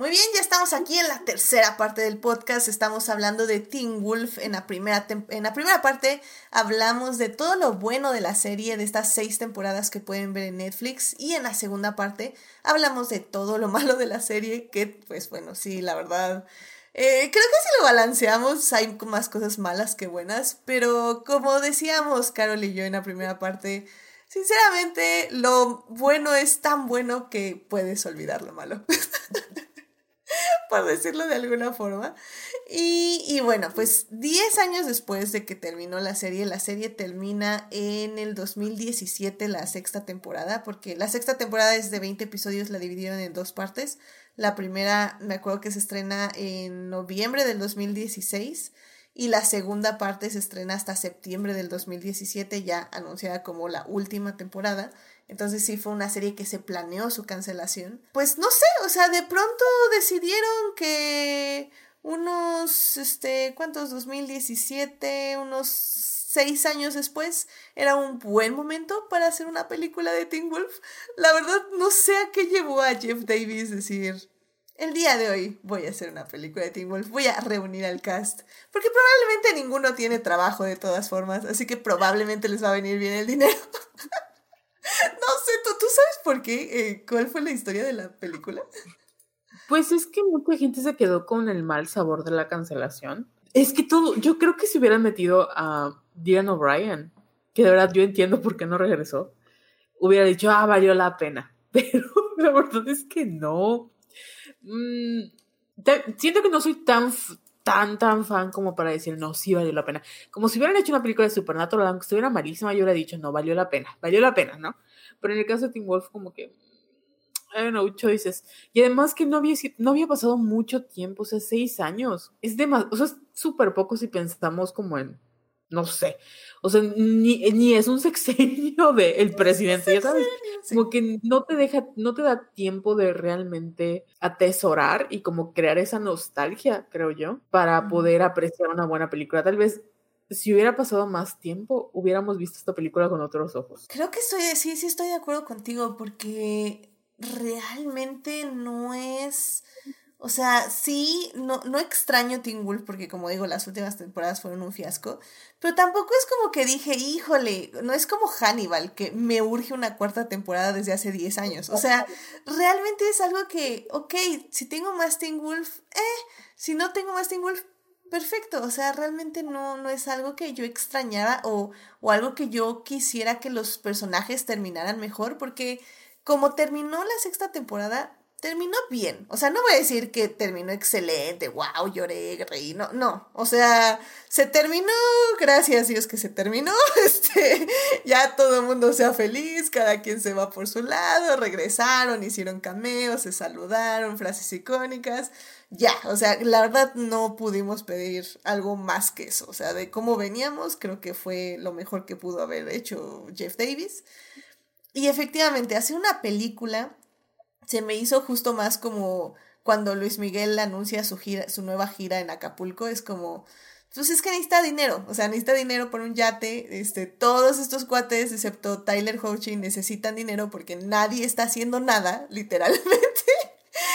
Muy bien, ya estamos aquí en la tercera parte del podcast. Estamos hablando de Teen Wolf. En la, primera en la primera parte hablamos de todo lo bueno de la serie, de estas seis temporadas que pueden ver en Netflix. Y en la segunda parte hablamos de todo lo malo de la serie, que pues bueno, sí, la verdad... Eh, creo que si lo balanceamos hay más cosas malas que buenas, pero como decíamos Carol y yo en la primera parte, sinceramente lo bueno es tan bueno que puedes olvidar lo malo. por decirlo de alguna forma. Y, bueno, pues 10 años después de que terminó la serie, la serie termina en el 2017, la sexta temporada, porque la sexta temporada es de 20 episodios, la dividieron en dos partes. La primera, me acuerdo que se estrena en noviembre del 2016 y la segunda parte se estrena hasta septiembre del 2017, ya anunciada como la última temporada. Entonces sí fue una serie que se planeó su cancelación. Pues no sé, o sea, de pronto decidieron que unos, este, ¿cuántos? 2017, unos seis años después, era un buen momento para hacer una película de Teen Wolf. La verdad, no sé a qué llevó a Jeff Davis decir, el día de hoy voy a hacer una película de Teen Wolf, voy a reunir al cast, porque probablemente ninguno tiene trabajo de todas formas, así que probablemente les va a venir bien el dinero. no sé, ¿tú, ¿tú, sabes por qué? Eh, ¿Cuál fue la historia de la película? Pues es que mucha gente se quedó con el mal sabor de la cancelación. Es que todo, yo creo que si hubieran metido a Dylan O'Brien, que de verdad yo entiendo por qué no regresó, hubiera dicho, ah, valió la pena. Pero la verdad es que no. Mm, siento que no soy tan, tan, tan fan como para decir, no, sí valió la pena. Como si hubieran hecho una película de Supernatural, aunque estuviera malísima, yo hubiera dicho, no, valió la pena, valió la pena, ¿no? Pero en el caso de Tim Wolf, como que, I don't know, choices. Y además que no había, no había pasado mucho tiempo, o sea, seis años. Es demasiado, o sea, es súper poco si pensamos como en no sé. O sea, ni, es un sexenio del presidente, ya sabes. Como que no te deja, no te da tiempo de realmente atesorar y como crear esa nostalgia, creo yo, para poder apreciar una buena película. Tal vez si hubiera pasado más tiempo, hubiéramos visto esta película con otros ojos. Creo que estoy, sí, sí estoy de acuerdo contigo, porque realmente no es o sea, sí, no, no extraño Teen Wolf porque como digo, las últimas temporadas fueron un fiasco, pero tampoco es como que dije, híjole, no es como Hannibal, que me urge una cuarta temporada desde hace 10 años. O sea, realmente es algo que, ok, si tengo más Teen Wolf, eh, si no tengo más Teen Wolf, perfecto. O sea, realmente no, no es algo que yo extrañara o, o algo que yo quisiera que los personajes terminaran mejor, porque como terminó la sexta temporada, terminó bien. O sea, no voy a decir que terminó excelente, wow, lloré, reí, no, no. O sea, se terminó, gracias Dios que se terminó. Este, ya todo el mundo sea feliz, cada quien se va por su lado, regresaron, hicieron cameos, se saludaron, frases icónicas. Ya, o sea, la verdad no pudimos pedir algo más que eso. O sea, de cómo veníamos, creo que fue lo mejor que pudo haber hecho Jeff Davis. Y efectivamente, hace una película se me hizo justo más como cuando Luis Miguel anuncia su gira, su nueva gira en Acapulco, es como, pues es que necesita dinero, o sea, necesita dinero por un yate, este, todos estos cuates, excepto Tyler Hoechlin, necesitan dinero porque nadie está haciendo nada, literalmente.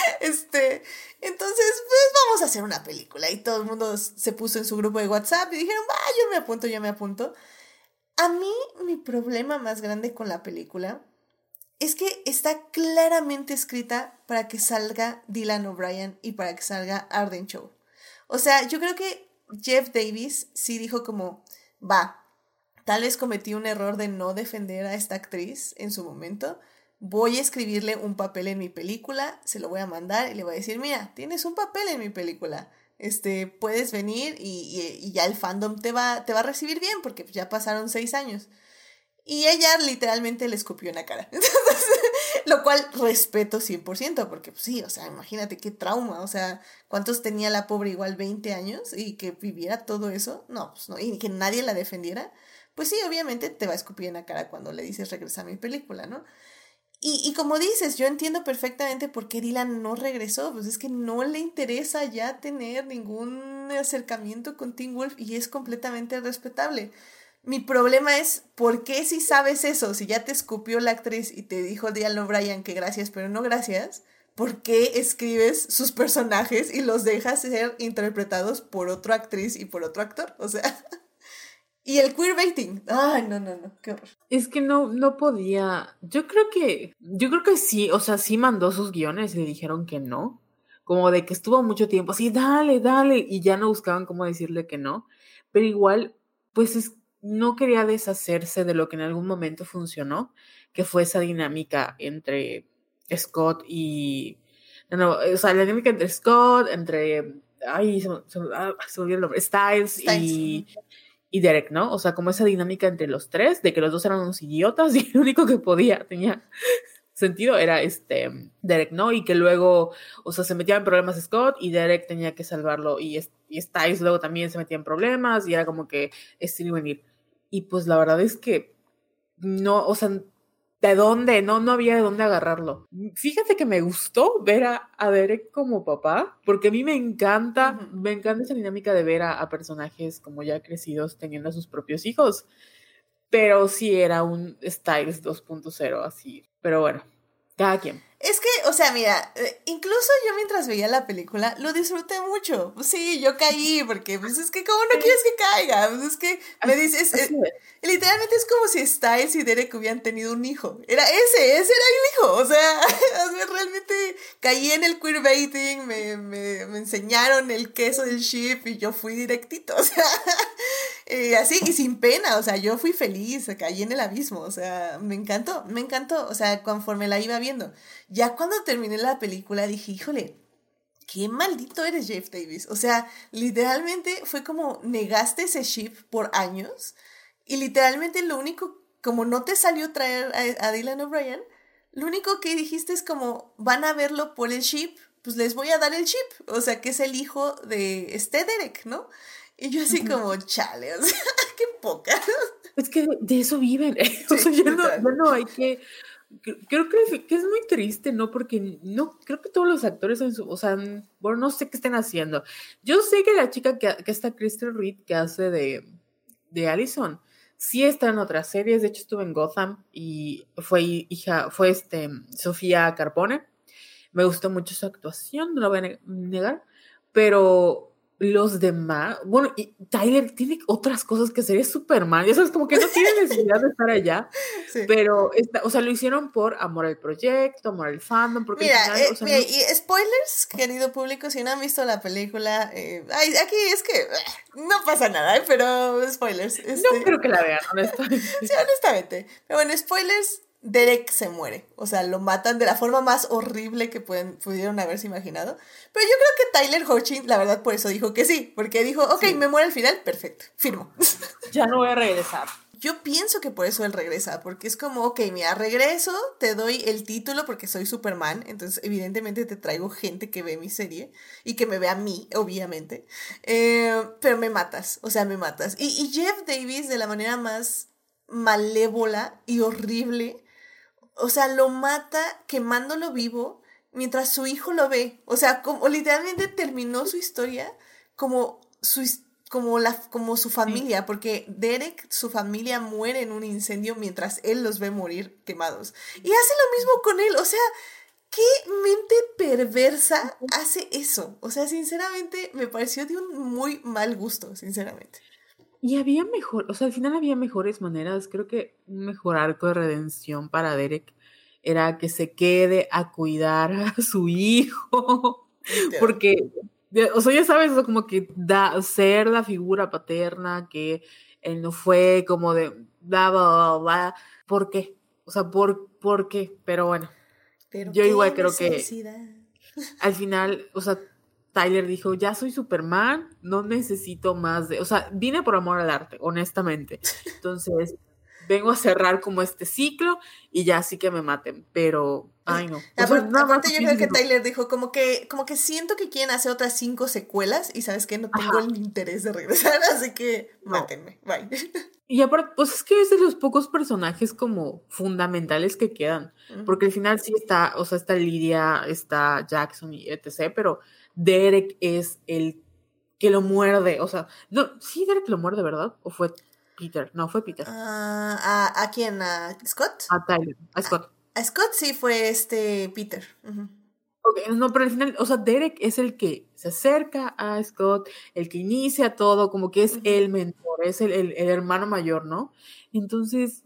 Este, entonces, pues vamos a hacer una película. Y todo el mundo se puso en su grupo de WhatsApp y dijeron, va, yo me apunto, yo me apunto. A mí, mi problema más grande con la película es que está claramente escrita para que salga Dylan O'Brien y para que salga Arden Show. O sea, yo creo que Jeff Davis sí dijo como, va, tal vez cometí un error de no defender a esta actriz en su momento. Voy a escribirle un papel en mi película, se lo voy a mandar y le voy a decir, mira, tienes un papel en mi película. Este, puedes venir y, y, ya el fandom te va, te va a recibir bien porque ya pasaron seis años. Y ella literalmente le escupió en la cara. lo cual respeto 100%, porque pues, sí, o sea, imagínate qué trauma, o sea, ¿cuántos tenía la pobre igual 20 años y que viviera todo eso? No, pues no, y que nadie la defendiera. Pues sí, obviamente te va a escupir en la cara cuando le dices regresa a mi película, ¿no? Y, y como dices, yo entiendo perfectamente por qué Dylan no regresó, pues es que no le interesa ya tener ningún acercamiento con Teen Wolf y es completamente respetable. Mi problema es, ¿por qué si sabes eso? Si ya te escupió la actriz y te dijo Diane O'Brien que gracias, pero no gracias, ¿por qué escribes sus personajes y los dejas ser interpretados por otra actriz y por otro actor? O sea, y el queerbaiting. Ay, no, no, no, qué horror. Es que no, no podía. Yo creo que, yo creo que sí, o sea, sí mandó sus guiones y le dijeron que no. Como de que estuvo mucho tiempo así, dale, dale, y ya no buscaban cómo decirle que no. Pero igual, pues es no quería deshacerse de lo que en algún momento funcionó, que fue esa dinámica entre Scott y... No, no, o sea, la dinámica entre Scott, entre... Ay, se, ah, se, olvidó el nombre. Styles, Y, y Derek, ¿no? O sea, como esa dinámica entre los tres, de que los dos eran unos idiotas y el único que podía, tenía sentido era este Derek, ¿no? Y que luego, o sea, se metía en problemas Scott y Derek tenía que salvarlo y, y Styles luego también se metía en problemas y era como que este iba venir. Y pues la verdad es que no, o sea, ¿de dónde? No, no había de dónde agarrarlo. Fíjate que me gustó ver a, Derek como papá, porque a mí me encanta, me encanta esa dinámica de ver a, a personajes como ya crecidos teniendo a sus propios hijos. Pero sí era un Styles 2.0 así. Pero bueno, cada quien. Es que, o sea, mira, eh, incluso yo mientras veía la película lo disfruté mucho. Pues sí, yo caí porque, pues es que, ¿cómo no quieres que caiga? Pues es que me dices, eh, literalmente es como si Styles y Derek hubieran tenido un hijo. Era ese, ese era el hijo. O sea, realmente caí en el queerbaiting, me, me, me enseñaron el queso del ship y yo fui directito. O sea, eh, así y sin pena. O sea, yo fui feliz, caí en el abismo. O sea, me encantó, me encantó. O sea, conforme la iba viendo. Ya cuando terminé la película dije, híjole, qué maldito eres Jeff Davis. O sea, literalmente fue como negaste ese ship por años y literalmente lo único, como no te salió traer a, Dylan O'Brien, lo único que dijiste es como van a verlo por el ship, pues les voy a dar el ship. O sea, que es el hijo de este Derek, ¿no? Y yo así como, chale, o sea, qué poca. Es que de eso viven. o sea, ya no, no hay que creo que, es muy triste, ¿no? Porque no, creo que todos los actores en su, o sea, bueno, no sé qué estén haciendo. Yo sé que la chica que, que está Kristen Reed, que hace de, de Allison, sí está en otras series, de hecho estuvo en Gotham y fue hija, fue este, Sofía Carpone. Me gustó mucho su actuación, no lo voy a negar, pero los demás, bueno, y Tyler tiene otras cosas que hacer, es Superman, eso es como que no tiene necesidad de estar allá, pero, está, o sea, lo hicieron por amor al proyecto, amor al fandom, porque mira, eh, mira y spoilers, querido público, si no han visto la película, eh, ay, aquí es que eh, no pasa nada, pero spoilers. no este creo que la vean, honestamente. sí, honestamente, pero bueno, spoilers, Derek se muere. O sea, lo matan de la forma más horrible que pueden, pudieron haberse imaginado. Pero yo creo que Tyler Hoechlin, la verdad, por eso dijo que sí. Porque dijo, ok, me muere al final, perfecto, firmo. Ya no voy a regresar. Yo pienso que por eso él regresa, porque es como, ok, mira, regreso, te doy el título porque soy Superman, entonces evidentemente te traigo gente que ve mi serie y que me ve a mí, obviamente, eh, pero me matas, o sea, me matas. Y, y Jeff Davis, de la manera más malévola y horrible, o sea, lo mata quemándolo vivo mientras su hijo lo ve. O sea, como literalmente terminó su historia como su como la como su familia, porque Derek, su familia muere en un incendio mientras él los ve morir quemados. Y hace lo mismo con él, o sea, ¿qué mente perversa hace eso? O sea, sinceramente me pareció de un muy mal gusto, sinceramente. Y había mejor, o sea, al final había mejores maneras. Creo que un mejor arco de redención para Derek era que se quede a cuidar a su hijo. Porque, o sea, ya sabes, eso como que da, ser la figura paterna, que él no fue como de bla, bla, bla, ¿Por qué? O sea, ¿por, por qué? Pero bueno. yo igual creo que al final, o sea, Tyler dijo, ya soy Superman, no necesito más de, o sea, vine por amor al arte, honestamente. Entonces, vengo a cerrar como este ciclo y ya sí que me maten, pero, ay no. aparte, yo creo que Tyler dijo, como que, como que siento que quieren hacer otras cinco secuelas y sabes que no tengo el interés de regresar, así que mátenme, bye. Y aparte, pues es que es de los pocos personajes como fundamentales que quedan, porque al final sí está, o sea, está Lidia, está Jackson y etc., pero Derek es el que lo muerde, o sea, no, sí, Derek lo muerde, ¿verdad? ¿O fue Peter? No, fue Peter. Ah, ¿a, ¿a, quién? ¿A Scott? A Tyler, a Scott. A, Scott sí fue este Peter. no, pero al final, o sea, Derek es el que se acerca a Scott, el que inicia todo, como que es el mentor, es el, el, el hermano mayor, ¿no? Entonces,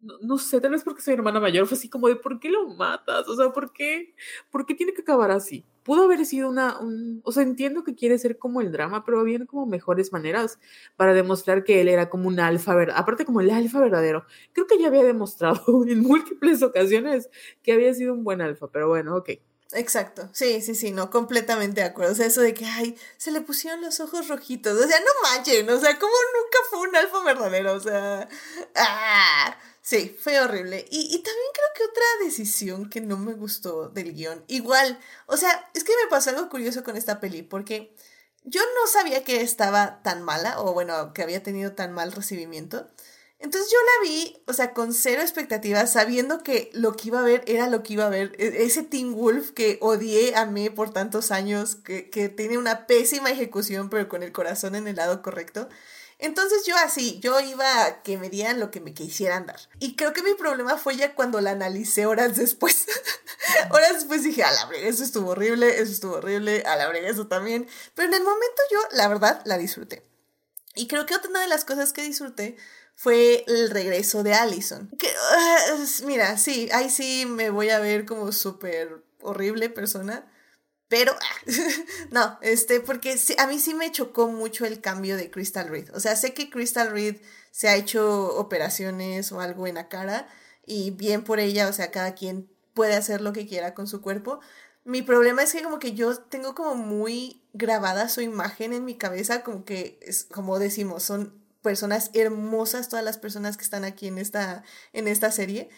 no, sé, tal vez porque soy hermana mayor, fue así como de, ¿por qué lo matas? O sea, ¿por qué, ¿por qué tiene que acabar así? Pudo haber sido una, un, o sea, entiendo que quiere ser como el drama, pero había como mejores maneras para demostrar que él era como un alfa, aparte como el alfa verdadero. Creo que ya había demostrado en múltiples ocasiones que había sido un buen alfa, pero bueno, ok. Exacto, sí, sí, sí, no, completamente de acuerdo. O sea, eso de que, ay, se le pusieron los ojos rojitos. O sea, no manchen, o sea, como nunca fue un alfa verdadero, o sea, ah, Sí, fue horrible. Y, y, también creo que otra decisión que no me gustó del guion, igual, o sea, es que me pasó algo curioso con esta peli, porque yo no sabía que estaba tan mala, o bueno, que había tenido tan mal recibimiento. Entonces yo la vi, o sea, con cero expectativas, sabiendo que lo que iba a ver era lo que iba a ver. E-, ese Teen Wolf que odié, amé por tantos años, que, que tiene una pésima ejecución, pero con el corazón en el lado correcto. Entonces yo así, yo iba a que me dieran lo que me quisieran dar. Y creo que mi problema fue ya cuando la analicé horas después. horas después dije, a la brega, eso estuvo horrible, eso estuvo horrible, a la brega, eso también. Pero en el momento yo, la verdad, la disfruté. Y creo que otra de las cosas que disfruté fue el regreso de Allison. Que, ah, mira, sí, ahí sí me voy a ver como súper horrible persona. Pero, no, este, porque a mí sí me chocó mucho el cambio de Crystal Reed. O sea, sé que Crystal Reed se ha hecho operaciones o algo en la cara y bien por ella, o sea, cada quien puede hacer lo que quiera con su cuerpo. Mi problema es que como que yo tengo como muy grabada su imagen en mi cabeza, como que es, como decimos, son personas hermosas, todas las personas que están aquí en esta, en esta serie.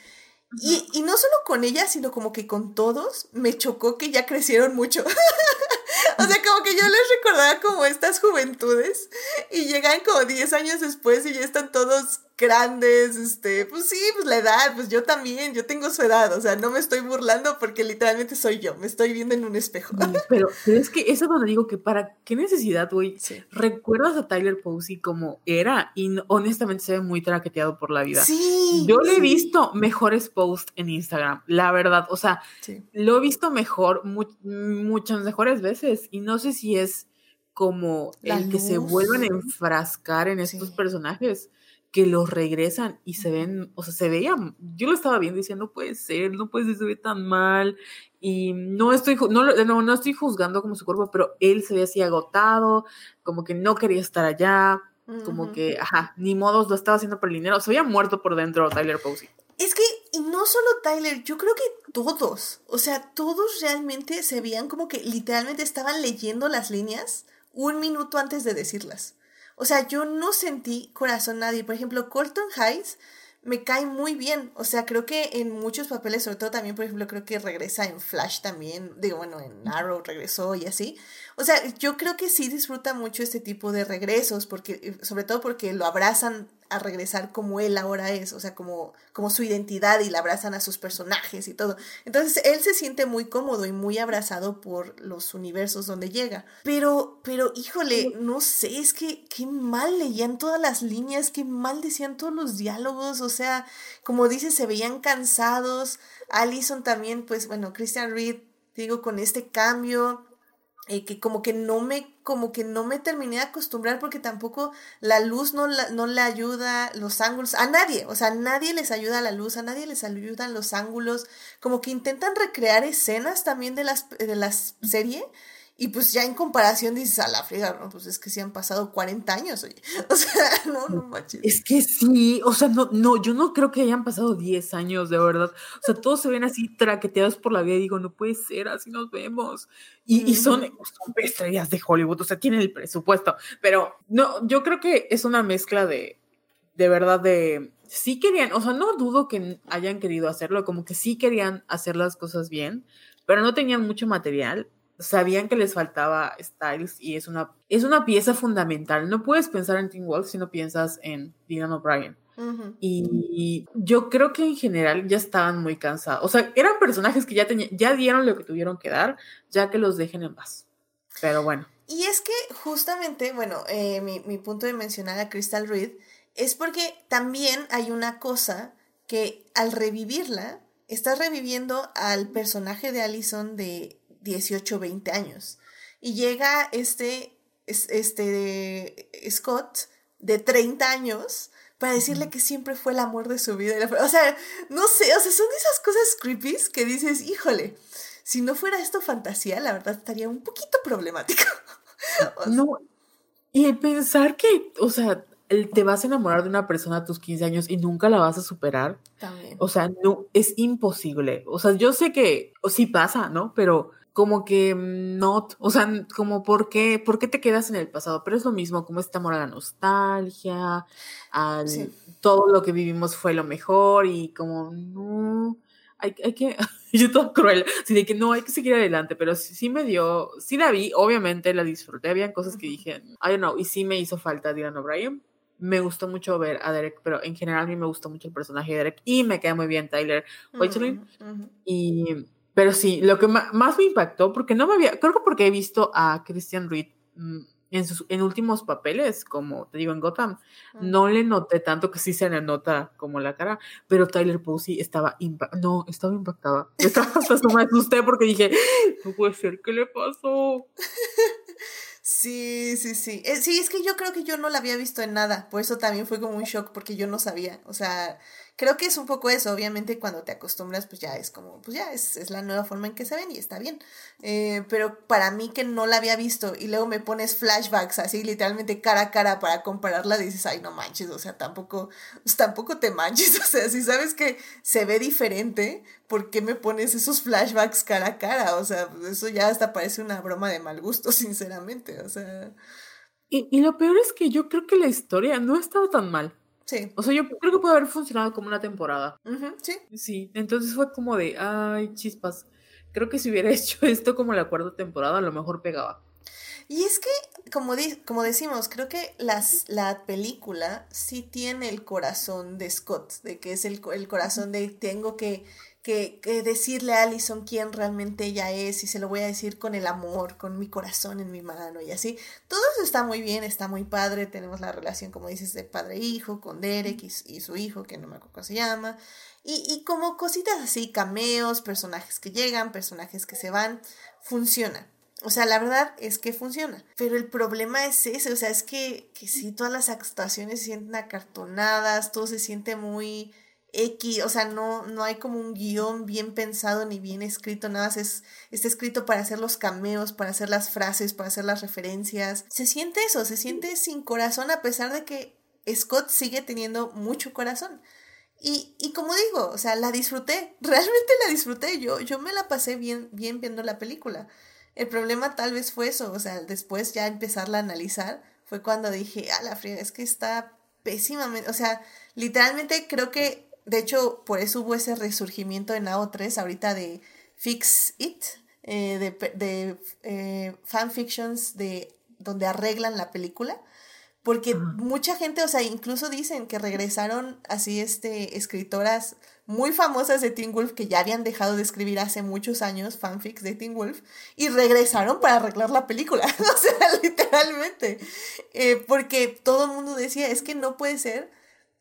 Y, y, no solo con ella, sino como que con todos, me chocó que ya crecieron mucho. o sea, como que yo les recordaba como estas juventudes y llegan como 10 años después y ya están todos grandes, este, pues sí, pues la edad, pues yo también, yo tengo su edad, o sea, no me estoy burlando porque literalmente soy yo, me estoy viendo en un espejo. pero, es que eso es donde digo que para qué necesidad, güey, recuerdas a Tyler Posey como era y honestamente se ve muy traqueteado por la vida. Sí. Yo le he visto mejores posts en Instagram, la verdad, o sea, lo he visto mejor, muchas mejores veces. Y no sé si es como el que se vuelvan a enfrascar en estos personajes que los regresan y se ven, o sea, se veían, yo lo estaba viendo diciendo, no puede ser, no puede ser, se ve tan mal, y no estoy, no, no, no estoy juzgando como su cuerpo, pero él se ve así agotado, como que no quería estar allá, como que, ajá, ni modos, lo estaba haciendo por el dinero, se había muerto por dentro Tyler Posey. Es que, y no solo Tyler, yo creo que todos, o sea, todos realmente se veían como que literalmente estaban leyendo las líneas un minuto antes de decirlas. O sea, yo no sentí corazón nadie. Por ejemplo, Colton Hayes me cae muy bien. O sea, creo que en muchos papeles, sobre todo también, por ejemplo, creo que regresa en Flash también. Digo, bueno, en Arrow regresó y así. O sea, yo creo que sí disfruta mucho este tipo de regresos, porque, sobre todo porque lo abrazan a regresar como él ahora es, o sea, como, como su identidad y la abrazan a sus personajes y todo. Entonces él se siente muy cómodo y muy abrazado por los universos donde llega. Pero, pero, híjole, no sé, es que qué mal leían todas las líneas, qué mal decían todos los diálogos, o sea, como dice, se veían cansados. Allison también, pues bueno, Christian Reed, digo, con este cambio eh, que como que no me como que no me terminé de acostumbrar porque tampoco la luz no, la, no le ayuda los ángulos a nadie o sea a nadie les ayuda la luz a nadie les ayudan los ángulos como que intentan recrear escenas también de las de la serie y pues ya en comparación dices, a la friga, ¿no? Pues es que sí han pasado 40 años, oye. O sea, no, no manches. Es que sí, o sea, no, no, yo no creo que hayan pasado 10 años, de verdad. O sea, todos se ven así traqueteados por la vida y digo, no puede ser, así nos vemos. Y, y son, son estrellas de Hollywood, o sea, tienen el presupuesto. Pero no, yo creo que es una mezcla de, de verdad, de sí querían, o sea, no dudo que hayan querido hacerlo, como que sí querían hacer las cosas bien, pero no tenían mucho material sabían que les faltaba Styles y es una, es una pieza fundamental. No puedes pensar en Teen Wolf si no piensas en Dylan O'Brien. y, yo creo que en general ya estaban muy cansados. O sea, eran personajes que ya, ya dieron lo que tuvieron que dar, ya que los dejen en paz. Pero bueno. Y es que justamente, bueno, eh, mi, mi punto de mencionar a Crystal Reed es porque también hay una cosa que al revivirla, estás reviviendo al personaje de Allison de 18, 20 años. Y llega este, este Scott de 30 años para decirle que siempre fue el amor de su vida. O sea, no sé, o sea, son esas cosas creepy que dices, híjole, si no fuera esto fantasía, la verdad estaría un poquito problemático. no, y pensar que, o sea, te vas a enamorar de una persona a tus 15 años y nunca la vas a superar. También. O sea, no, es imposible. O sea, yo sé que o sí pasa, ¿no? Pero como que no, o sea, como por qué, por qué te quedas en el pasado, pero es lo mismo, como este amor a la nostalgia, al todo lo que vivimos fue lo mejor y como no, hay, hay que, yo todo cruel, así de que no, hay que seguir adelante, pero sí, me dio, sí la vi, obviamente la disfruté, habían cosas que dije, I don't know, y sí me hizo falta Dylan O'Brien, me gustó mucho ver a Derek, pero en general a mí me gustó mucho el personaje de Derek y me queda muy bien Tyler Hoechlin. Y, pero sí, lo que más me impactó, porque no me había, creo que porque he visto a Christian Reed mm, en sus en últimos papeles, como te digo en Gotham, no le noté tanto que sí se le nota como la cara, pero Tyler Posey estaba no, estaba impactada. Estaba hasta me asusté porque dije, no puede ser, ¿qué le pasó? Sí, sí, sí. Eh, sí, es que yo creo que yo no la había visto en nada, por eso también fue como un shock porque yo no sabía, o sea, creo que es un poco eso, obviamente cuando te acostumbras pues ya es como, pues ya es, es la nueva forma en que se ven y está bien, eh, pero para mí que no la había visto y luego me pones flashbacks así literalmente cara a cara para compararla, dices, ay no manches, o sea, tampoco, pues, tampoco te manches, o sea, si sabes que se ve diferente, ¿por qué me pones esos flashbacks cara a cara? O sea, eso ya hasta parece una broma de mal gusto, sinceramente, o sea... Y, y lo peor es que yo creo que la historia no ha estado tan mal. Sí. O sea, yo creo que puede haber funcionado como una temporada. sí. Sí, entonces fue como de, ay, chispas. Creo que si hubiera hecho esto como la cuarta temporada, a lo mejor pegaba. Y es que, como, como decimos, creo que las, la película sí tiene el corazón de Scott, de que es el, el corazón de tengo que que, decirle a Allison quién realmente ella es y se lo voy a decir con el amor, con mi corazón en mi mano y así. Todo eso está muy bien, está muy padre. Tenemos la relación, como dices, de padre-hijo e con Derek y, su hijo, que no me acuerdo cómo se llama. Y, como cositas así, cameos, personajes que llegan, personajes que se van, funciona. O sea, la verdad es que funciona. Pero el problema es ese, o sea, es que, que sí, todas las actuaciones se sienten acartonadas, todo se siente muy X, o sea, no, no hay como un guion bien pensado ni bien escrito, nada es, está escrito para hacer los cameos, para hacer las frases, para hacer las referencias. Se siente eso, se siente sin corazón a pesar de que Scott sigue teniendo mucho corazón. Y, y como digo, o sea, la disfruté, realmente la disfruté, yo, yo me la pasé bien, bien viendo la película. El problema tal vez fue eso, o sea, después ya empezarla a analizar, fue cuando dije, a la fría, es que está pésimamente, o sea, literalmente creo que de hecho, por eso hubo ese resurgimiento en AO3 ahorita de Fix It, eh, de, de eh, fanfictions de donde arreglan la película. Porque mucha gente, o sea, incluso dicen que regresaron así este escritoras muy famosas de Teen Wolf que ya habían dejado de escribir hace muchos años fanfics de Teen Wolf y regresaron para arreglar la película. o sea, literalmente. Eh, porque todo el mundo decía, es que no puede ser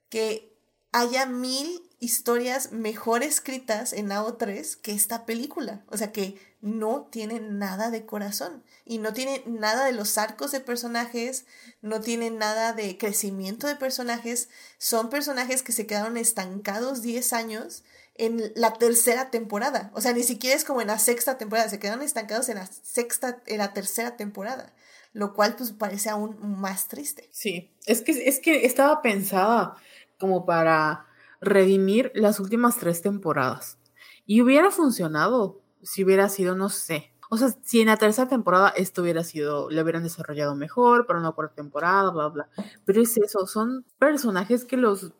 que haya mil historias mejor escritas en AO3 que esta película. O sea que no tiene nada de corazón y no tiene nada de los arcos de personajes, no tiene nada de crecimiento de personajes. Son personajes que se quedaron estancados 10 años en la tercera temporada. O sea, ni siquiera es como en la sexta temporada, se quedaron estancados en la sexta, en la tercera temporada. Lo cual pues parece aún más triste. Sí, es que, es que estaba pensada como para redimir las últimas tres temporadas. Y hubiera funcionado si hubiera sido, no sé. O sea, si en la tercera temporada esto hubiera sido, le hubieran desarrollado mejor para una cuarta temporada, bla, bla. Pero es eso, son personajes que los,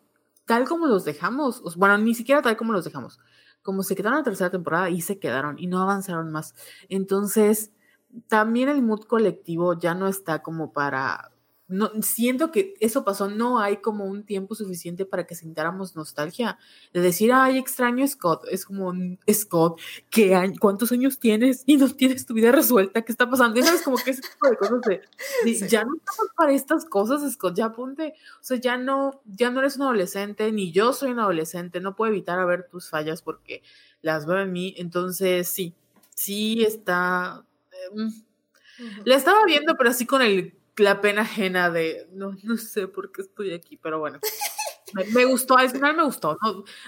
tal como los dejamos, bueno, ni siquiera tal como los dejamos, como se quedaron en la tercera temporada y se quedaron y no avanzaron más. Entonces, también el mood colectivo ya no está como para no, siento que eso pasó, no hay como un tiempo suficiente para que sintáramos nostalgia. De decir, ay, extraño Scott, es como, Scott, ¿qué ¿cuántos años tienes? Y no tienes tu vida resuelta, ¿qué está pasando? Y sabes, como que ese tipo de cosas de, ya no estamos para estas cosas, Scott, ya ponte, o sea, ya no, ya no eres un adolescente, ni yo soy un adolescente, no puedo evitar a ver tus fallas porque las veo en mí, entonces sí, sí está... Eh, la estaba viendo, pero así con el la pena ajena de, no, no sé por qué estoy aquí, pero bueno. Me, gustó, al final me gustó.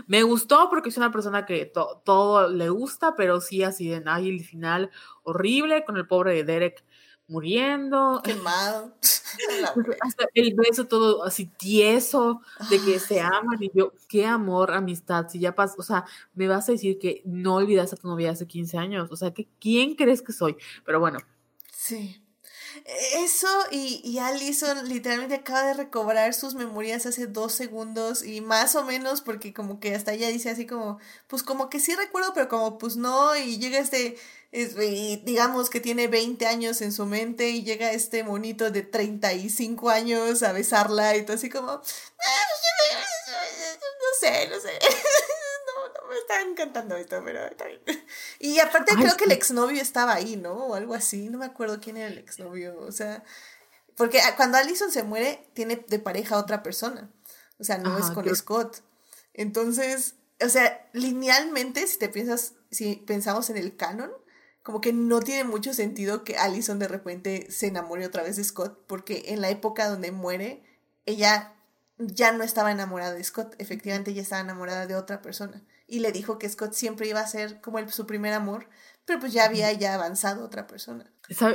Me gustó porque es una persona que todo le gusta, pero sí así de, ay, el final horrible con el pobre de Derek muriendo. Quemado. Hasta el beso todo así tieso de que se aman y yo, qué amor, amistad, si ya pasó, o sea, me vas a decir que no olvidas a tu novia hace 15 años, o sea, que ¿quién crees que soy? Pero bueno. Sí. Eso y, y Allison literalmente acaba de recobrar sus memorias hace dos segundos y más o menos porque como que hasta ella dice así como, pues como que sí recuerdo, pero como pues no, y llega este, y digamos que tiene 20 años en su mente y llega este monito de 35 años a besarla y todo así como, ah, no sé, no sé. Me está encantando esto, pero está bien. Y aparte creo que el exnovio estaba ahí, ¿no? O algo así, no me acuerdo quién era el exnovio, o sea, porque cuando Allison se muere, tiene de pareja a otra persona, o sea, no es con Scott. Entonces, o sea, linealmente, si te piensas, si pensamos en el canon, como que no tiene mucho sentido que Allison de repente se enamore otra vez de Scott, porque en la época donde muere, ella ya no estaba enamorada de Scott, efectivamente ella estaba enamorada de otra persona y le dijo que Scott siempre iba a ser como el, su primer amor, pero pues ya había ya avanzado otra persona.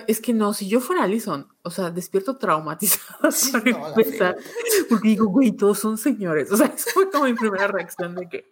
Es que no, si yo fuera Alison, o sea, despierto traumatizada no, porque digo, güey, todos son señores. O sea, eso fue como mi primera reacción de que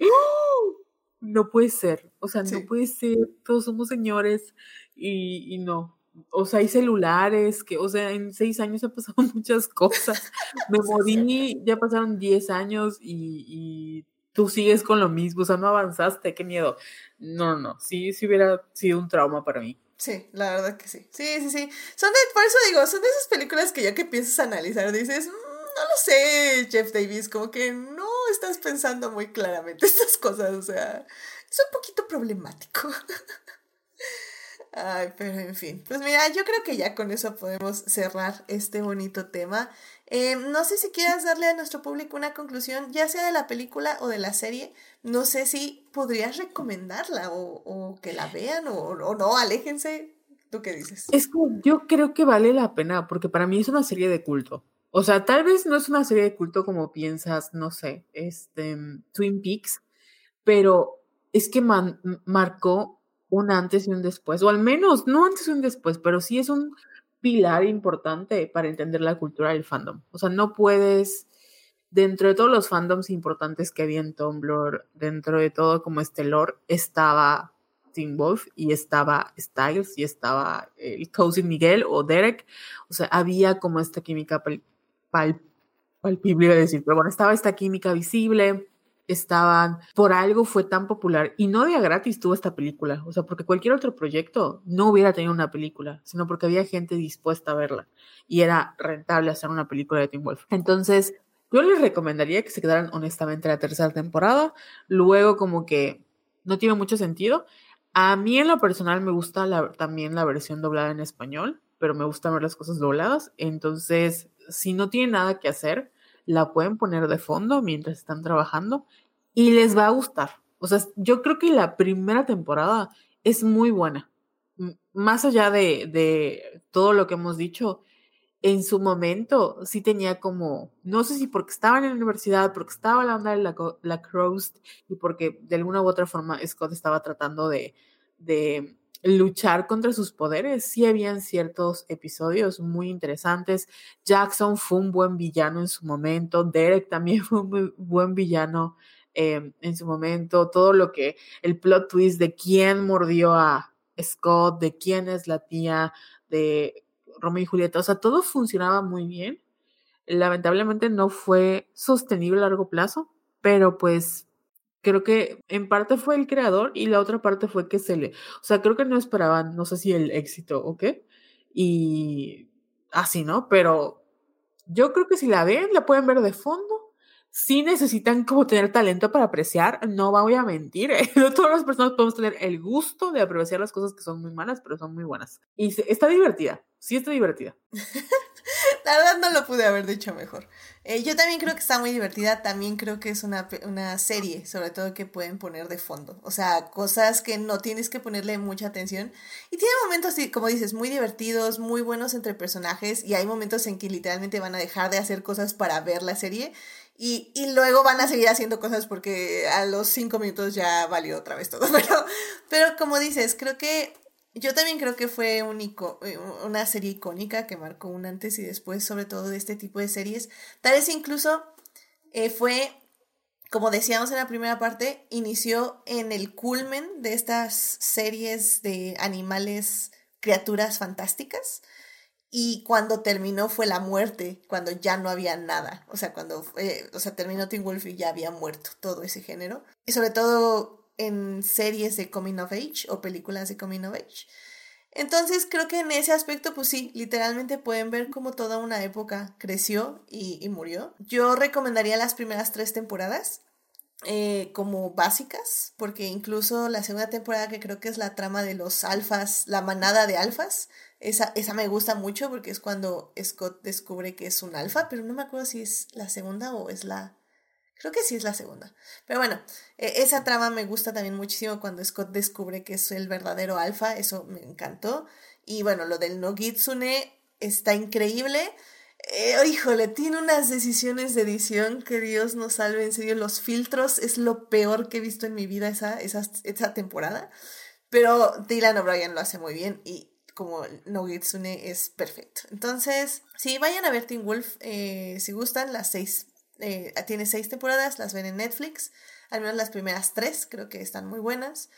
no puede ser, o sea, no puede ser, todos somos señores y, y no. O sea, hay celulares que, o sea, en seis años han pasado muchas cosas. Me morí, ya pasaron diez años y, y tú sigues con lo mismo, o sea, no avanzaste, qué miedo. No, no, sí, sí hubiera sido un trauma para mí. Sí, la verdad que sí. Sí, sí, sí. Son de, por eso digo, son de esas películas que ya que piensas analizar dices, mm, no lo sé, Jeff Davis, como que no estás pensando muy claramente estas cosas, o sea, es un poquito problemático. Ay, pero en fin, pues mira, yo creo que ya con eso podemos cerrar este bonito tema. Eh, no sé si quieras darle a nuestro público una conclusión, ya sea de la película o de la serie. No sé si podrías recomendarla o, que la vean o, no, aléjense. ¿Tú qué dices? Es que yo creo que vale la pena porque para mí es una serie de culto. O sea, tal vez no es una serie de culto como piensas, no sé, este, Twin Peaks, pero es que marcó un antes y un después, o al menos no antes y un después, pero sí es un pilar importante para entender la cultura del fandom. O sea, no puedes, dentro de todos los fandoms importantes que había en Tumblr, dentro de todo como este lore, estaba Tim Wolf y estaba Styles y estaba el Cousin Miguel o Derek. O sea, había como esta química palpable, decir, pero bueno, estaba esta química visible estaban, por algo fue tan popular y no de gratis tuvo esta película, o sea, porque cualquier otro proyecto no hubiera tenido una película, sino porque había gente dispuesta a verla y era rentable hacer una película de Tim Wolf. Entonces, yo les recomendaría que se quedaran honestamente la tercera temporada, luego como que no tiene mucho sentido. A mí en lo personal me gusta también la versión doblada en español, pero me gusta ver las cosas dobladas, entonces si no tiene nada que hacer, la pueden poner de fondo mientras están trabajando y les va a gustar. O sea, yo creo que la primera temporada es muy buena. Más allá de, de todo lo que hemos dicho, en su momento sí tenía como, no sé si porque estaba en la universidad, porque estaba la onda de la, la y porque de alguna u otra forma Scott estaba tratando de, de luchar contra sus poderes. Sí habían ciertos episodios muy interesantes. Jackson fue un buen villano en su momento. Derek también fue un buen villano em, en su momento. Todo lo que, el plot twist de quién mordió a Scott, de quién es la tía de Romeo y Julieta. O sea, todo funcionaba muy bien. Lamentablemente no fue sostenible a largo plazo, pero pues creo que en parte fue el creador y la otra parte fue que se le, o sea, creo que no esperaban, no sé si el éxito o qué, y así, ¿no? Pero yo creo que si la ven, la pueden ver de fondo. Sí necesitan como tener talento para apreciar, no voy a mentir, ¿eh? no todas las personas podemos tener el gusto de apreciar las cosas que son muy malas, pero son muy buenas. Y está divertida, sí está divertida. La verdad no lo pude haber dicho mejor. Eh, yo también creo que está muy divertida, también creo que es una, una serie, sobre todo que pueden poner de fondo. O sea, cosas que no tienes que ponerle mucha atención. Y tiene momentos, como dices, muy divertidos, muy buenos entre personajes, y hay momentos en que literalmente van a dejar de hacer cosas para ver la serie. Y, y, luego van a seguir haciendo cosas porque a los cinco minutos ya valió otra vez todo. Pero, pero como dices, creo que yo también creo que fue eh, una serie icónica que marcó un antes y después, sobre todo de este tipo de series. Tal vez incluso eh, fue, como decíamos en la primera parte, inició en el culmen de estas series de animales, criaturas fantásticas. y cuando terminó fue la muerte, cuando ya no había nada. O sea, cuando o sea, terminó Teen Wolf y ya había muerto todo ese género. Y sobre todo en series de Coming of Age o películas de Coming of Age. Entonces creo que en ese aspecto, pues sí, literalmente pueden ver cómo toda una época creció y, y murió. Yo recomendaría las primeras tres temporadas. Eh, como básicas, porque incluso la segunda temporada que creo que es la trama de los alfas, la manada de alfas, esa, esa me gusta mucho porque es cuando Scott descubre que es un alfa, pero no me acuerdo si es la segunda o es la... Creo que sí es la segunda. Pero bueno, e, esa trama me gusta también muchísimo cuando Scott descubre que es el verdadero alfa, eso me encantó. Y bueno, lo del Nogitsune está increíble. Eh, híjole, tiene unas decisiones de edición que Dios nos salve, en serio, los filtros es lo peor que he visto en mi vida esa, esa, temporada, pero Dylan O'Brien lo hace muy bien y como Nogitsune es perfecto. Entonces, sí, vayan a ver Teen Wolf, eh, si gustan, las seis, eh, tiene seis temporadas, las ven en Netflix, al menos las primeras tres creo que están muy buenas.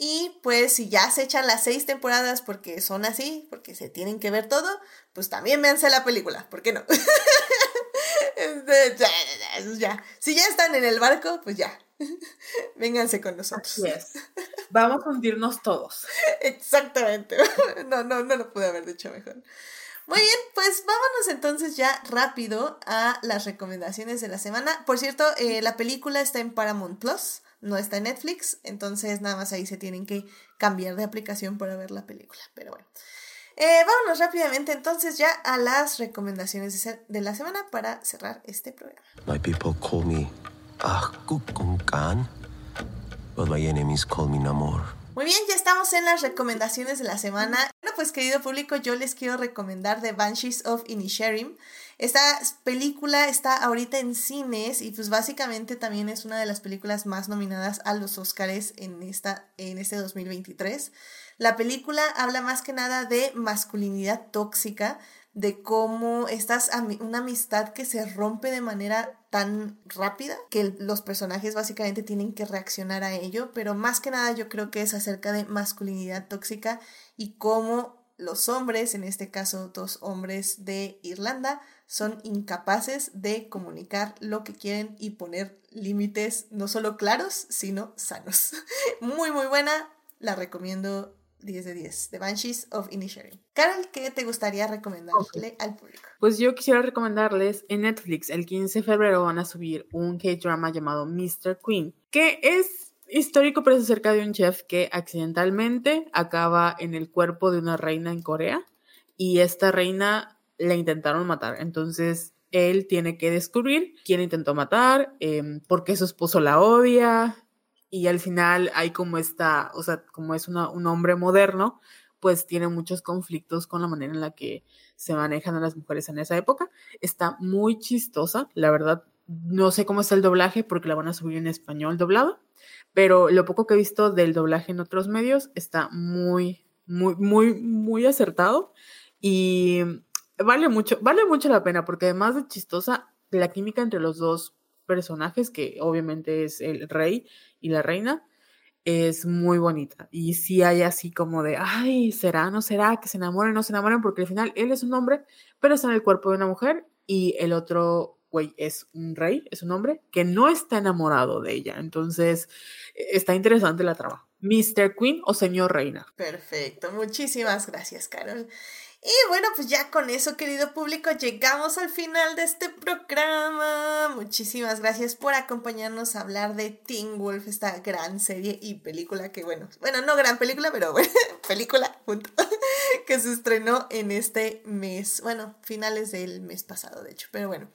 Y pues si ya se echan las seis temporadas porque son así, porque se tienen que ver todo, pues también véanse la película, ¿por qué no? ya. Si ya están en el barco, pues ya. Vénganse con nosotros. Así es. Vamos a hundirnos todos. Exactamente. No, no, no lo pude haber dicho mejor. Muy bien, pues vámonos entonces ya rápido a las recomendaciones de la semana. Por cierto, eh, la película está en Paramount Plus no está en Netflix, entonces nada más ahí se tienen que cambiar de aplicación para ver la película. Pero bueno, eh, vámonos rápidamente entonces ya a las recomendaciones de la semana para cerrar este programa. My people call me but my enemies call me Namor. Muy bien, ya estamos en las recomendaciones de la semana. Bueno, pues querido público, yo les quiero recomendar The Banshees of Inisherim. Esta película está ahorita en cines y pues básicamente también es una de las películas más nominadas a los Oscars en, esta, en este 2023. La película habla más que nada de masculinidad tóxica, de cómo estás una amistad que se rompe de manera tan rápida que los personajes básicamente tienen que reaccionar a ello, pero más que nada yo creo que es acerca de masculinidad tóxica y cómo los hombres, en este caso dos hombres de Irlanda, son incapaces de comunicar lo que quieren y poner límites no solo claros, sino sanos. muy, muy buena, la recomiendo 10 de 10, The Banshees of Inisherin. Carol, ¿qué te gustaría recomendarle al público? Pues yo quisiera recomendarles en Netflix, el 15 de febrero van a subir un K-drama llamado Mr. Queen, que es histórico, pero es acerca de un chef que accidentalmente acaba en el cuerpo de una reina en Corea y esta reina la intentaron matar. Entonces él tiene que descubrir quién intentó matar, eh, por qué su esposo la odia, y al final hay como esta, o sea, como es un hombre moderno, pues tiene muchos conflictos con la manera en la que se manejan a las mujeres en esa época. Está muy chistosa, la verdad. No sé cómo está el doblaje porque la van a subir en español doblado, pero lo poco que he visto del doblaje en otros medios está muy, muy, muy, muy acertado y vale mucho, vale mucho la pena porque además de chistosa, la química entre los dos personajes, que obviamente es el rey y la reina, es muy bonita. Y si hay así como de, ay, ¿será, no será? Que se enamoren, no se enamoren, porque al final él es un hombre, pero está en el cuerpo de una mujer y el otro güey es un rey, es un hombre que no está enamorado de ella. Entonces, e, está interesante la trama. Mr. Queen o señor reina. Perfecto, muchísimas gracias, Carol. Y bueno, pues ya con eso, querido público, llegamos al final de este programa. Muchísimas gracias por acompañarnos a hablar de Teen Wolf, esta gran serie y película que, bueno, bueno, no gran película, pero bueno, película, punto, que se estrenó en este mes, bueno, finales del mes pasado, de hecho, pero bueno.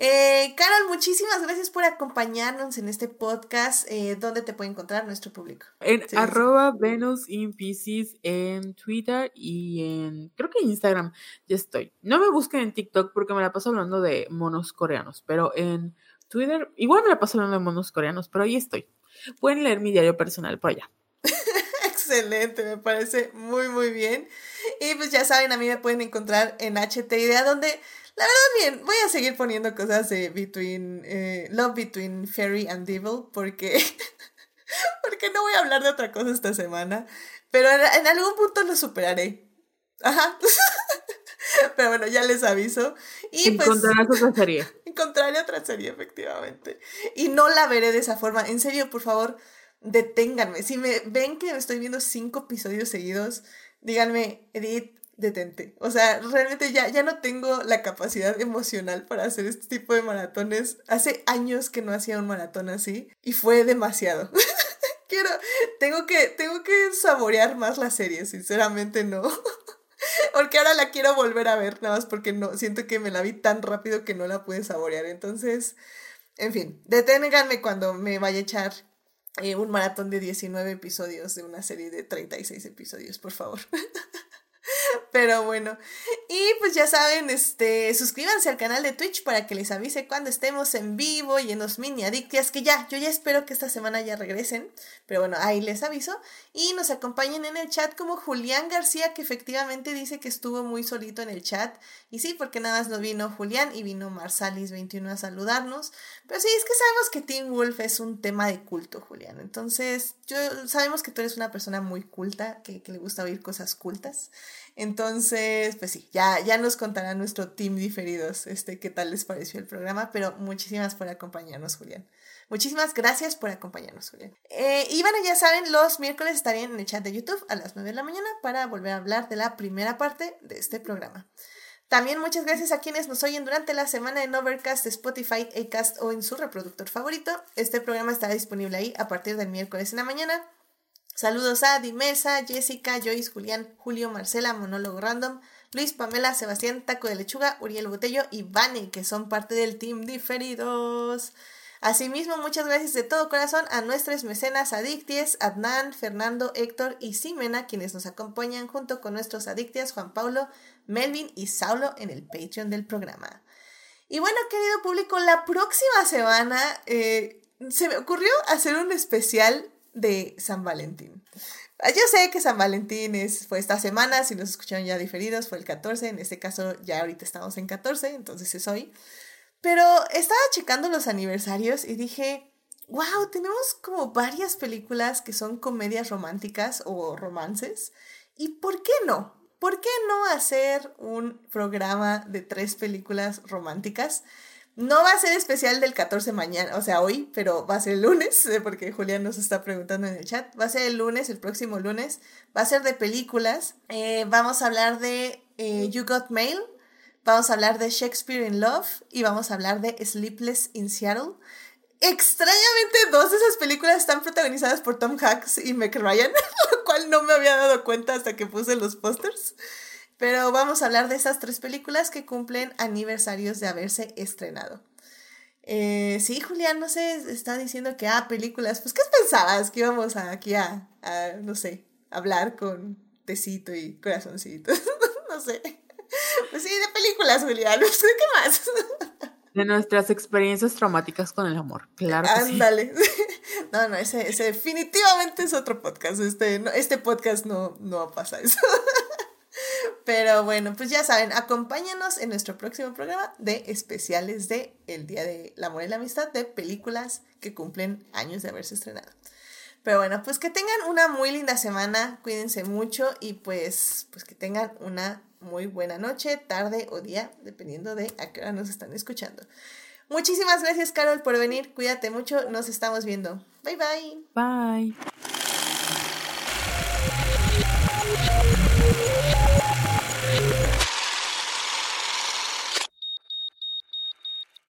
Eh, Carol, muchísimas gracias por acompañarnos en este podcast. Eh, ¿Dónde te puede encontrar nuestro público? En arroba Venus in en Twitter y en, creo que Instagram, ya estoy. No me busquen en TikTok porque me la paso hablando de monos coreanos, pero en Twitter, igual me la paso hablando de monos coreanos, pero ahí estoy. Pueden leer mi diario personal por allá. Excelente, me parece muy, muy bien. Y pues ya saben, a mí me pueden encontrar en HT Idea, donde la verdad, bien, voy a seguir poniendo cosas de between, eh, Love Between Fairy and Devil porque, porque no voy a hablar de otra cosa esta semana, pero en, algún punto lo superaré. Ajá. Pero bueno, ya les aviso. Y pues, Encontrarás otra serie. Encontraré otra serie, efectivamente. Y no la veré de esa forma. En serio, por favor, deténganme. Si me ven que estoy viendo cinco episodios seguidos, díganme, Edith, detente. O sea, realmente ya, ya no tengo la capacidad emocional para hacer este tipo de maratones. Hace años que no hacía un maratón así y fue demasiado. Quiero, tengo que, tengo que saborear más la serie, sinceramente no. porque ahora la quiero volver a ver, nada más porque no, siento que me la vi tan rápido que no la pude saborear. Entonces, en fin, deténganme cuando me vaya a echar eh, un maratón de 19 episodios de una serie de 36 episodios, por favor. Pero bueno, y pues ya saben, este, suscríbanse al canal de Twitch para que les avise cuando estemos en vivo y en los mini adictias, que ya, yo ya espero que esta semana ya regresen, pero bueno, ahí les aviso. Y nos acompañen en el chat como Julián García, que efectivamente dice que estuvo muy solito en el chat. Y sí, porque nada más no vino Julián y vino Marsalis21 a saludarnos. Pero sí, es que sabemos que Team Wolf es un tema de culto, Julián. Entonces, yo sabemos que tú eres una persona muy culta, que, que le gusta oír cosas cultas. Entonces, pues sí, ya, ya nos contará nuestro team diferidos este, qué tal les pareció el programa, pero muchísimas por acompañarnos, Julián. Muchísimas gracias por acompañarnos, Julián. Eh, y bueno, ya saben, los miércoles estarían en el chat de YouTube a las 9 de la mañana para volver a hablar de la primera parte de este programa. También muchas gracias a quienes nos oyen durante la semana en Overcast, Spotify, Acast o en su reproductor favorito. Este programa estará disponible ahí a partir del miércoles en la mañana. Saludos a Dimesa, Jessica, Joyce, Julián, Julio, Marcela, Monólogo Random, Luis, Pamela, Sebastián, Taco de Lechuga, Uriel Botello y Vane, que son parte del Team Diferidos. Asimismo, muchas gracias de todo corazón a nuestros mecenas adicties, Adnan, Fernando, Héctor y Simena, quienes nos acompañan junto con nuestros adictias Juan Pablo, Melvin y Saulo en el Patreon del programa. Y bueno, querido público, la próxima semana eh, se me ocurrió hacer un especial de San Valentín. Ah, yo sé que San Valentín es, fue esta semana, si nos escucharon ya diferidos, fue el 14, en este caso ya ahorita estamos en 14, entonces es hoy. Pero estaba checando los aniversarios y dije, wow, tenemos como varias películas que son comedias románticas o romances. ¿Y por qué no? ¿Por qué no hacer un programa de tres películas románticas? No va a ser especial del 14 mañana, o sea, hoy, pero va a ser el lunes, porque Julián nos está preguntando en el chat. Va a ser el lunes, el próximo lunes. Va a ser de películas. Eh, vamos a hablar de eh, You Got Mail. Vamos a hablar de Shakespeare in Love. Y vamos a hablar de Sleepless in Seattle. Extrañamente, dos de esas películas están protagonizadas por Tom Hanks y Meg Ryan, lo cual no me había dado cuenta hasta que puse los pósters. Pero vamos a hablar de esas tres películas que cumplen aniversarios de haberse estrenado. Eh, sí, Julián, no sé, está diciendo que, ah, películas. Pues, ¿qué pensabas? Que íbamos aquí a, a, no sé, hablar con tecito y corazoncito. no sé. Pues sí, de películas, Julián. No sé qué más. De nuestras experiencias traumáticas con el amor, claro. Ándale. No, no, ese, ese, definitivamente es otro podcast. Este, no, este podcast no, no pasa eso. Pero bueno, pues ya saben, acompáñanos en nuestro próximo programa de especiales de El Día de la Amor y la Amistad de películas que cumplen años de haberse estrenado. Pero bueno, pues que tengan una muy linda semana, cuídense mucho y pues, pues que tengan una muy buena noche, tarde o día, dependiendo de a qué hora nos están escuchando. Muchísimas gracias, Carol, por venir. Cuídate mucho. Nos estamos viendo. Bye bye. Bye.